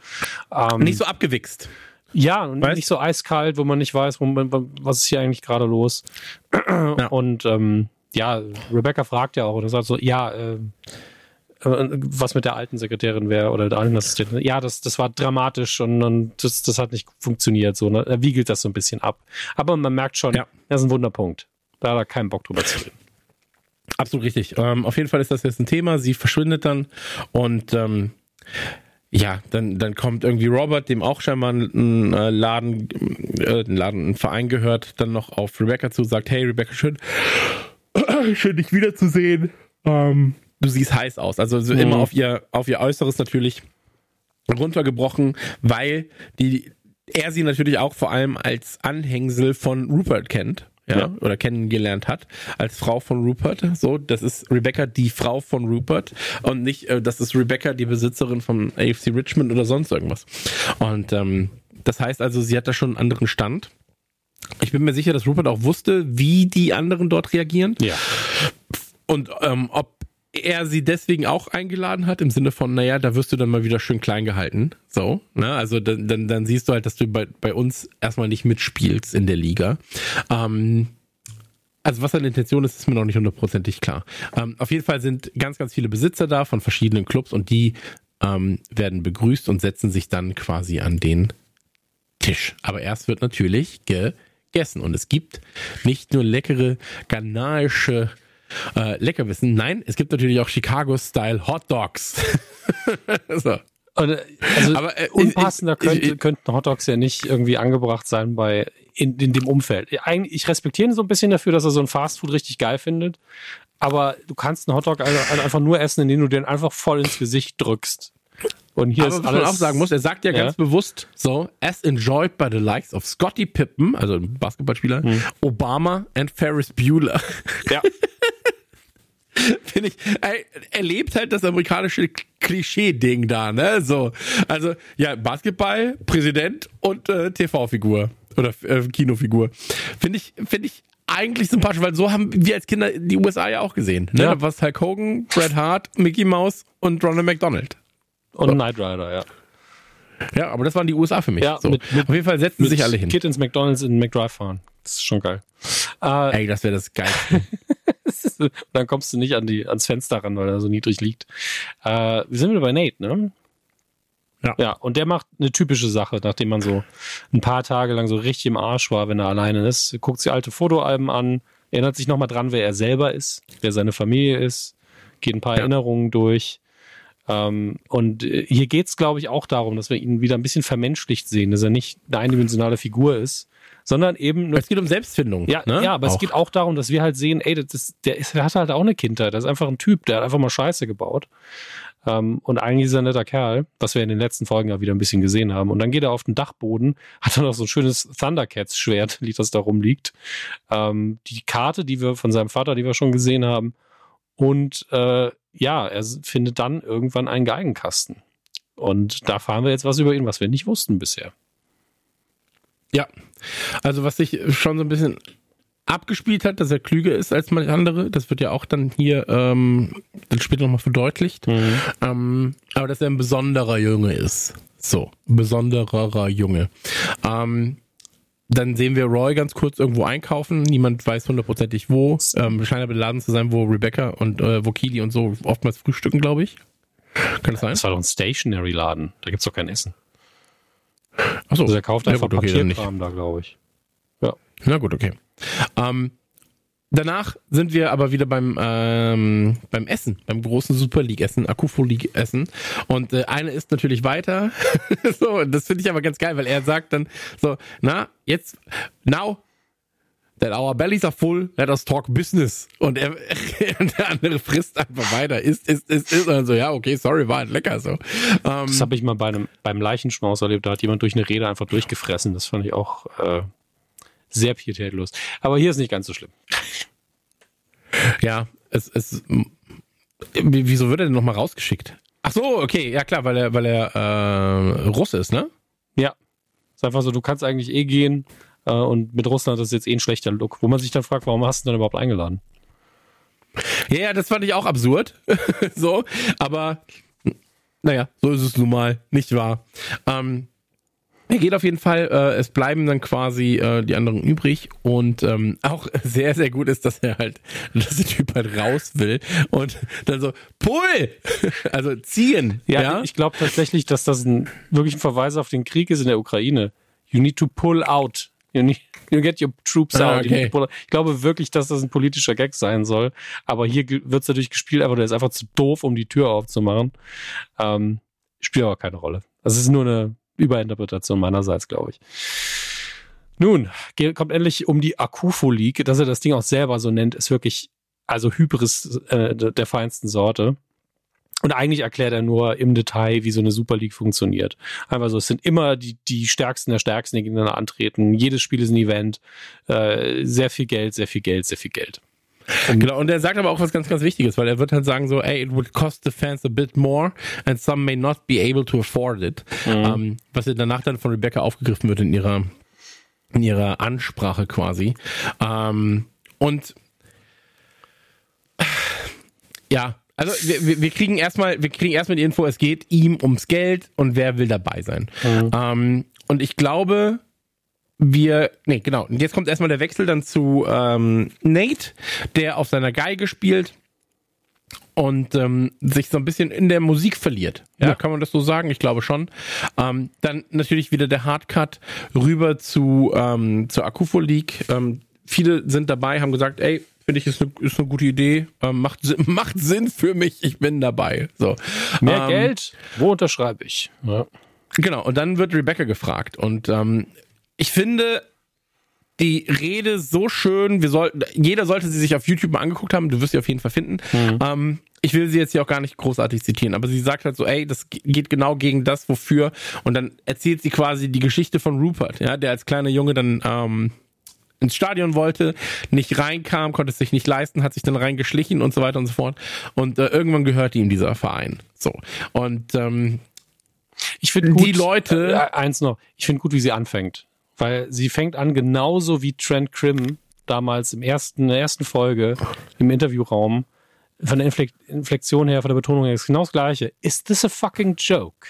Ähm, nicht so abgewichst. Ja, und weißt? nicht so eiskalt, wo man nicht weiß, was ist hier eigentlich gerade los. Ja. Und ähm, ja, Rebecca fragt ja auch und sagt so, ja, äh, äh, was mit der alten Sekretärin wäre oder der alten Assistentin. Ja, das, das war dramatisch und, und das, das hat nicht funktioniert. So, ne? Er wiegelt das so ein bisschen ab. Aber man merkt schon, ja. das ist ein Wunderpunkt. Da hat er keinen Bock drüber zu reden. Absolut richtig. Ähm, auf jeden Fall ist das jetzt ein Thema. Sie verschwindet dann und ähm, ja, dann, dann kommt irgendwie Robert, dem auch scheinbar ein, äh, Laden, äh, ein Laden, ein Verein gehört, dann noch auf Rebecca zu, sagt, hey Rebecca, schön, schön dich wiederzusehen. Ähm, du siehst heiß aus. Also so mhm. immer auf ihr, auf ihr Äußeres natürlich runtergebrochen, weil die, er sie natürlich auch vor allem als Anhängsel von Rupert kennt ja, ja, oder kennengelernt hat als Frau von Rupert. So, das ist Rebecca die Frau von Rupert und nicht, äh, das ist Rebecca die Besitzerin von AFC Richmond oder sonst irgendwas. Und ähm, das heißt also, sie hat da schon einen anderen Stand. Ich bin mir sicher, dass Rupert auch wusste, wie die anderen dort reagieren. Ja. Und ähm, ob er sie deswegen auch eingeladen hat, im Sinne von, naja, da wirst du dann mal wieder schön klein gehalten. So, ne? Also dann, dann, dann siehst du halt, dass du bei, bei uns erstmal nicht mitspielst in der Liga. Ähm, also was seine Intention ist, ist mir noch nicht hundertprozentig klar. Ähm, auf jeden Fall sind ganz, ganz viele Besitzer da von verschiedenen Clubs und die ähm, werden begrüßt und setzen sich dann quasi an den Tisch. Aber erst wird natürlich gegessen und es gibt nicht nur leckere ghanaische äh, Leckerwissen. Nein, es gibt natürlich auch Chicago-Style Hot Dogs. so. Also Aber äh, unpassender ich, könnte, ich, könnten Hot Dogs ja nicht irgendwie angebracht sein bei in, in dem Umfeld. Eigentlich, ich respektiere ihn so ein bisschen dafür, dass er so ein Fastfood richtig geil findet. Aber du kannst einen Hotdog einfach nur essen, indem du den einfach voll ins Gesicht drückst. Und hier Aber ist was alles, man auch sagen muss, er sagt ja, ja, ganz bewusst so, as enjoyed by the likes of Scotty Pippen, also ein Basketballspieler, hm. Obama and Ferris Bueller. Ja. Finde ich, ey, er lebt halt das amerikanische Klischee-Ding da, ne? So. Also, ja, Basketball, Präsident und äh, TV-Figur. Oder äh, Kinofigur. Finde ich, finde ich eigentlich sympathisch, weil so haben wir als Kinder die USA ja auch gesehen. Ne? Ja. Da war Hulk Hogan, Bret Hart, Mickey Mouse und Ronald McDonald. Und so. Knight Rider, ja. Ja, aber das waren die USA für mich. Ja, so. mit, mit, Auf jeden Fall setzen sich alle hin. Kid ins McDonalds in McDrive fahren. Das ist schon geil. Äh, Ey, das wäre das Geilste. dann kommst du nicht an die, ans Fenster ran, weil er so niedrig liegt. Äh, wir sind wieder bei Nate, ne? Ja. ja, und der macht eine typische Sache, nachdem man so ein paar Tage lang so richtig im Arsch war, wenn er alleine ist. Guckt sich alte Fotoalben an, erinnert sich nochmal dran, wer er selber ist, wer seine Familie ist, geht ein paar ja. Erinnerungen durch Ähm, und äh, hier geht's, glaube ich, auch darum, dass wir ihn wieder ein bisschen vermenschlicht sehen, dass er nicht eine eindimensionale Figur ist, sondern eben. Es geht um Selbstfindung. Ja, ne? ja aber auch. es geht auch darum, dass wir halt sehen, ey, das ist, der, ist, der hat halt auch eine Kindheit. Das ist einfach ein Typ, der hat einfach mal Scheiße gebaut. Ähm, und eigentlich ist er ein netter Kerl, was wir in den letzten Folgen ja wieder ein bisschen gesehen haben. Und dann geht er auf den Dachboden, hat dann noch so ein schönes Thundercats-Schwert, das da rumliegt. Ähm, die Karte, die wir von seinem Vater, die wir schon gesehen haben. Und äh, ja, er findet dann irgendwann einen Geigenkasten. Und da fahren wir jetzt was über ihn, was wir nicht wussten bisher. Ja, also was sich schon so ein bisschen abgespielt hat, dass er klüger ist als manche andere. Das wird ja auch dann hier ähm, dann später nochmal verdeutlicht. Mhm. Ähm, aber dass er ein besonderer Junge ist. So, besonderer Junge. Ähm, dann sehen wir Roy ganz kurz irgendwo einkaufen. Niemand weiß hundertprozentig wo. Ähm, scheint aber Laden zu sein, wo Rebecca und äh, wo Keely und so oftmals frühstücken, glaube ich. Kann das sein? Das war doch ein Stationary-Laden. Da gibt's doch kein Essen. Achso. Also er kauft einfach gut, okay, Papierkram da, glaube ich. Ja. Na gut, okay. Ähm, danach sind wir aber wieder beim ähm, beim Essen, beim großen Super League Essen, Akufo League Essen. Und äh, eine ist natürlich weiter. so, das finde ich aber ganz geil, weil er sagt dann so, na jetzt now that our bellies are full, let us talk business. Und er, der andere frisst einfach weiter, isst, isst, isst, isst. Und so, ja, okay, sorry, war halt lecker so. Ähm, das habe ich mal bei einem, beim Leichenschmaus erlebt, da hat jemand durch eine Rede einfach durchgefressen. Das fand ich auch äh, sehr pietätlos. Aber hier ist nicht ganz so schlimm. Ja, es, es wieso wird er denn nochmal rausgeschickt? Ach so, okay, ja klar, weil er, weil er äh, Russe ist, ne? Ja. Ist einfach so, du kannst eigentlich eh gehen äh, und mit Russland ist jetzt eh ein schlechter Look, wo man sich dann fragt, warum hast du denn überhaupt eingeladen? Ja, ja, das fand ich auch absurd. so, aber naja, so ist es nun mal, nicht wahr? Ähm, er geht auf jeden Fall, äh, es bleiben dann quasi äh, die anderen übrig und ähm, auch sehr, sehr gut ist, dass er halt, dass der Typ halt raus will und dann so, pull! also ziehen. Ja, ja? ich glaube tatsächlich, dass das ein wirklich ein Verweis auf den Krieg ist in der Ukraine. You need to pull out. You, need, you get your troops ah, out. Okay. Ich glaube wirklich, dass das ein politischer Gag sein soll. Aber hier wird es natürlich gespielt, aber der ist einfach zu doof, um die Tür aufzumachen. Ähm, spielt aber keine Rolle. Das ist nur eine Überinterpretation meinerseits, glaube ich. Nun, kommt endlich um die Akufo League, dass er das Ding auch selber so nennt, ist wirklich, also Hybris äh, der feinsten Sorte. Und eigentlich erklärt er nur im Detail, wie so eine Super League funktioniert. Einfach so, es sind immer die, die Stärksten der Stärksten, die gegeneinander antreten. Jedes Spiel ist ein Event. Äh, sehr viel Geld, sehr viel Geld, sehr viel Geld. Und genau, und er sagt aber auch was ganz, ganz Wichtiges, weil er wird halt sagen so, ey, it would cost the fans a bit more and some may not be able to afford it. Mhm. Ähm, was ja danach dann von Rebecca aufgegriffen wird in ihrer, in ihrer Ansprache quasi. Ähm, und ja, also wir, wir kriegen erstmal, wir kriegen erstmal die Info, es geht ihm ums Geld und wer will dabei sein. Mhm. Ähm, und ich glaube, wir, nee, genau. Und jetzt kommt erstmal der Wechsel dann zu ähm, Nate, der auf seiner Geige spielt und ähm, sich so ein bisschen in der Musik verliert. Ja, ja. kann man das so sagen? Ich glaube schon. Ähm, dann natürlich wieder der Hardcut rüber zu ähm, zur Akufo League. Ähm, viele sind dabei, haben gesagt, ey, finde ich ist eine ist eine gute Idee, ähm, macht macht Sinn für mich, ich bin dabei. So mehr ähm, Geld, wo unterschreibe ich? Ja. Genau. Und dann wird Rebecca gefragt und ähm, ich finde die Rede so schön. Wir sollten, jeder sollte sie sich auf YouTube mal angeguckt haben. Du wirst sie auf jeden Fall finden. Mhm. Ähm, ich will sie jetzt hier auch gar nicht großartig zitieren, aber sie sagt halt so, ey, das geht genau gegen das, wofür. Und dann erzählt sie quasi die Geschichte von Rupert, ja, der als kleiner Junge dann ähm, ins Stadion wollte, nicht reinkam, konnte es sich nicht leisten, hat sich dann reingeschlichen und so weiter und so fort. Und äh, irgendwann gehörte ihm dieser Verein. So. Und ähm, ich finde die Leute. Äh, eins noch, ich finde gut, wie sie anfängt. Weil sie fängt an, genauso wie Trent Krim damals im ersten, in der ersten Folge im Interviewraum, von der Inflexion her, von der Betonung her, ist genau das Gleiche. Is this a fucking joke?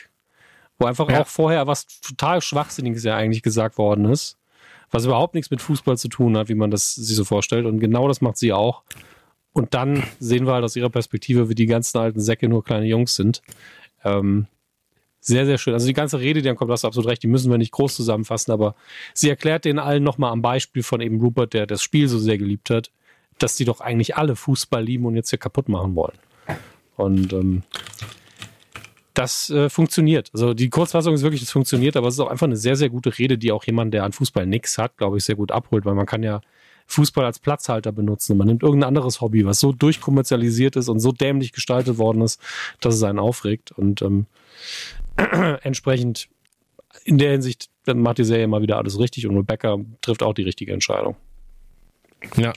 Wo einfach ja. auch vorher was total Schwachsinniges ja eigentlich gesagt worden ist, was überhaupt nichts mit Fußball zu tun hat, wie man das sich so vorstellt. Und genau das macht sie auch. Und dann sehen wir halt aus ihrer Perspektive, wie die ganzen alten Säcke nur kleine Jungs sind. Ähm, sehr, sehr schön. Also die ganze Rede, die dann kommt, hast du absolut recht, die müssen wir nicht groß zusammenfassen, aber sie erklärt den allen nochmal am Beispiel von eben Rupert, der das Spiel so sehr geliebt hat, dass die doch eigentlich alle Fußball lieben und jetzt hier kaputt machen wollen. Und ähm, das äh, funktioniert. Also die Kurzfassung ist wirklich, das funktioniert, aber es ist auch einfach eine sehr, sehr gute Rede, die auch jemand, der an Fußball nichts hat, glaube ich, sehr gut abholt, weil man kann ja Fußball als Platzhalter benutzen. Man nimmt irgendein anderes Hobby, was so durchkommerzialisiert ist und so dämlich gestaltet worden ist, dass es einen aufregt. Und ähm, entsprechend in der Hinsicht macht die Serie mal wieder alles richtig und Rebecca trifft auch die richtige Entscheidung. Ja.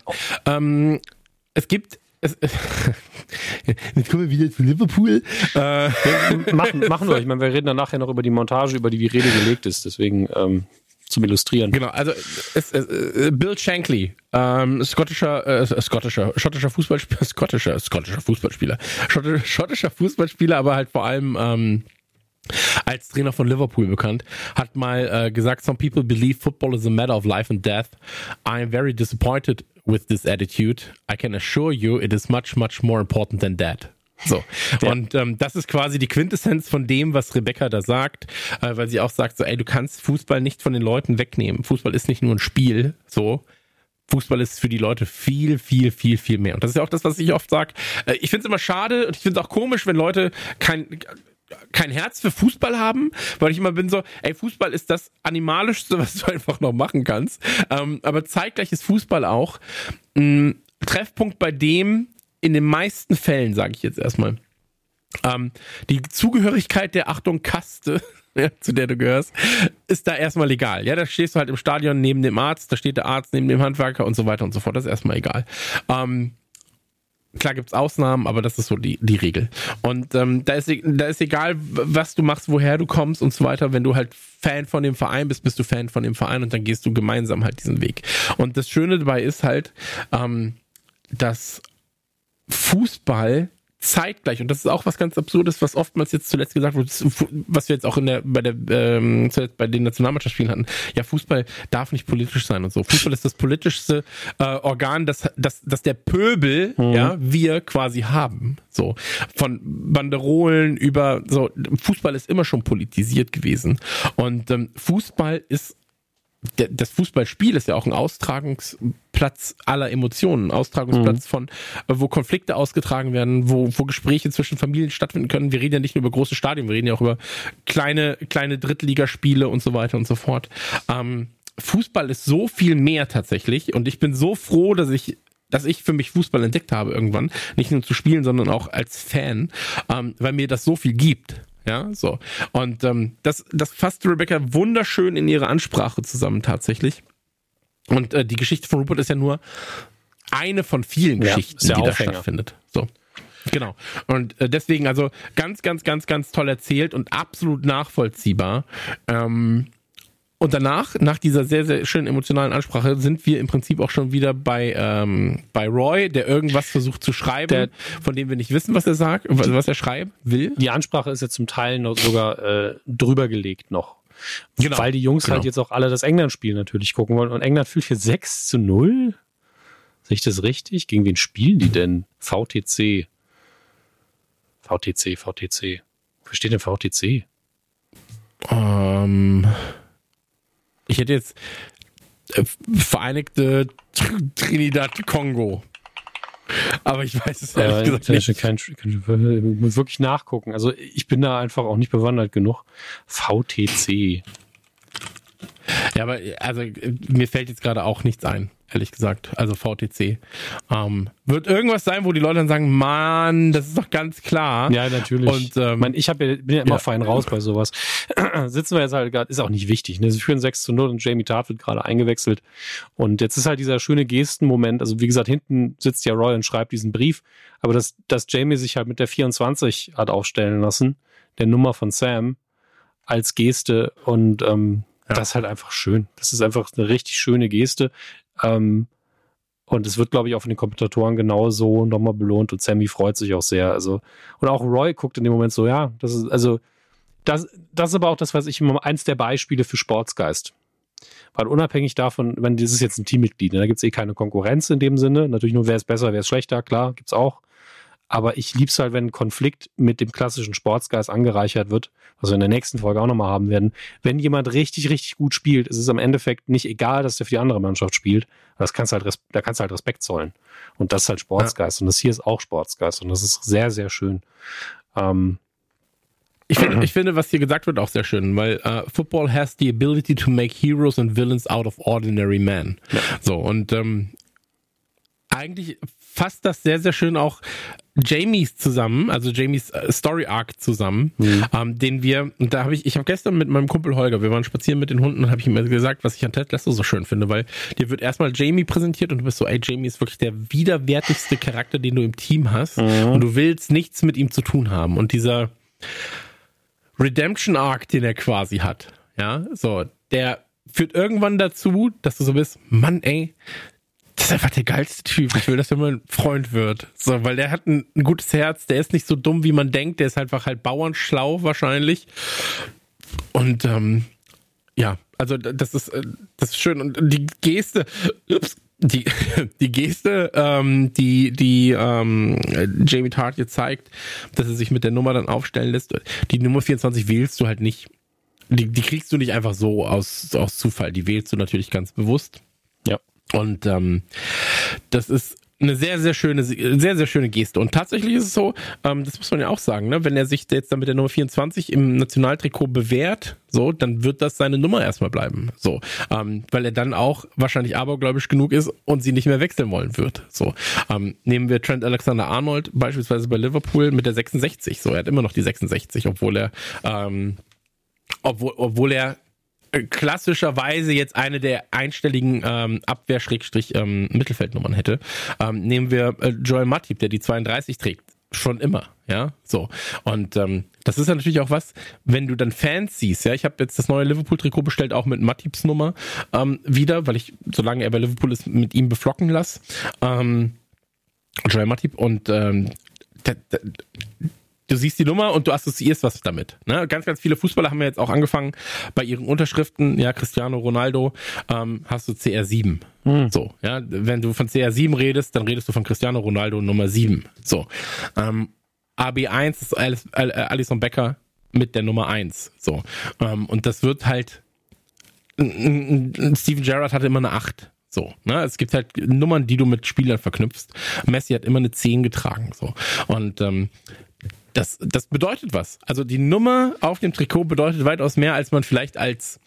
Ähm, es gibt es, jetzt kommen wir wieder zu Liverpool. Äh. machen, machen wir. Ich meine, wir reden dann nachher noch über die Montage, über die die Rede gelegt ist. Deswegen ähm, zum Illustrieren. Genau, also es, es, äh, Bill Shankly, ähm, skottischer, äh, skottischer, schottischer Fußballspieler, skottischer, skottischer Fußballspieler, schottischer, schottischer Fußballspieler, aber halt vor allem ähm, als Trainer von Liverpool bekannt, hat mal äh, gesagt, some people believe football is a matter of life and death. I am very disappointed with this attitude. I can assure you it is much, much more important than that. So. Ja. Und ähm, das ist quasi die Quintessenz von dem, was Rebecca da sagt, äh, weil sie auch sagt, so, ey, du kannst Fußball nicht von den Leuten wegnehmen. Fußball ist nicht nur ein Spiel, so. Fußball ist für die Leute viel, viel, viel, viel mehr. Und das ist ja auch das, was ich oft sage. Äh, ich finde es immer schade und ich finde es auch komisch, wenn Leute kein kein Herz für Fußball haben, weil ich immer bin so, ey, Fußball ist das Animalischste, was du einfach noch machen kannst. Ähm, aber zeitgleich ist Fußball auch ein Treffpunkt, bei dem in den meisten Fällen, sage ich jetzt erstmal, ähm, die Zugehörigkeit der Achtung Kaste, ja, zu der du gehörst, ist da erstmal egal. Ja, da stehst du halt im Stadion neben dem Arzt, da steht der Arzt neben dem Handwerker und so weiter und so fort. Das ist erstmal egal. Ähm, Klar gibt's Ausnahmen, aber das ist so die, die Regel. Und ähm, da, ist, e, da ist egal, was du machst, woher du kommst und so weiter. Wenn du halt Fan von dem Verein bist, bist du Fan von dem Verein und dann gehst du gemeinsam halt diesen Weg. Und das Schöne dabei ist halt, ähm, dass Fußball zeitgleich, und das ist auch was ganz Absurdes, was oftmals jetzt zuletzt gesagt wurde, was wir jetzt auch in der, bei der, ähm, zuletzt bei den Nationalmannschaftsspielen hatten, ja, Fußball darf nicht politisch sein und so. Fußball ist das politischste äh, Organ, das, das, das der Pöbel, mhm. ja, wir quasi haben. So. Von Banderolen über, so, Fußball ist immer schon politisiert gewesen. Und ähm, Fußball ist das Fußballspiel ist ja auch ein Austragungsplatz aller Emotionen, Austragungsplatz mhm. von, äh, wo Konflikte ausgetragen werden, wo, wo Gespräche zwischen Familien stattfinden können. Wir reden ja nicht nur über große Stadien, wir reden ja auch über kleine, kleine Drittligaspiele und so weiter und so fort. Ähm, Fußball ist so viel mehr tatsächlich und ich bin so froh, dass ich dass ich für mich Fußball entdeckt habe irgendwann, nicht nur zu spielen, sondern auch als Fan, ähm, weil mir das so viel gibt. Ja, so. Und ähm, das, das fasst Rebecca wunderschön in ihre Ansprache zusammen tatsächlich. Und äh, die Geschichte von Rupert ist ja nur eine von vielen ja, Geschichten, die da stattfindet. So. Genau. Und äh, deswegen also ganz, ganz, ganz, ganz toll erzählt und absolut nachvollziehbar. Ähm, und danach, nach dieser sehr, sehr schönen emotionalen Ansprache, sind wir im Prinzip auch schon wieder bei, ähm, bei Roy, der irgendwas versucht zu schreiben, der, von dem wir nicht wissen, was er sagt, was er schreiben will. Die Ansprache ist ja zum Teil noch sogar äh, drüber gelegt noch. Genau. Weil die Jungs genau. halt jetzt auch alle das England-Spiel natürlich gucken wollen. Und England fühlt hier 6 zu 0. Sehe ich das richtig? Gegen wen spielen die denn? VTC. VTC, VTC. Wo steht denn VTC? Ähm. Um ich hätte jetzt äh, Vereinigte Trinidad Kongo. Aber ich weiß es ehrlich gesagt nicht. Kein, kein, muss wirklich nachgucken. Also ich bin da einfach auch nicht bewandert genug. VTC. Ja, aber also mir fällt jetzt gerade auch nichts ein ehrlich gesagt. Also VTC. Ähm, wird irgendwas sein, wo die Leute dann sagen, Mann, das ist doch ganz klar. Ja, natürlich. Und ähm, ich, mein, ich ja, bin ja immer ja. fein raus bei sowas. Sitzen wir jetzt halt gerade, ist auch nicht wichtig. Ne? Sie führen 6 zu 0 und Jamie Tart wird gerade eingewechselt. Und jetzt ist halt dieser schöne Gestenmoment. Also wie gesagt, hinten sitzt ja Roy und schreibt diesen Brief. Aber dass, dass Jamie sich halt mit der 24 hat aufstellen lassen, der Nummer von Sam, als Geste und ähm, ja. das ist halt einfach schön. Das ist einfach eine richtig schöne Geste. Ähm, und es wird, glaube ich, auch von den Kommentatoren genauso nochmal belohnt und Sammy freut sich auch sehr. Also, und auch Roy guckt in dem Moment so, ja, das ist, also, das, das ist aber auch das, was ich immer eins der Beispiele für Sportsgeist. Weil unabhängig davon, wenn dieses jetzt ein Teammitglied, ne, da gibt es eh keine Konkurrenz in dem Sinne. Natürlich nur, wer ist besser, wer ist schlechter, klar, gibt's auch. Aber ich lieb's halt, wenn ein Konflikt mit dem klassischen Sportsgeist angereichert wird, was wir in der nächsten Folge auch nochmal haben werden. Wenn jemand richtig, richtig gut spielt, ist es am Endeffekt nicht egal, dass der für die andere Mannschaft spielt. Das kannst halt, da kannst du halt Respekt zollen. Und das ist halt Sportsgeist. Ja. Und das hier ist auch Sportsgeist. Und das ist sehr, sehr schön. Ähm, Ich finde, ich finde, was hier gesagt wird, auch sehr schön, weil uh, Football has the ability to make heroes and villains out of ordinary men. Ja. So, und ähm, eigentlich fasst das sehr, sehr schön auch Jamies zusammen, also Jamies äh, Story Arc zusammen, mhm. ähm, den wir, und da habe ich, ich habe gestern mit meinem Kumpel Holger, wir waren spazieren mit den Hunden und habe ich ihm gesagt, was ich an Ted Lasso so schön finde, weil dir wird erstmal Jamie präsentiert und du bist so, ey, Jamie ist wirklich der widerwärtigste Charakter, den du im Team hast mhm. und du willst nichts mit ihm zu tun haben und dieser Redemption Arc, den er quasi hat, ja, so, der führt irgendwann dazu, dass du so bist, Mann, ey, das ist einfach der geilste Typ. Ich will, dass er mein Freund wird. So, weil der hat ein, ein, gutes Herz, der ist nicht so dumm, wie man denkt, der ist einfach halt bauernschlau wahrscheinlich. Und ähm, ja, also das ist äh, das ist schön. Und die Geste, ups, die, die Geste, ähm, die, die ähm, Jamie Tart hier zeigt, dass er sich mit der Nummer dann aufstellen lässt, die Nummer 24 wählst du halt nicht. Die, die kriegst du nicht einfach so aus, aus Zufall. Die wählst du natürlich ganz bewusst. Ja. Und ähm, das ist eine sehr, sehr schöne, sehr, sehr schöne Geste. Und tatsächlich ist es so, ähm, das muss man ja auch sagen, ne? wenn er sich jetzt dann mit der Nummer 24 im Nationaltrikot bewährt, so, dann wird das seine Nummer erstmal bleiben. So, ähm, weil er dann auch wahrscheinlich abergläubisch genug ist und sie nicht mehr wechseln wollen wird. So, ähm, nehmen wir Trent Alexander Arnold beispielsweise bei Liverpool mit der 66. So, er hat immer noch die 66, obwohl er ähm, obwohl, obwohl er klassischerweise jetzt eine der einstelligen ähm, Abwehr-Mittelfeldnummern ähm, hätte, ähm, nehmen wir äh, Joel Matip, der die 32 trägt. Schon immer, ja, so. Und ähm, das ist ja natürlich auch was, wenn du dann Fans siehst, ja. Ich habe jetzt das neue Liverpool-Trikot bestellt, auch mit Matips Nummer ähm, wieder, weil ich, solange er bei Liverpool ist, mit ihm beflocken lasse. Ähm, Joel Matip und ähm, du siehst die Nummer und du assoziierst was damit. Ne? Ganz, ganz viele Fußballer haben ja jetzt auch angefangen, bei ihren Unterschriften, ja, Cristiano Ronaldo, ähm, hast du CR7. Hm. So, ja, wenn du von CR7 redest, dann redest du von Cristiano Ronaldo Nummer 7. So. Ähm, AB1 ist Alice, äh, Alison Becker mit der Nummer 1. So. Ähm, und das wird halt Steven Gerrard hatte immer eine 8. So, ne? Es gibt halt Nummern, die du mit Spielern verknüpfst. Messi hat immer eine 10 getragen. So. Und ähm, das, das bedeutet was. Also die Nummer auf dem Trikot bedeutet weitaus mehr, als man vielleicht als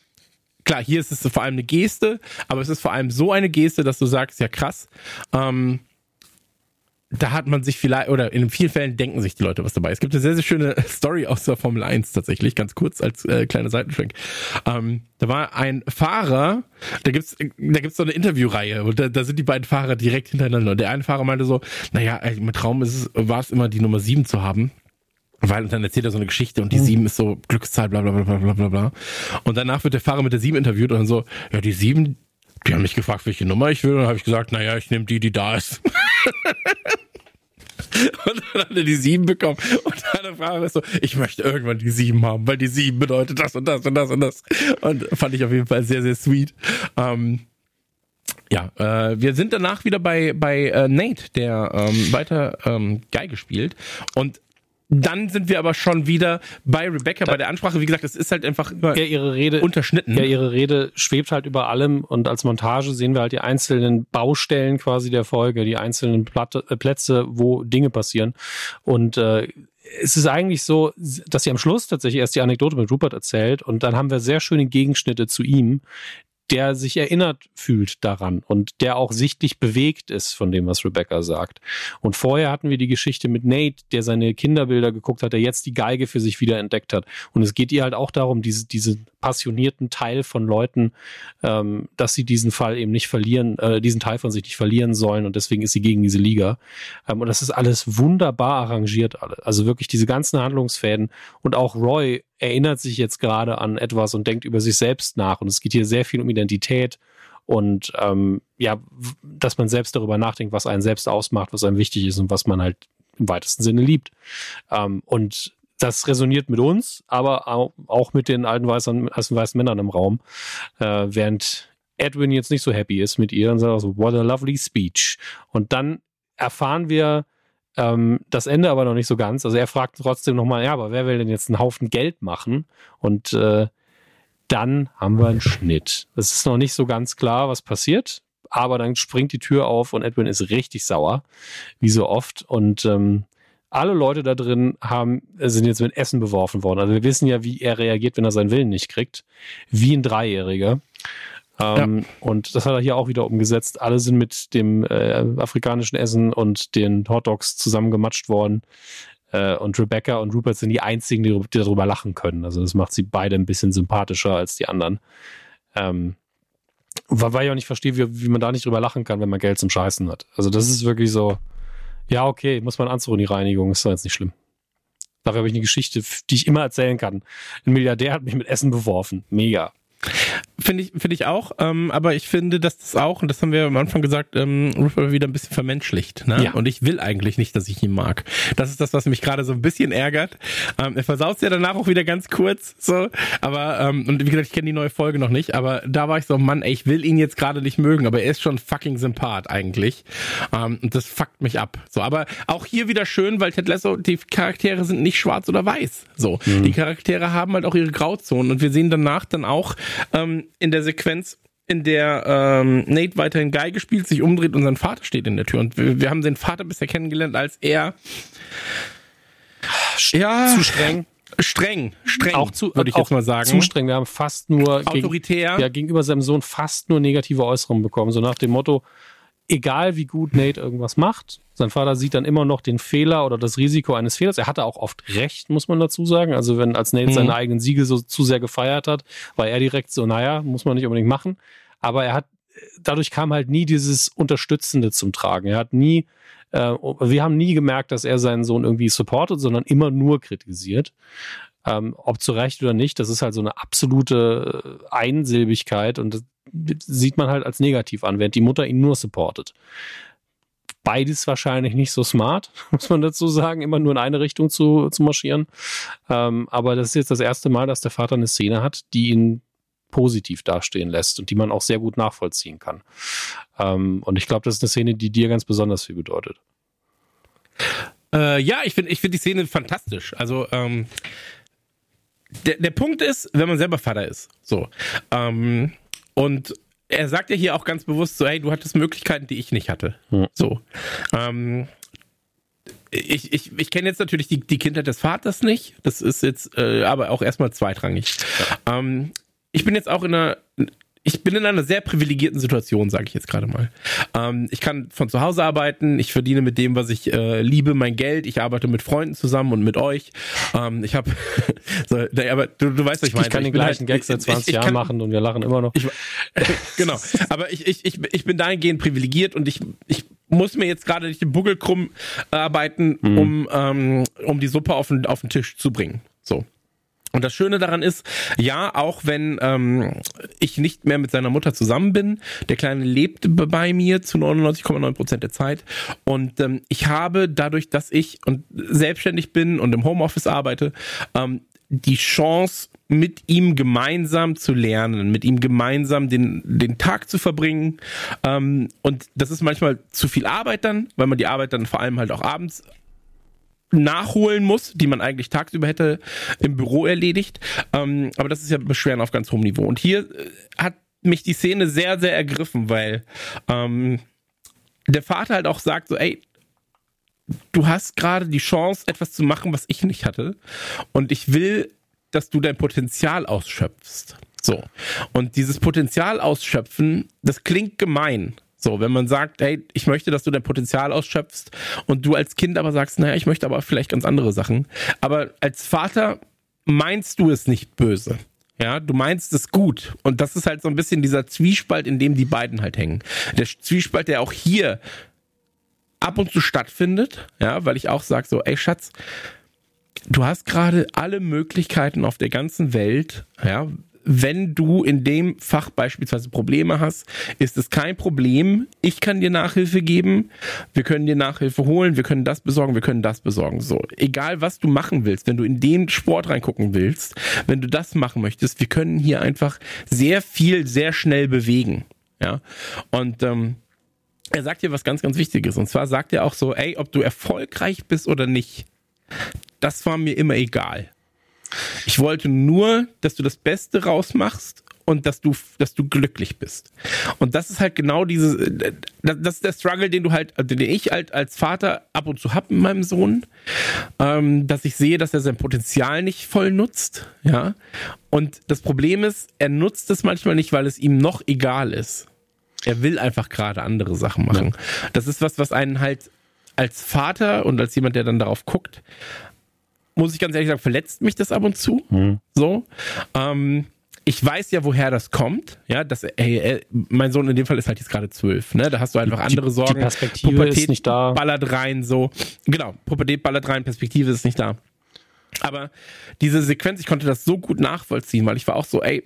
klar, hier ist es vor allem eine Geste, aber es ist vor allem so eine Geste, dass du sagst, ja krass, ähm, da hat man sich vielleicht, oder in vielen Fällen denken sich die Leute was dabei. Es gibt eine sehr, sehr schöne Story aus der Formel 1 tatsächlich, ganz kurz als äh, kleiner Seitenschwenk. Ähm, da war ein Fahrer, da gibt's da gibt's so eine Interviewreihe und da, da sind die beiden Fahrer direkt hintereinander. Und der eine Fahrer meinte so, naja, mein Traum ist es, war es immer, die Nummer 7 zu haben. Weil, und dann erzählt er so eine Geschichte und die mhm. sieben ist so Glückszahl, bla, bla, bla, bla, bla, bla. Und danach wird der Fahrer mit der sieben interviewt und dann so, ja, die sieben, die haben mich gefragt, welche Nummer ich will. Und dann habe ich gesagt, naja, ich nehme die, die da ist. Und dann hat er die sieben bekommen. Und dann der Fahrer ist so, ich möchte irgendwann die sieben haben, weil die sieben bedeutet das und das und das und das. Und fand ich auf jeden Fall sehr, sehr sweet. Ähm, ja, äh, wir sind danach wieder bei, bei äh, Nate, der ähm, weiter ähm, Geige spielt. Und dann sind wir aber schon wieder bei Rebecca da, bei der Ansprache. Wie gesagt, es ist halt einfach ja, ihre Rede unterschnitten. Ja, ihre Rede schwebt halt über allem und als Montage sehen wir halt die einzelnen Baustellen quasi der Folge, die einzelnen Platte, äh, Plätze, wo Dinge passieren. Und äh, es ist eigentlich so, dass sie am Schluss tatsächlich erst die Anekdote mit Rupert erzählt und dann haben wir sehr schöne Gegenschnitte zu ihm, der sich erinnert fühlt daran und der auch sichtlich bewegt ist von dem, was Rebecca sagt. Und vorher hatten wir die Geschichte mit Nate, der seine Kinderbilder geguckt hat, der jetzt die Geige für sich wieder entdeckt hat. Und es geht ihr halt auch darum, diese, diese passionierten Teil von Leuten, ähm, dass sie diesen Fall eben nicht verlieren, äh, diesen Teil von sich nicht verlieren sollen und deswegen ist sie gegen diese Liga. Ähm, und das ist alles wunderbar arrangiert. Also wirklich diese ganzen Handlungsfäden und auch Roy erinnert sich jetzt gerade an etwas und denkt über sich selbst nach. Und es geht hier sehr viel um Identität und ähm, ja, dass man selbst darüber nachdenkt, was einen selbst ausmacht, was einem wichtig ist und was man halt im weitesten Sinne liebt. Ähm, und das resoniert mit uns, aber auch mit den alten weißen, alten weißen Männern im Raum, äh, während Edwin jetzt nicht so happy ist mit ihr und sagt so, what a lovely speech. Und dann erfahren wir, ähm, das Ende aber noch nicht so ganz. Also er fragt trotzdem nochmal, ja, aber wer will denn jetzt einen Haufen Geld machen? Und äh, dann haben wir einen Schnitt. Es ist noch nicht so ganz klar, was passiert, aber dann springt die Tür auf und Edwin ist richtig sauer, wie so oft. Und ähm, alle Leute da drin haben, sind jetzt mit Essen beworfen worden. Also wir wissen ja, wie er reagiert, wenn er seinen Willen nicht kriegt. Wie ein Dreijähriger. Ähm, ja. Und das hat er hier auch wieder umgesetzt. Alle sind mit dem äh, afrikanischen Essen und den Hotdogs zusammengematscht worden. Äh, und Rebecca und Rupert sind die einzigen, die, die, darüber lachen können. Also das macht sie beide ein bisschen sympathischer als die anderen. Ähm, weil ich auch nicht verstehe, wie, wie man da nicht drüber lachen kann, wenn man Geld zum Scheißen hat. Also das ist wirklich so, ja, okay, muss man Anzug die Reinigung, ist doch jetzt nicht schlimm. Dafür habe ich eine Geschichte, die ich immer erzählen kann. Ein Milliardär hat mich mit Essen beworfen. Mega. Finde ich, finde ich auch, ähm, aber ich finde, dass das auch, und das haben wir am Anfang gesagt, ähm, Rupert wieder ein bisschen vermenschlicht. Ne? Ja. Und ich will eigentlich nicht, dass ich ihn mag. Das ist das, was mich gerade so ein bisschen ärgert. Ähm, er versaut ja danach auch wieder ganz kurz, so. Aber, ähm, und wie gesagt, ich kenne die neue Folge noch nicht, aber da war ich so, Mann, ey, ich will ihn jetzt gerade nicht mögen, aber er ist schon fucking Sympath eigentlich. Ähm, und das fuckt mich ab. So, aber auch hier wieder schön, weil Ted Lasso, die Charaktere sind nicht schwarz oder weiß. So. Mhm. Die Charaktere haben halt auch ihre Grauzonen und wir sehen danach dann auch, ähm, in der Sequenz, in der ähm, Nate weiterhin Geige spielt, sich umdreht und sein Vater steht in der Tür. Und wir, wir haben den Vater bisher kennengelernt, als er ja, zu streng. Streng, streng, auch zu, würde ich jetzt mal sagen. Zu streng. Wir haben fast nur autoritär, gegen, ja, gegenüber seinem Sohn fast nur negative Äußerungen bekommen. So nach dem Motto: Egal wie gut Nate irgendwas macht, sein Vater sieht dann immer noch den Fehler oder das Risiko eines Fehlers. Er hatte auch oft recht, muss man dazu sagen. Also wenn als Nate mhm. seine eigenen Siege so zu sehr gefeiert hat, war er direkt so, naja, muss man nicht unbedingt machen. Aber er hat, dadurch kam halt nie dieses Unterstützende zum Tragen. Er hat nie, äh, wir haben nie gemerkt, dass er seinen Sohn irgendwie supportet, sondern immer nur kritisiert. Ähm, ob zu Recht oder nicht, das ist halt so eine absolute Einsilbigkeit und das sieht man halt als negativ an, während die Mutter ihn nur supportet beides wahrscheinlich nicht so smart, muss man dazu sagen, immer nur in eine Richtung zu, zu marschieren. Ähm, aber das ist jetzt das erste Mal, dass der Vater eine Szene hat, die ihn positiv dastehen lässt und die man auch sehr gut nachvollziehen kann. Ähm, und ich glaube, das ist eine Szene, die dir ganz besonders viel bedeutet. Äh, ja, ich finde ich find die Szene fantastisch. Also, ähm, der, der Punkt ist, wenn man selber Vater ist, so, ähm, und er sagt ja hier auch ganz bewusst so, hey, du hattest Möglichkeiten, die ich nicht hatte. Hm. So. Ähm, ich, ich, ich kenne jetzt natürlich die, die Kindheit des Vaters nicht. Das ist jetzt äh, aber auch erstmal zweitrangig. Ja. Ähm, ich bin jetzt auch in einer ich bin in einer sehr privilegierten Situation, sage ich jetzt gerade mal. Ähm, ich kann von zu Hause arbeiten, ich verdiene mit dem, was ich äh, liebe, mein Geld. Ich arbeite mit Freunden zusammen und mit euch. Ähm, ich habe, so, aber du, du weißt, was ich meine. Ich kann den gleichen halt, Gag seit 20 ich, ich Jahren kann, machen und wir lachen immer noch. Ich, genau, aber ich, ich, ich, ich bin dahingehend privilegiert und ich, ich muss mir jetzt gerade nicht den Buckel krumm arbeiten, mhm. um, ähm, um die Suppe auf den, auf den Tisch zu bringen. So. Und das Schöne daran ist, ja, auch wenn ähm, ich nicht mehr mit seiner Mutter zusammen bin, der Kleine lebt bei mir zu 99,9 Prozent der Zeit. Und ähm, ich habe dadurch, dass ich und selbstständig bin und im Homeoffice arbeite, ähm, die Chance, mit ihm gemeinsam zu lernen, mit ihm gemeinsam den, den Tag zu verbringen. Ähm, und das ist manchmal zu viel Arbeit dann, weil man die Arbeit dann vor allem halt auch abends nachholen muss, die man eigentlich tagsüber hätte im Büro erledigt. Ähm, aber das ist ja Beschweren auf ganz hohem Niveau. Und hier äh, hat mich die Szene sehr, sehr ergriffen, weil ähm, der Vater halt auch sagt so, ey, du hast gerade die Chance, etwas zu machen, was ich nicht hatte. Und ich will, dass du dein Potenzial ausschöpfst. So. Und dieses Potenzial ausschöpfen, das klingt gemein. So, wenn man sagt, hey, ich möchte, dass du dein Potenzial ausschöpfst und du als Kind aber sagst, naja, ich möchte aber vielleicht ganz andere Sachen. Aber als Vater meinst du es nicht böse. Ja, du meinst es gut. Und das ist halt so ein bisschen dieser Zwiespalt, in dem die beiden halt hängen. Der Zwiespalt, der auch hier ab und zu stattfindet, ja, weil ich auch sage so, ey Schatz, du hast gerade alle Möglichkeiten auf der ganzen Welt, ja, wenn du in dem Fach beispielsweise Probleme hast, ist es kein Problem. Ich kann dir Nachhilfe geben. Wir können dir Nachhilfe holen. Wir können das besorgen. Wir können das besorgen. So. Egal was du machen willst, wenn du in den Sport reingucken willst, wenn du das machen möchtest, wir können hier einfach sehr viel, sehr schnell bewegen. Ja. Und, ähm, er sagt hier was ganz, ganz Wichtiges. Und zwar sagt er auch so, ey, ob du erfolgreich bist oder nicht, das war mir immer egal. Ich wollte nur, dass du das Beste rausmachst und dass du, dass du glücklich bist. Und das ist halt genau dieses, das ist der Struggle, den du halt, den ich halt als Vater ab und zu hab mit meinem Sohn, ähm, dass ich sehe, dass er sein Potenzial nicht voll nutzt, ja. Und das Problem ist, er nutzt es manchmal nicht, weil es ihm noch egal ist. Er will einfach gerade andere Sachen machen. Ja. Das ist was, was einen halt als Vater und als jemand, der dann darauf guckt, muss ich ganz ehrlich sagen, verletzt mich das ab und zu. Mhm. So. Ähm, ich weiß ja, woher das kommt. Ja, dass, ey, ey, mein Sohn in dem Fall ist halt jetzt gerade zwölf. Ne, da hast du einfach die, andere Sorgen. Die Perspektive Pubertät ist nicht da. Ballert rein, so. Genau, Pubertät ballert rein, Perspektive ist nicht da. Aber diese Sequenz, ich konnte das so gut nachvollziehen, weil ich war auch so, ey,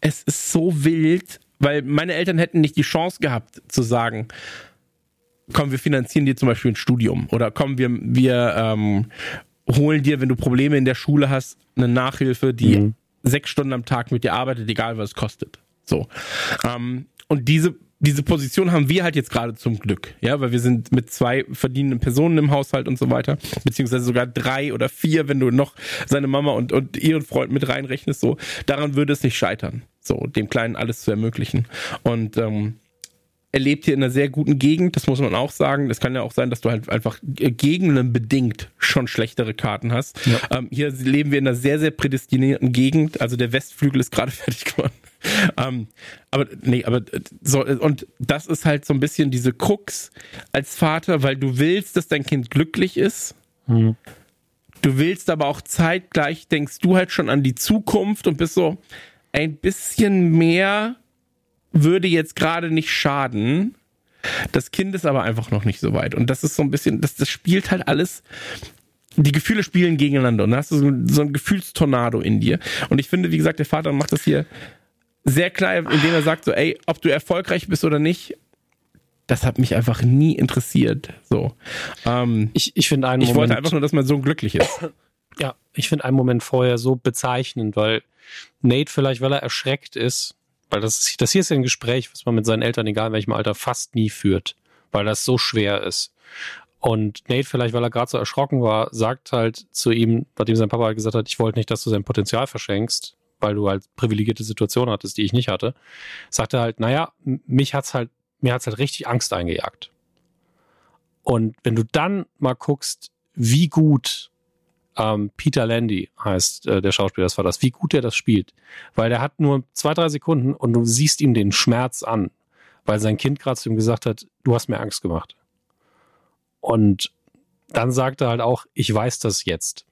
es ist so wild, weil meine Eltern hätten nicht die Chance gehabt zu sagen, komm, wir finanzieren dir zum Beispiel ein Studium oder komm, wir, wir ähm, holen dir, wenn du Probleme in der Schule hast, eine Nachhilfe, die mhm sechs Stunden am Tag mit dir arbeitet, egal was es kostet. So. Ähm, und diese, diese Position haben wir halt jetzt gerade zum Glück, ja, weil wir sind mit zwei verdienenden Personen im Haushalt und so weiter, beziehungsweise sogar drei oder vier, wenn du noch seine Mama und, und ihren Freund mit reinrechnest, so. Daran würde es nicht scheitern, so, dem Kleinen alles zu ermöglichen. Und, ähm, er lebt hier in einer sehr guten Gegend, das muss man auch sagen. Das kann ja auch sein, dass du halt einfach gegenbedingt schon schlechtere Karten hast. Ja. Ähm, hier leben wir in einer sehr, sehr prädestinierten Gegend. Also der Westflügel ist gerade fertig geworden. ähm, aber nee, aber so, und das ist halt so ein bisschen diese Krux als Vater, weil du willst, dass dein Kind glücklich ist. Mhm. Du willst aber auch zeitgleich, denkst du halt schon an die Zukunft und bist so ein bisschen mehr würde jetzt gerade nicht schaden. Das Kind ist aber einfach noch nicht so weit. Und das ist so ein bisschen, das, das spielt halt alles. Die Gefühle spielen gegeneinander und da hast du so, so ein Gefühlstornado in dir. Und ich finde, wie gesagt, der Vater macht das hier sehr klar, indem er sagt so, ey, ob du erfolgreich bist oder nicht, das hat mich einfach nie interessiert. So. Ähm, ich ich finde einen Ich Moment, wollte einfach nur, dass mein Sohn glücklich ist. Ja, ich finde einen Moment vorher so bezeichnend, weil Nate vielleicht, weil er erschreckt ist, weil das, das hier ist ja ein Gespräch, was man mit seinen Eltern, egal in welchem Alter, fast nie führt, weil das so schwer ist. Und Nate, vielleicht weil er gerade so erschrocken war, sagt halt zu ihm, nachdem sein Papa halt gesagt hat, ich wollte nicht, dass du sein Potenzial verschenkst, weil du halt privilegierte Situationen hattest, die ich nicht hatte, sagt er halt, naja, mich hat's halt, mir hat's halt richtig Angst eingejagt. Und wenn du dann mal guckst, wie gut ähm, Peter Landy heißt äh, der Schauspieler des Vaters, wie gut er das spielt. Weil der hat nur zwei, drei Sekunden und du siehst ihm den Schmerz an, weil sein Kind gerade zu ihm gesagt hat, du hast mir Angst gemacht. Und dann sagt er halt auch, ich weiß das jetzt.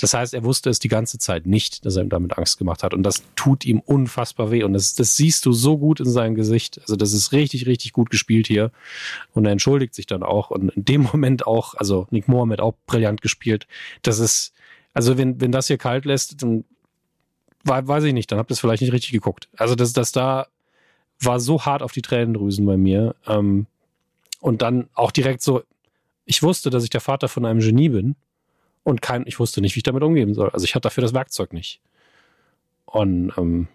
Das heißt, er wusste es die ganze Zeit nicht, dass er ihm damit Angst gemacht hat. Und das tut ihm unfassbar weh. Und das, das siehst du so gut in seinem Gesicht. Also das ist richtig, richtig gut gespielt hier. Und er entschuldigt sich dann auch. Und in dem Moment auch, also Nick Mohammed auch brillant gespielt. Das ist, also wenn, wenn das hier kalt lässt, dann weiß ich nicht, dann habt ihr es vielleicht nicht richtig geguckt. Also das, das da war so hart auf die Tränendrüsen bei mir. Ähm, und dann auch direkt so, ich wusste, dass ich der Vater von einem Genie bin und kein, ich wusste nicht, wie ich damit umgehen soll. Also ich hatte dafür das Werkzeug nicht. Und ähm,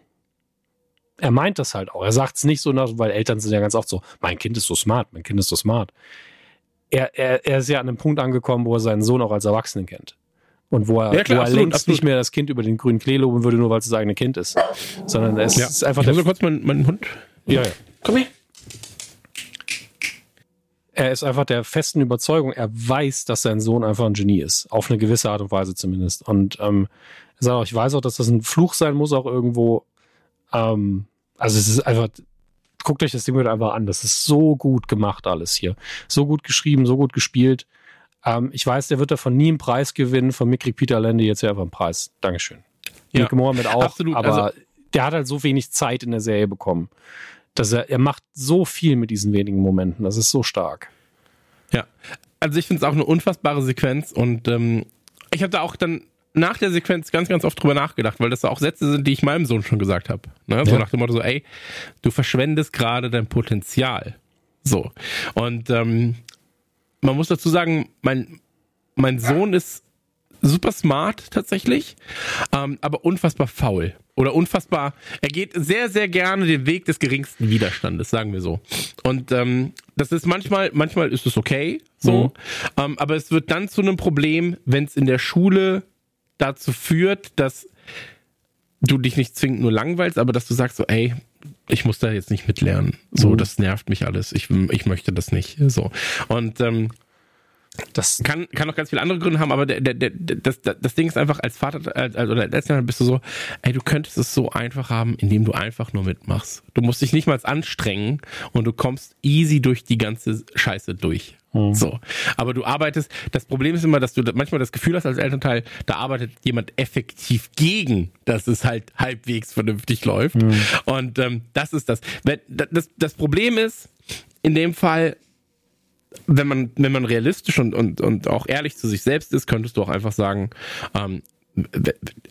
er meint das halt auch. Er sagt es nicht so, nach, weil Eltern sind ja ganz oft so, mein Kind ist so smart, mein Kind ist so smart. Er, er, er ist ja an einem Punkt angekommen, wo er seinen Sohn auch als Erwachsenen kennt. Und wo er, ja, klar, wo er absolut, längst absolut. nicht mehr das Kind über den grünen Klee loben würde, nur weil es das eigene Kind ist. Sondern es ja. ist einfach ich der. kurz meinen, meinen Hund. Ja, ja. Komm her er ist einfach der festen Überzeugung, er weiß, dass sein Sohn einfach ein Genie ist. Auf eine gewisse Art und Weise zumindest. Und ähm, er sagt auch, ich weiß auch, dass das ein Fluch sein muss, auch irgendwo. Ähm, also es ist einfach, guckt euch das Ding wieder einfach an. Das ist so gut gemacht alles hier. So gut geschrieben, so gut gespielt. Ähm, ich weiß, der wird davon nie einen Preis gewinnen. Von mir kriegt Peter Lande jetzt ja einfach einen Preis. Dankeschön. Ja, Nick Mohammed auch. Absolut, aber also, der hat halt so wenig Zeit in der Serie bekommen dass er, er macht so viel mit diesen wenigen Momenten. Das ist so stark. Ja, also ich finde es auch eine unfassbare Sequenz und ähm, ich habe da auch dann nach der Sequenz ganz, ganz oft drüber nachgedacht, weil das auch Sätze sind, die ich meinem Sohn schon gesagt habe. Ne? So ja. nach dem Motto so, ey, du verschwendest gerade dein Potenzial. So. Und ähm, man muss dazu sagen, mein, mein Sohn ist super smart tatsächlich, ähm, aber unfassbar faul oder unfassbar. Er geht sehr, sehr gerne den Weg des geringsten Widerstandes, sagen wir so. Und ähm, das ist manchmal, manchmal ist es okay, so, mhm. ähm, aber es wird dann zu einem Problem, wenn es in der Schule dazu führt, dass du dich nicht zwingend nur langweilst, aber dass du sagst so, ey, ich muss da jetzt nicht mitlernen. So, mhm. das nervt mich alles. Ich, ich möchte das nicht. So. Und ähm, das kann, kann auch ganz viele andere Gründe haben, aber der, der, der, das, das Ding ist einfach, als Vater als, oder als Elternteil bist du so, ey, du könntest es so einfach haben, indem du einfach nur mitmachst. Du musst dich nicht mal anstrengen und du kommst easy durch die ganze Scheiße durch. Mhm. So. Aber du arbeitest, das Problem ist immer, dass du manchmal das Gefühl hast als Elternteil, da arbeitet jemand effektiv gegen, dass es halt halbwegs vernünftig läuft. Mhm. Und ähm, das ist das. Das, das Problem ist, in dem Fall, wenn man, wenn man realistisch und, und, und auch ehrlich zu sich selbst ist, könntest du auch einfach sagen, ähm,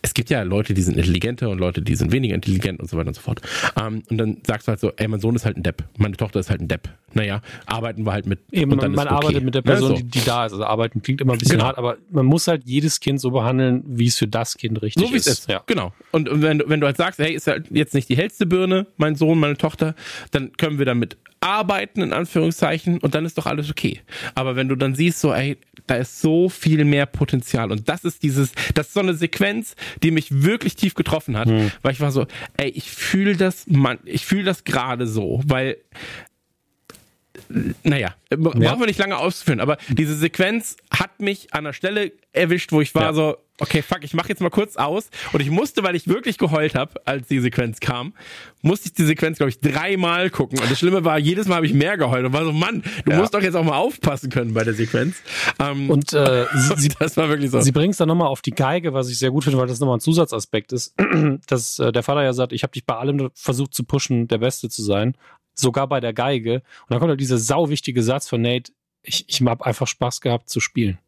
es gibt ja Leute, die sind intelligenter und Leute, die sind weniger intelligent und so weiter und so fort. Ähm, und dann sagst du halt so, ey, mein Sohn ist halt ein Depp, meine Tochter ist halt ein Depp. Naja, arbeiten wir halt mit. Eben, und dann man, man okay. arbeitet mit der Person, ja, so. die, die, da ist. Also arbeiten klingt immer ein bisschen genau. hart, aber man muss halt jedes Kind so behandeln, wie es für das Kind richtig so, wie ist. es ist. Ja. Genau. Und wenn, wenn du halt sagst, hey, ist halt jetzt nicht die hellste Birne, mein Sohn, meine Tochter, dann können wir damit arbeiten, in Anführungszeichen, und dann ist doch alles okay. Aber wenn du dann siehst, so, ey, da ist so viel mehr Potenzial. Und das ist dieses, das ist so eine Sequenz, die mich wirklich tief getroffen hat, hm. weil ich war so, ey, ich fühle das, man, ich fühle das gerade so, weil naja, ja. brauchen wir nicht lange auszuführen, aber diese Sequenz hat mich an der Stelle erwischt, wo ich war ja. so, okay, fuck, ich mach jetzt mal kurz aus. Und ich musste, weil ich wirklich geheult habe, als die Sequenz kam, musste ich die Sequenz, glaube ich, dreimal gucken. Und das Schlimme war, jedes Mal habe ich mehr geheult und war so, Mann, du ja. musst doch jetzt auch mal aufpassen können bei der Sequenz. Ähm, und äh, sie, das war wirklich so. Sie bringt es dann nochmal auf die Geige, was ich sehr gut finde, weil das nochmal ein Zusatzaspekt ist, dass äh, der Vater ja sagt, ich habe dich bei allem versucht zu pushen, der Beste zu sein sogar bei der Geige. Und dann kommt halt dieser sauwichtige Satz von Nate, ich, ich habe einfach Spaß gehabt zu spielen.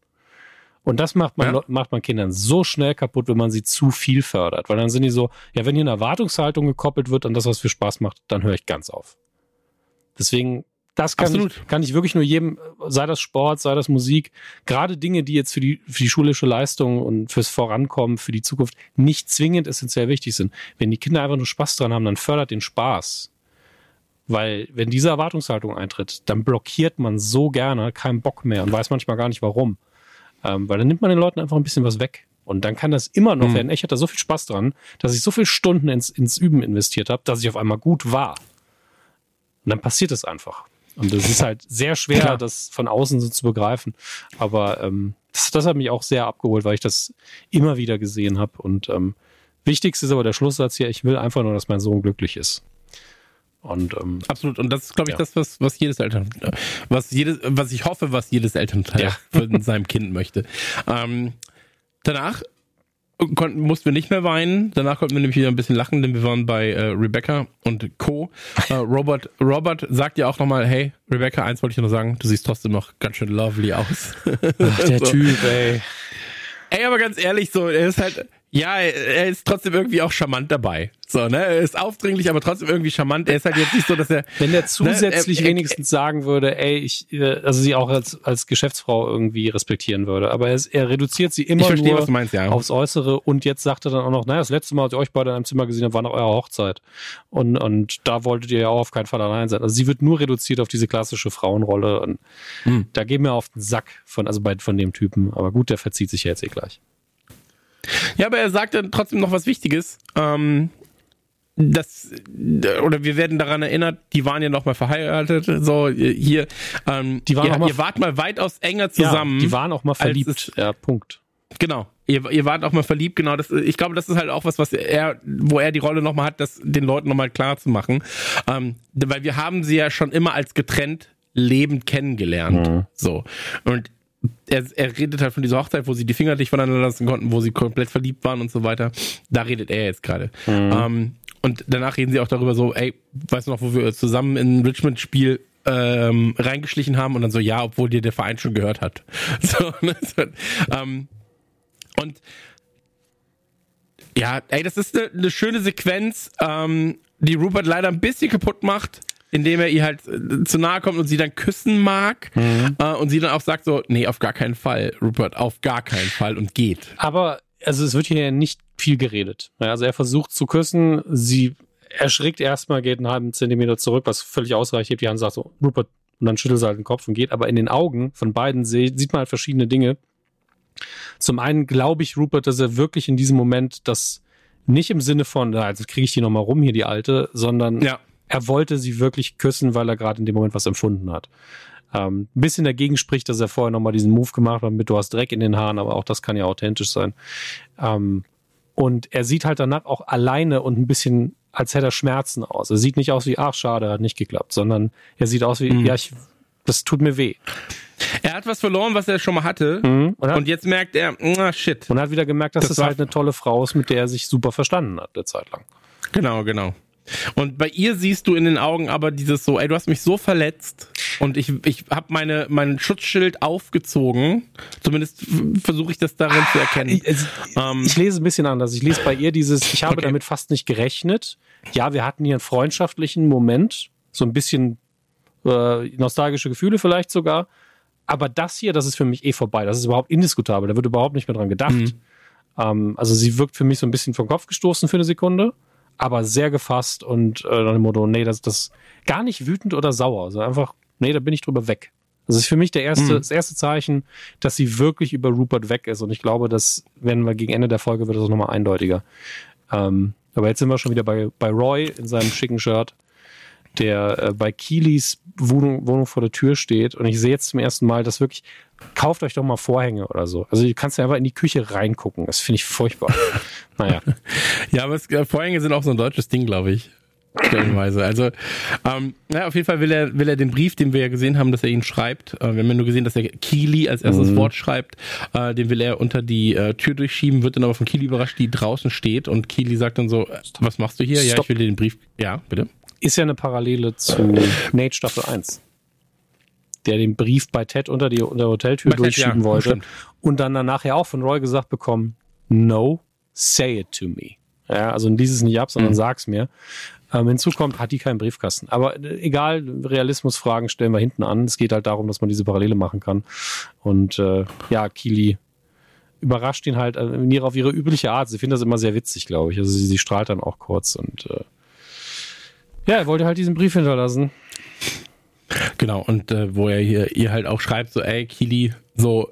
Und das macht man, ja. macht man Kindern so schnell kaputt, wenn man sie zu viel fördert. Weil dann sind die so, ja, wenn hier eine Erwartungshaltung gekoppelt wird an das, was für Spaß macht, dann höre ich ganz auf. Deswegen, das kann ich, kann ich wirklich nur jedem, sei das Sport, sei das Musik, gerade Dinge, die jetzt für die, für die schulische Leistung und fürs Vorankommen, für die Zukunft nicht zwingend essentiell wichtig sind. Wenn die Kinder einfach nur Spaß dran haben, dann fördert den Spaß. Weil wenn diese Erwartungshaltung eintritt, dann blockiert man so gerne keinen Bock mehr und weiß manchmal gar nicht warum. Ähm, weil dann nimmt man den Leuten einfach ein bisschen was weg. Und dann kann das immer noch mhm. werden. Ich hatte so viel Spaß dran, dass ich so viele Stunden ins, ins Üben investiert habe, dass ich auf einmal gut war. Und dann passiert es einfach. Und es ist halt sehr schwer, Klar. das von außen so zu begreifen. Aber ähm, das, das, hat mich auch sehr abgeholt, weil ich das immer wieder gesehen habe. Und ähm, wichtigste ist aber der Schlusssatz hier, ich will einfach nur, dass mein Sohn glücklich ist. Und, ähm, Absolut. Und das ist, glaube ich, ja. das, was, was jedes Eltern, was jedes, was ich hoffe, was jedes Elternteil ja. von seinem Kind möchte. Ähm, danach konnten, mussten wir nicht mehr weinen. Danach konnten wir nämlich wieder ein bisschen lachen, denn wir waren bei äh, Rebecca und Co. Äh, Robert, Robert sagt ja auch nochmal, hey, Rebecca, eins wollte ich nur sagen, du siehst trotzdem noch ganz schön lovely aus. Ach, der so. Typ, ey. Ey, aber ganz ehrlich, so, er ist halt, ja, er ist trotzdem irgendwie auch charmant dabei. So, ne? Er ist aufdringlich, aber trotzdem irgendwie charmant. Er ist halt jetzt nicht so, dass er. Wenn er zusätzlich ne, er, er, wenigstens sagen würde, ey, ich, äh, also sie auch als, als Geschäftsfrau irgendwie respektieren würde. Aber er, er reduziert sie immer verstehe, nur meinst, ja. aufs Äußere und jetzt sagt er dann auch noch, naja, das letzte Mal, als ich euch beide in einem Zimmer gesehen habe, war nach eurer Hochzeit. Und, und da wolltet ihr ja auch auf keinen Fall allein sein. Also sie wird nur reduziert auf diese klassische Frauenrolle. Und hm. da gehen wir auf den Sack von, also bei, von dem Typen. Aber gut, der verzieht sich ja jetzt eh gleich. Ja, aber er sagt dann trotzdem noch was Wichtiges. Ähm, das oder wir werden daran erinnert, die waren ja noch mal verheiratet. So hier, ähm, die waren ihr, mal, ihr wart mal weitaus enger zusammen. Ja, die waren auch mal verliebt. Es, ja, Punkt. Genau. Ihr, ihr wart auch mal verliebt, genau. Das, ich glaube, das ist halt auch was, was er, wo er die Rolle nochmal hat, das den Leuten nochmal klar zu machen. Ähm, weil wir haben sie ja schon immer als getrennt lebend kennengelernt. Mhm. So. Und er, er redet halt von dieser Hochzeit, wo sie die Finger nicht voneinander lassen konnten, wo sie komplett verliebt waren und so weiter. Da redet er jetzt gerade. Mhm. Ähm, und danach reden sie auch darüber so, ey, weißt du noch, wo wir zusammen in ein Richmond-Spiel ähm, reingeschlichen haben und dann so, ja, obwohl dir der Verein schon gehört hat. So, ne? so, ähm, und ja, ey, das ist eine, eine schöne Sequenz, ähm, die Rupert leider ein bisschen kaputt macht indem er ihr halt äh, zu nahe kommt und sie dann küssen mag mhm. äh, und sie dann auch sagt so, nee, auf gar keinen Fall, Rupert, auf gar keinen Fall und geht. Aber also es wird hier nicht viel geredet. Also er versucht zu küssen, sie erschrickt erstmal, geht einen halben Zentimeter zurück, was völlig ausreicht, hebt die Hand und sagt so, Rupert, und dann schüttelt sie halt den Kopf und geht, aber in den Augen von beiden sieht man halt verschiedene Dinge. Zum einen glaube ich Rupert, dass er wirklich in diesem Moment das Nicht im Sinne von, also kriege ich die nochmal rum, hier die alte, sondern Ja. Er wollte sie wirklich küssen, weil er gerade in dem Moment was empfunden hat. Ähm, ein bisschen dagegen spricht, dass er vorher nochmal diesen Move gemacht hat mit du hast Dreck in den Haaren, aber auch das kann ja authentisch sein. Ähm, und er sieht halt danach auch alleine und ein bisschen, als hätte er Schmerzen aus. Er sieht nicht aus wie, ach schade, hat nicht geklappt, sondern er sieht aus wie, Mhm. ja, ich, das tut mir weh. Er hat was verloren, was er schon mal hatte. Und, hat, Und jetzt merkt er, na shit. und hat wieder gemerkt, dass Das war- halt eine tolle Frau ist, mit der er sich super verstanden hat, eine Zeit lang. Genau, genau. Und bei ihr siehst du in den Augen aber dieses so, ey, du hast mich so verletzt und ich, ich habe meine, mein Schutzschild aufgezogen. Zumindest versuche ich das darin zu erkennen. Ich, also, Ähm, ich lese ein bisschen anders. Ich lese bei ihr dieses, ich habe Okay. damit fast nicht gerechnet. Ja, wir hatten hier einen freundschaftlichen Moment, so ein bisschen äh, nostalgische Gefühle vielleicht sogar. Aber das hier, das ist für mich eh vorbei. Das ist überhaupt indiskutabel. Da wird überhaupt nicht mehr dran gedacht. Mhm. Ähm, also sie wirkt für mich so ein bisschen vom Kopf gestoßen für eine Sekunde, aber sehr gefasst und äh, nach dem Motto, nee, das das gar nicht wütend oder sauer. Also einfach, nee, da bin ich drüber weg. Das ist für mich der erste, Mhm. das erste Zeichen, dass sie wirklich über Rupert weg ist. Und ich glaube, dass, wenn wir gegen Ende der Folge wird das nochmal eindeutiger. Ähm, aber jetzt sind wir schon wieder bei, bei Roy in seinem schicken Shirt, der äh, bei Keelys Wohnung, Wohnung vor der Tür steht. Und ich sehe jetzt zum ersten Mal, dass wirklich, kauft euch doch mal Vorhänge oder so. Also du kannst ja einfach in die Küche reingucken. Das finde ich furchtbar. naja. Ja, aber es, Vorhänge sind auch so ein deutsches Ding, glaube ich. Stellenweise. Also, ähm, ja, auf jeden Fall will er, will er den Brief, den wir ja gesehen haben, dass er ihn schreibt. Äh, wir haben ja nur gesehen, dass er Kili als erstes Wort schreibt. Äh, den will er unter die äh, Tür durchschieben, wird dann aber von Kili überrascht, die draußen steht. Und Kili sagt dann so, äh, was machst du hier? Ja, Stopp. ich will dir den Brief. Ja, bitte. Ist ja eine Parallele zu Nate Staffel 1. Der den Brief bei Ted unter die unter der Hoteltür Bei Ted, durchschieben ja, wollte. stimmt. Und dann danach ja auch von Roy gesagt bekommen, no, say it to me. Ja, also lies es nicht ab, sondern Mhm. sag's mir. Ähm, hinzu kommt, hat die keinen Briefkasten. Aber äh, egal, Realismusfragen stellen wir hinten an. Es geht halt darum, dass man diese Parallele machen kann. Und äh, ja, Kili überrascht ihn halt äh, in ihrer, auf ihre übliche Art. Sie findet das immer sehr witzig, glaube ich. Also sie, sie strahlt dann auch kurz und äh, ja, er wollte halt diesen Brief hinterlassen. Genau, und äh, wo er hier ihr halt auch schreibt, so, ey, Kili, so,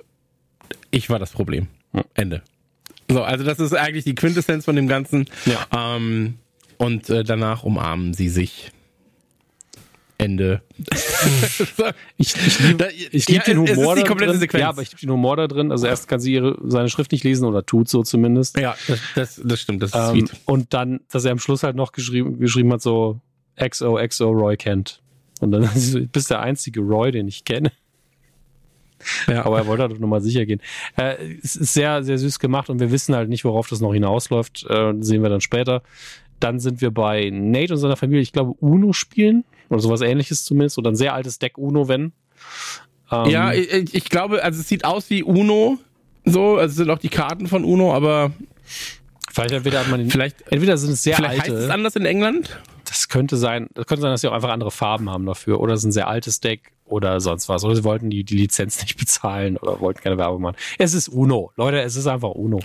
ich war das Problem. Ende. So, also das ist eigentlich die Quintessenz von dem Ganzen. Ja. Ähm, und äh, danach umarmen sie sich. Ende. Ich, ich liebe lieb ja, den es ist Humor die da komplette drin. Sequenz. Ja, aber ich liebe den Humor da drin. Also erst kann sie ihre, seine Schrift nicht lesen oder tut so zumindest. Ja, das, das, das stimmt, das ist Ähm, sweet. und dann, dass er am Schluss halt noch geschrieben, geschrieben hat, so XOXO Roy kennt. Und dann du bist der einzige Roy, den ich kenne. Ja. Aber er wollte halt nochmal sicher gehen. Äh, es ist sehr, sehr süß gemacht und wir wissen halt nicht, worauf das noch hinausläuft. Äh, sehen wir dann später. Dann sind wir bei Nate und seiner Familie, ich glaube, Uno spielen. Oder sowas ähnliches zumindest. Oder ein sehr altes Deck Uno, wenn. Ähm, ja, ich, ich glaube, also es sieht aus wie Uno. So, also es sind auch die Karten von Uno, aber vielleicht entweder hat man den, vielleicht, entweder sind es sehr vielleicht heißt es alte. anders in England. Das könnte sein, das könnte sein, dass sie auch einfach andere Farben haben dafür. Oder es ist ein sehr altes Deck oder sonst was. Oder sie wollten die, die Lizenz nicht bezahlen oder wollten keine Werbung machen. Es ist Uno. Leute, es ist einfach Uno.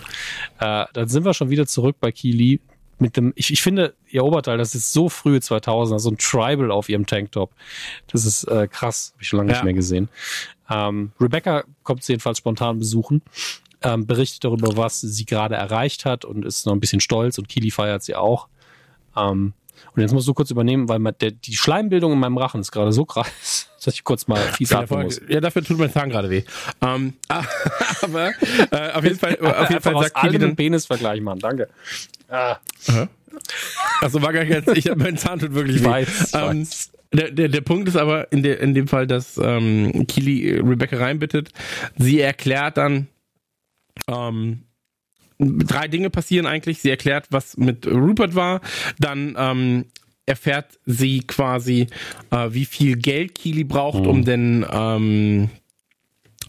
Äh, dann sind wir schon wieder zurück bei Kili mit dem, ich, ich finde, ihr Oberteil, das ist so früh 2000, so ein Tribal auf ihrem Tanktop. Das ist äh, krass, habe ich schon lange Ja. nicht mehr gesehen. Ähm, Rebecca kommt sie jedenfalls spontan besuchen, ähm, berichtet darüber, was sie gerade erreicht hat und ist noch ein bisschen stolz und Kili feiert sie auch. Ähm, und jetzt musst du kurz übernehmen, weil der, die Schleimbildung in meinem Rachen ist gerade so krass, dass ich kurz mal fies atmen muss. Ja, dafür tut mein Zahn gerade weh. Ähm, aber äh, auf jeden Fall, auf jeden Fall sagt Kili allem dann, Penisvergleich machen, danke. Ah, also war gar nicht, ich mein Zahn tut wirklich Ich weh. weiß, ähm, der, der, der Punkt ist aber in, der, in dem Fall, dass ähm, Kili äh, Rebecca reinbittet. Sie erklärt dann, ähm, drei Dinge passieren eigentlich. Sie erklärt, was mit Rupert war. Dann ähm, erfährt sie quasi, äh, wie viel Geld Kili braucht, um denn ähm,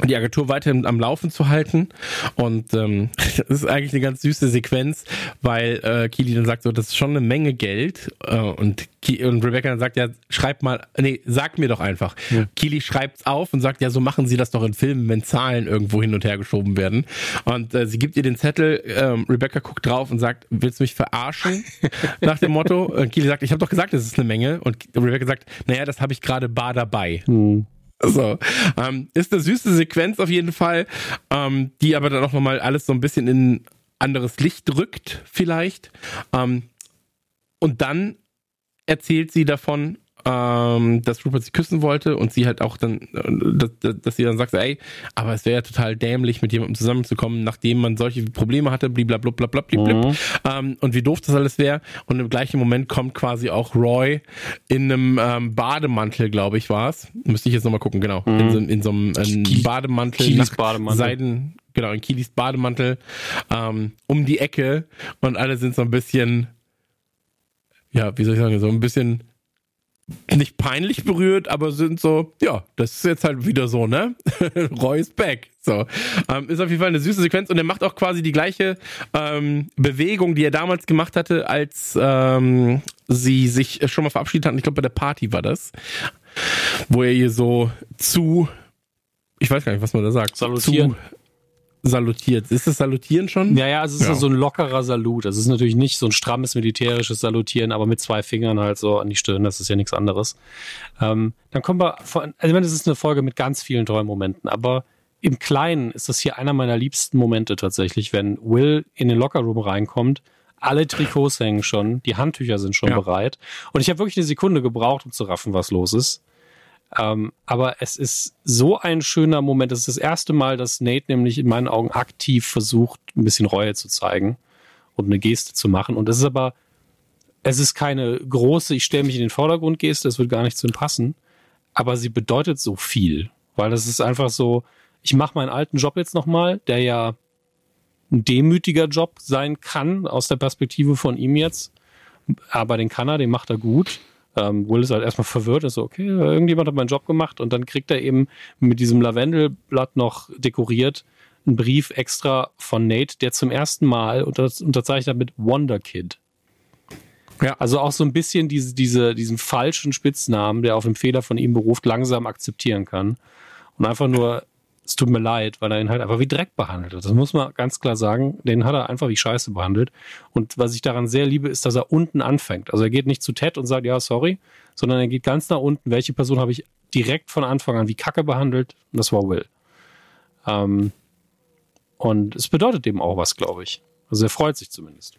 die Agentur weiterhin am Laufen zu halten. Und ähm, das ist eigentlich eine ganz süße Sequenz, weil äh, Kili dann sagt so, das ist schon eine Menge Geld. Äh, und, Ki und Rebecca dann sagt ja, schreib mal, nee, sag mir doch einfach. Kili schreibt's auf und sagt, ja, so machen sie das doch in Filmen, wenn Zahlen irgendwo hin und her geschoben werden. Und äh, sie gibt ihr den Zettel, ähm, Rebecca guckt drauf und sagt, willst du mich verarschen? Nach dem Motto. Und Kili sagt, ich habe doch gesagt, das ist eine Menge. Und Rebecca sagt, naja, das habe ich gerade bar dabei. So, ähm, ist eine süße Sequenz auf jeden Fall, ähm, die aber dann auch nochmal alles so ein bisschen in anderes Licht rückt, vielleicht. Ähm, und dann erzählt sie davon, ähm, dass Rupert sie küssen wollte und sie halt auch dann, äh, dass, dass sie dann sagt, ey, aber es wäre ja total dämlich, mit jemandem zusammenzukommen, nachdem man solche Probleme hatte, blablabla, blablabla, mhm. ähm, und wie doof das alles wäre. Und im gleichen Moment kommt quasi auch Roy in einem ähm, Bademantel, glaube ich, war es. Müsste ich jetzt nochmal gucken, genau. Mhm. In, so, in so einem ähm, Bademantel, Kilis Bademantel. Seiden, genau, in Kilis Bademantel ähm, um die Ecke und alle sind so ein bisschen, ja, wie soll ich sagen, so ein bisschen nicht peinlich berührt, aber sind so, ja, das ist jetzt halt wieder so, ne? Roy ist back. So. Ähm, ist auf jeden Fall eine süße Sequenz und er macht auch quasi die gleiche ähm, Bewegung, die er damals gemacht hatte, als ähm, sie sich schon mal verabschiedet hatten. Ich glaube, bei der Party war das. Wo er ihr so zu, ich weiß gar nicht, was man da sagt, Salutieren. zu salutiert. Ist das Salutieren schon? Ja, ja, also es ist ja. so ein lockerer Salut. Also es ist natürlich nicht so ein strammes militärisches Salutieren, aber mit zwei Fingern halt so an die Stirn, das ist ja nichts anderes. Ähm, dann kommen wir, von, also ich meine, das ist eine Folge mit ganz vielen tollen Momenten, aber im Kleinen ist das hier einer meiner liebsten Momente tatsächlich, wenn Will in den Lockerroom reinkommt, alle Trikots hängen schon, die Handtücher sind schon ja. bereit und ich habe wirklich eine Sekunde gebraucht, um zu raffen, was los ist. Ähm, aber es ist so ein schöner Moment. Es ist das erste Mal, dass Nate nämlich in meinen Augen aktiv versucht, ein bisschen Reue zu zeigen und eine Geste zu machen. Und es ist aber, es ist keine große, ich stelle mich in den Vordergrund Geste, das wird gar nicht zu ihm passen. Aber sie bedeutet so viel, weil das ist einfach so, ich mache meinen alten Job jetzt nochmal, der ja ein demütiger Job sein kann, aus der Perspektive von ihm jetzt. Aber den kann er, den macht er gut. Ähm, Will ist halt erstmal verwirrt, ist so, okay, irgendjemand hat meinen Job gemacht und dann kriegt er eben mit diesem Lavendelblatt noch dekoriert einen Brief extra von Nate, der zum ersten Mal unter, unterzeichnet mit Wonder Kid. Ja. Also auch so ein bisschen diese, diese, diesen falschen Spitznamen, der auf dem Fehler von ihm beruft, langsam akzeptieren kann. Und einfach nur es tut mir leid, weil er ihn halt einfach wie Dreck behandelt hat. Das muss man ganz klar sagen. Den hat er einfach wie Scheiße behandelt. Und was ich daran sehr liebe, ist, dass er unten anfängt. Also er geht nicht zu Ted und sagt, ja, sorry, sondern er geht ganz nach unten. Welche Person habe ich direkt von Anfang an wie Kacke behandelt? Und das war Will. Ähm, und es bedeutet eben auch was, glaube ich. Also er freut sich zumindest.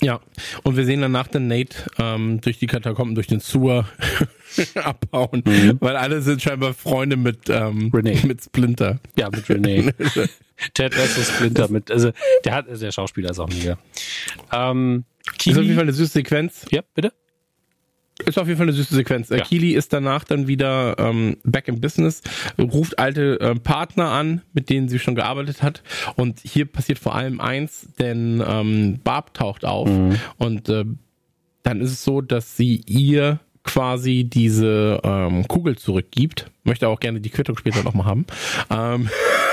Ja, und wir sehen danach den Nate ähm, durch die Katakomben, durch den Sewer abhauen, mhm. weil alle sind scheinbar Freunde mit, ähm, Renee. mit Splinter. Ja, mit Renee. Ted versus Splinter. Mit, also der hat, der Schauspieler ist auch mega. Ähm, Kili, ist auf jeden Fall eine süße Sequenz. Ja, bitte. Ist auf jeden Fall eine süße Sequenz. Ja. Kili ist danach dann wieder ähm, back in business, ruft alte äh, Partner an, mit denen sie schon gearbeitet hat. Und hier passiert vor allem eins, denn ähm, Barb taucht auf mhm. und äh, dann ist es so, dass sie ihr quasi diese ähm, Kugel zurückgibt. Möchte auch gerne die Quittung später nochmal haben. Ähm,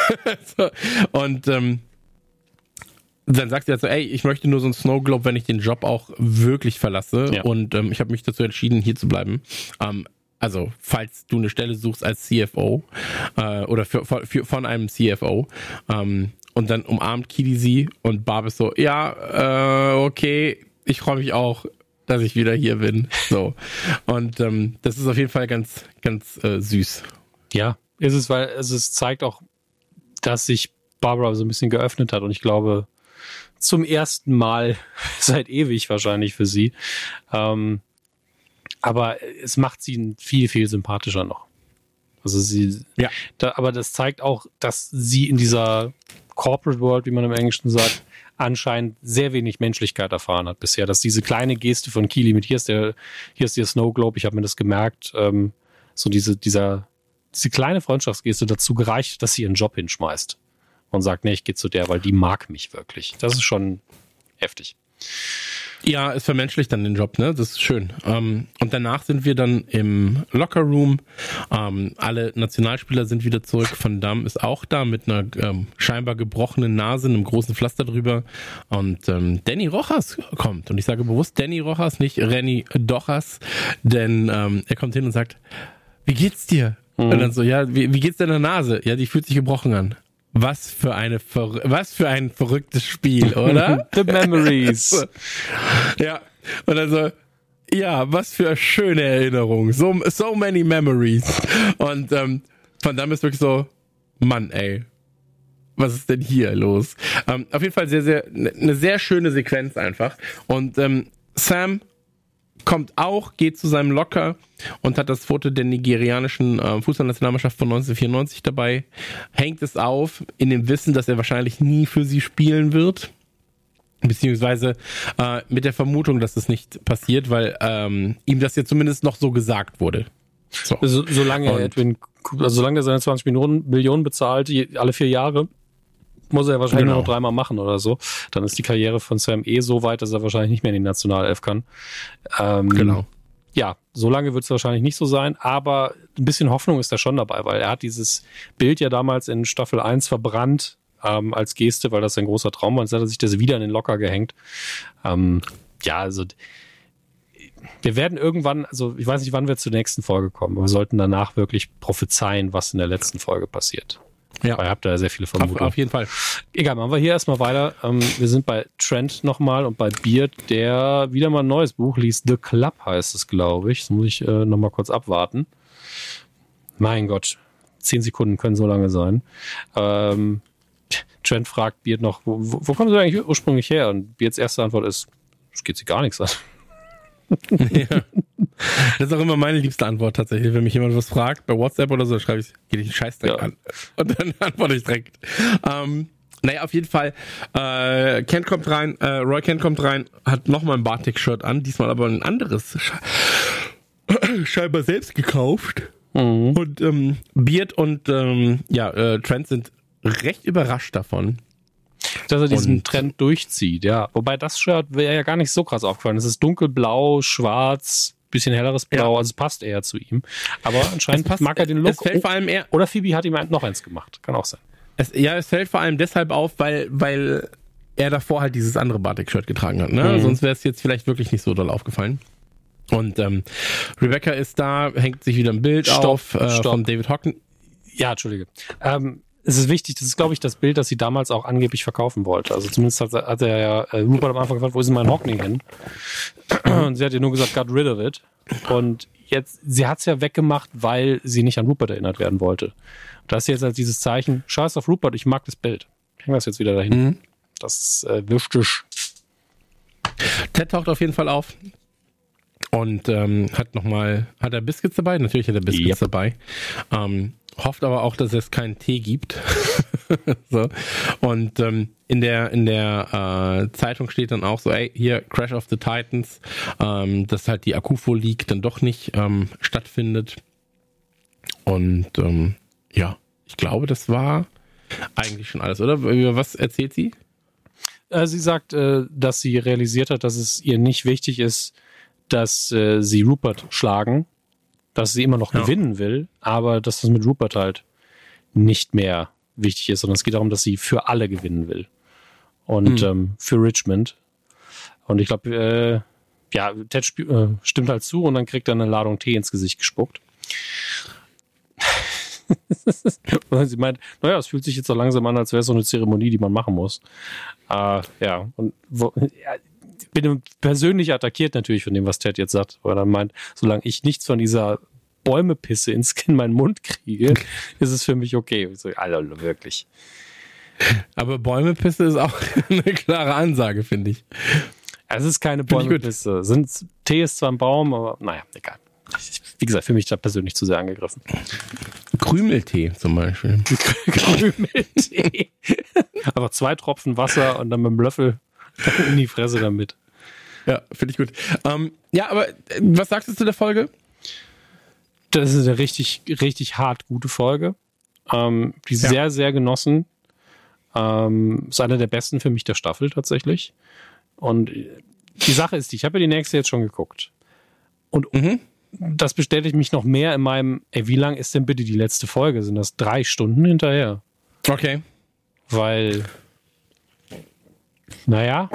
so, und ähm, dann sagt sie halt so, ey, ich möchte nur so ein Snow Globe, wenn ich den Job auch wirklich verlasse. Ja. Und ähm, ich habe mich dazu entschieden, hier zu bleiben. Ähm, also, falls du eine Stelle suchst als CFO äh, oder für, für, von einem CFO. Ähm, und dann umarmt Kili sie und Barb ist so, ja, äh, okay, ich freue mich auch, dass ich wieder hier bin. So. Und ähm, das ist auf jeden Fall ganz, ganz äh, süß. Ja, ist es, weil es zeigt auch, dass sich Barbara so ein bisschen geöffnet hat und ich glaube, zum ersten Mal seit ewig wahrscheinlich für sie. Ähm, aber es macht sie viel, viel sympathischer noch. Also sie, ja. Da, aber das zeigt auch, dass sie in dieser Corporate World, wie man im Englischen sagt, anscheinend sehr wenig Menschlichkeit erfahren hat bisher. Dass diese kleine Geste von Keely mit hier ist der, hier ist der Snow Globe, ich habe mir das gemerkt, ähm, so diese, dieser, diese kleine Freundschaftsgeste dazu gereicht, dass sie ihren Job hinschmeißt und sagt, nee, ich gehe zu der, weil die mag mich wirklich. Das ist schon heftig. Ja, es vermenschlicht dann den Job, ne? Das ist schön. Ähm, und danach sind wir dann im Locker Room. Ähm, alle Nationalspieler sind wieder zurück. Van Damme ist auch da mit einer ähm, scheinbar gebrochenen Nase, einem großen Pflaster drüber. Und ähm, Danny Rojas kommt. Und ich sage bewusst Danny Rojas, nicht Renny Dochas, denn ähm, er kommt hin und sagt, wie geht's dir? Mhm. Und dann so, ja, wie, wie geht's deiner Nase? Ja, die fühlt sich gebrochen an. Was für eine was für ein verrücktes Spiel, oder? The Memories. ja. Und also ja, was für schöne Erinnerungen. So so many memories. Und ähm, von dann ist wirklich so Mann, ey. was ist denn hier los? Ähm, auf jeden Fall sehr, sehr, eine sehr schöne Sequenz einfach. Und ähm, Sam kommt auch, geht zu seinem Locker und hat das Foto der nigerianischen äh, Fußballnationalmannschaft von 1994 dabei, hängt es auf, in dem Wissen, dass er wahrscheinlich nie für sie spielen wird. Beziehungsweise äh, mit der Vermutung, dass das nicht passiert, weil ähm, ihm das ja zumindest noch so gesagt wurde. So. so solange und, Edwin, also solange er seine 20 Millionen, Millionen bezahlt, alle vier Jahre, muss er ja wahrscheinlich genau. nur noch dreimal machen oder so. Dann ist die Karriere von Sam eh so weit, dass er wahrscheinlich nicht mehr in die Nationalelf kann. Ähm, genau. Ja, so lange wird es wahrscheinlich nicht so sein, aber ein bisschen Hoffnung ist da schon dabei, weil er hat dieses Bild ja damals in Staffel 1 verbrannt ähm, als Geste, weil das ein großer Traum war. Jetzt hat er sich das wieder in den Locker gehängt. Ähm, ja, also wir werden irgendwann, also ich weiß nicht, wann wir zur nächsten Folge kommen, aber wir sollten danach wirklich prophezeien, was in der letzten Folge passiert. Ja. Weil ihr habt da sehr viele Vermutungen. Auf, auf, jeden Fall. Egal, machen wir hier erstmal weiter. Ähm, wir sind bei Trent nochmal und bei Beard, der wieder mal ein neues Buch liest. The Club heißt es, glaube ich. Das muss ich äh, nochmal kurz abwarten. Mein Gott, zehn Sekunden können so lange sein. Ähm, Trent fragt Beard noch, wo, wo, kommst du eigentlich ursprünglich her? Und Beards erste Antwort ist, es geht sie gar nichts an. ja. Das ist auch immer meine liebste Antwort tatsächlich. Wenn mich jemand was fragt, bei WhatsApp oder so, schreibe ich, geh dich Scheiß direkt ja. an. Und dann antworte ich direkt. Ähm, naja, auf jeden Fall. Äh, Kent kommt rein, äh, Roy Kent kommt rein, hat nochmal ein Bartik-Shirt an, diesmal aber ein anderes. Scheinbar selbst gekauft. Mhm. Und ähm, Beard und ähm, ja, äh, Trent sind recht überrascht davon. Dass er diesen und Trend durchzieht, ja. Wobei das Shirt wäre ja gar nicht so krass aufgefallen. Es ist dunkelblau, schwarz, bisschen helleres Blau, ja. also es passt eher zu ihm. Aber anscheinend passt, mag er den Look. Es fällt vor allem eher oder Phoebe hat ihm noch eins gemacht. Kann auch sein. Es, ja, es fällt vor allem deshalb auf, weil, weil er davor halt dieses andere Batik-Shirt getragen hat. Ne? Mhm. Sonst wäre es jetzt vielleicht wirklich nicht so doll aufgefallen. Und ähm, Rebecca ist da, hängt sich wieder ein Bild stopp, auf äh, stopp. von David Hocken. Ja, Entschuldige. Ähm, es ist wichtig, das ist, glaube ich, das Bild, das sie damals auch angeblich verkaufen wollte. Also zumindest hat, hat er ja äh, Rupert am Anfang gefragt, wo ist denn mein Hockney hin? Und sie hat ja nur gesagt, got rid of it. Und jetzt, sie hat es ja weggemacht, weil sie nicht an Rupert erinnert werden wollte. Und das ist jetzt als dieses Zeichen, scheiß auf Rupert, ich mag das Bild. Hängen wir es jetzt wieder dahin. Mhm. Das ist äh, wichtig. Ted taucht auf jeden Fall auf und ähm, hat nochmal, hat er Biscuits dabei? Natürlich hat er Biscuits yep. dabei. Ähm, hofft aber auch, dass es keinen Tee gibt. so. Und ähm, in der in der äh, Zeitung steht dann auch so, ey, hier Crash of the Titans, ähm, dass halt die Akufo League dann doch nicht ähm, stattfindet. Und ähm, ja, ich glaube, das war eigentlich schon alles, oder? Über was erzählt sie? Äh, sie sagt, äh, dass sie realisiert hat, dass es ihr nicht wichtig ist, dass äh, sie Rupert schlagen, dass sie immer noch ja. gewinnen will, aber dass das mit Rupert halt nicht mehr wichtig ist, sondern es geht darum, dass sie für alle gewinnen will. Und mhm. ähm, für Richmond. Und ich glaube, äh, ja, Ted äh, stimmt halt zu und dann kriegt er eine Ladung Tee ins Gesicht gespuckt. und sie meint, naja, es fühlt sich jetzt so langsam an, als wäre es so eine Zeremonie, die man machen muss. Äh, ja, und wo, ja, bin persönlich attackiert natürlich von dem, was Ted jetzt sagt, weil er meint, solange ich nichts von dieser Bäumepisse ins in meinen Mund kriege, ist es für mich okay. So, Alter, wirklich. Aber Bäumepisse ist auch eine klare Ansage, finde ich. Es ist keine Bäumepisse. Sind, Tee ist zwar ein Baum, aber naja, egal. Wie gesagt, für mich da persönlich zu sehr angegriffen. Krümeltee zum Beispiel. Krümeltee. Aber zwei Tropfen Wasser und dann mit dem Löffel in die Fresse damit. Ja, finde ich gut. Ähm, ja, aber äh, was sagst du zu der Folge? Das ist eine richtig, richtig hart gute Folge. Ähm, die ja. sehr, sehr genossen. Ähm, ist eine der besten für mich der Staffel tatsächlich. Und die Sache ist, ich habe ja die nächste jetzt schon geguckt. Und mhm. das bestätigt mich noch mehr in meinem, ey, wie lang ist denn bitte die letzte Folge? Sind das drei Stunden hinterher? Okay. Weil naja,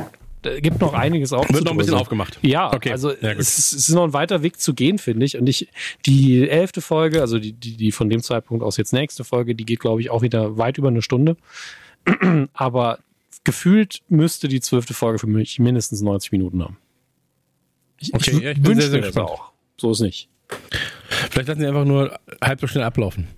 gibt noch einiges auf. Wird noch ein bisschen aufgemacht. Ja, okay. also ja, es, es, ist noch ein weiter Weg zu gehen, finde ich. Und ich, die elfte Folge, also die, die, die von dem Zeitpunkt aus jetzt nächste Folge, die geht, glaube ich, auch wieder weit über eine Stunde. Aber gefühlt müsste die zwölfte Folge für mich mindestens 90 Minuten haben. Ich, okay, ich, ja, ich bin sehr, sehr gespannt. Auch. So ist nicht. Vielleicht lassen sie einfach nur halb so schnell ablaufen.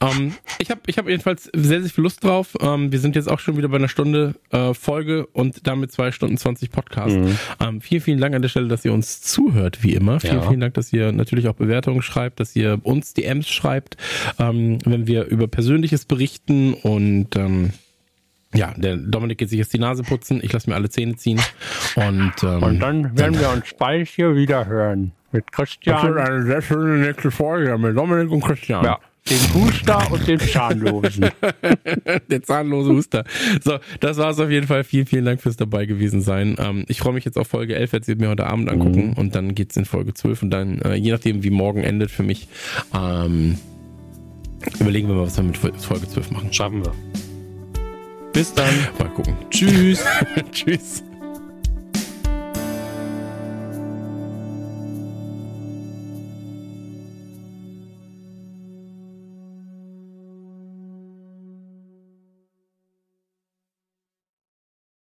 Ähm, Ich habe ich hab jedenfalls sehr, sehr viel Lust drauf. Ähm, wir sind jetzt auch schon wieder bei einer Stunde äh, Folge und damit zwei Stunden 20 Podcast. Mhm. Ähm, vielen, vielen Dank an der Stelle, dass ihr uns zuhört, wie immer. Vielen, ja. vielen Dank, dass ihr natürlich auch Bewertungen schreibt, dass ihr uns DMs schreibt, ähm, wenn wir über Persönliches berichten und ähm, ja, der Dominik geht sich jetzt die Nase putzen, ich lasse mir alle Zähne ziehen und, ähm, und dann werden wir uns bald hier wieder hören mit Christian. Das wird eine sehr schöne nächste Folge mit Dominik und Christian. Ja. Den Huster und den Zahnlosen. Der zahnlose Huster. So, das war's auf jeden Fall. Vielen, vielen Dank fürs dabei gewesen sein. Ähm, ich freue mich jetzt auf Folge 11, werde sie mir heute Abend angucken mhm. und dann geht's in Folge 12 und dann, äh, je nachdem wie morgen endet für mich, ähm, überlegen wir mal, was wir mit Folge 12 machen. Schaffen wir. Bis dann. Mal gucken. Tschüss. Tschüss.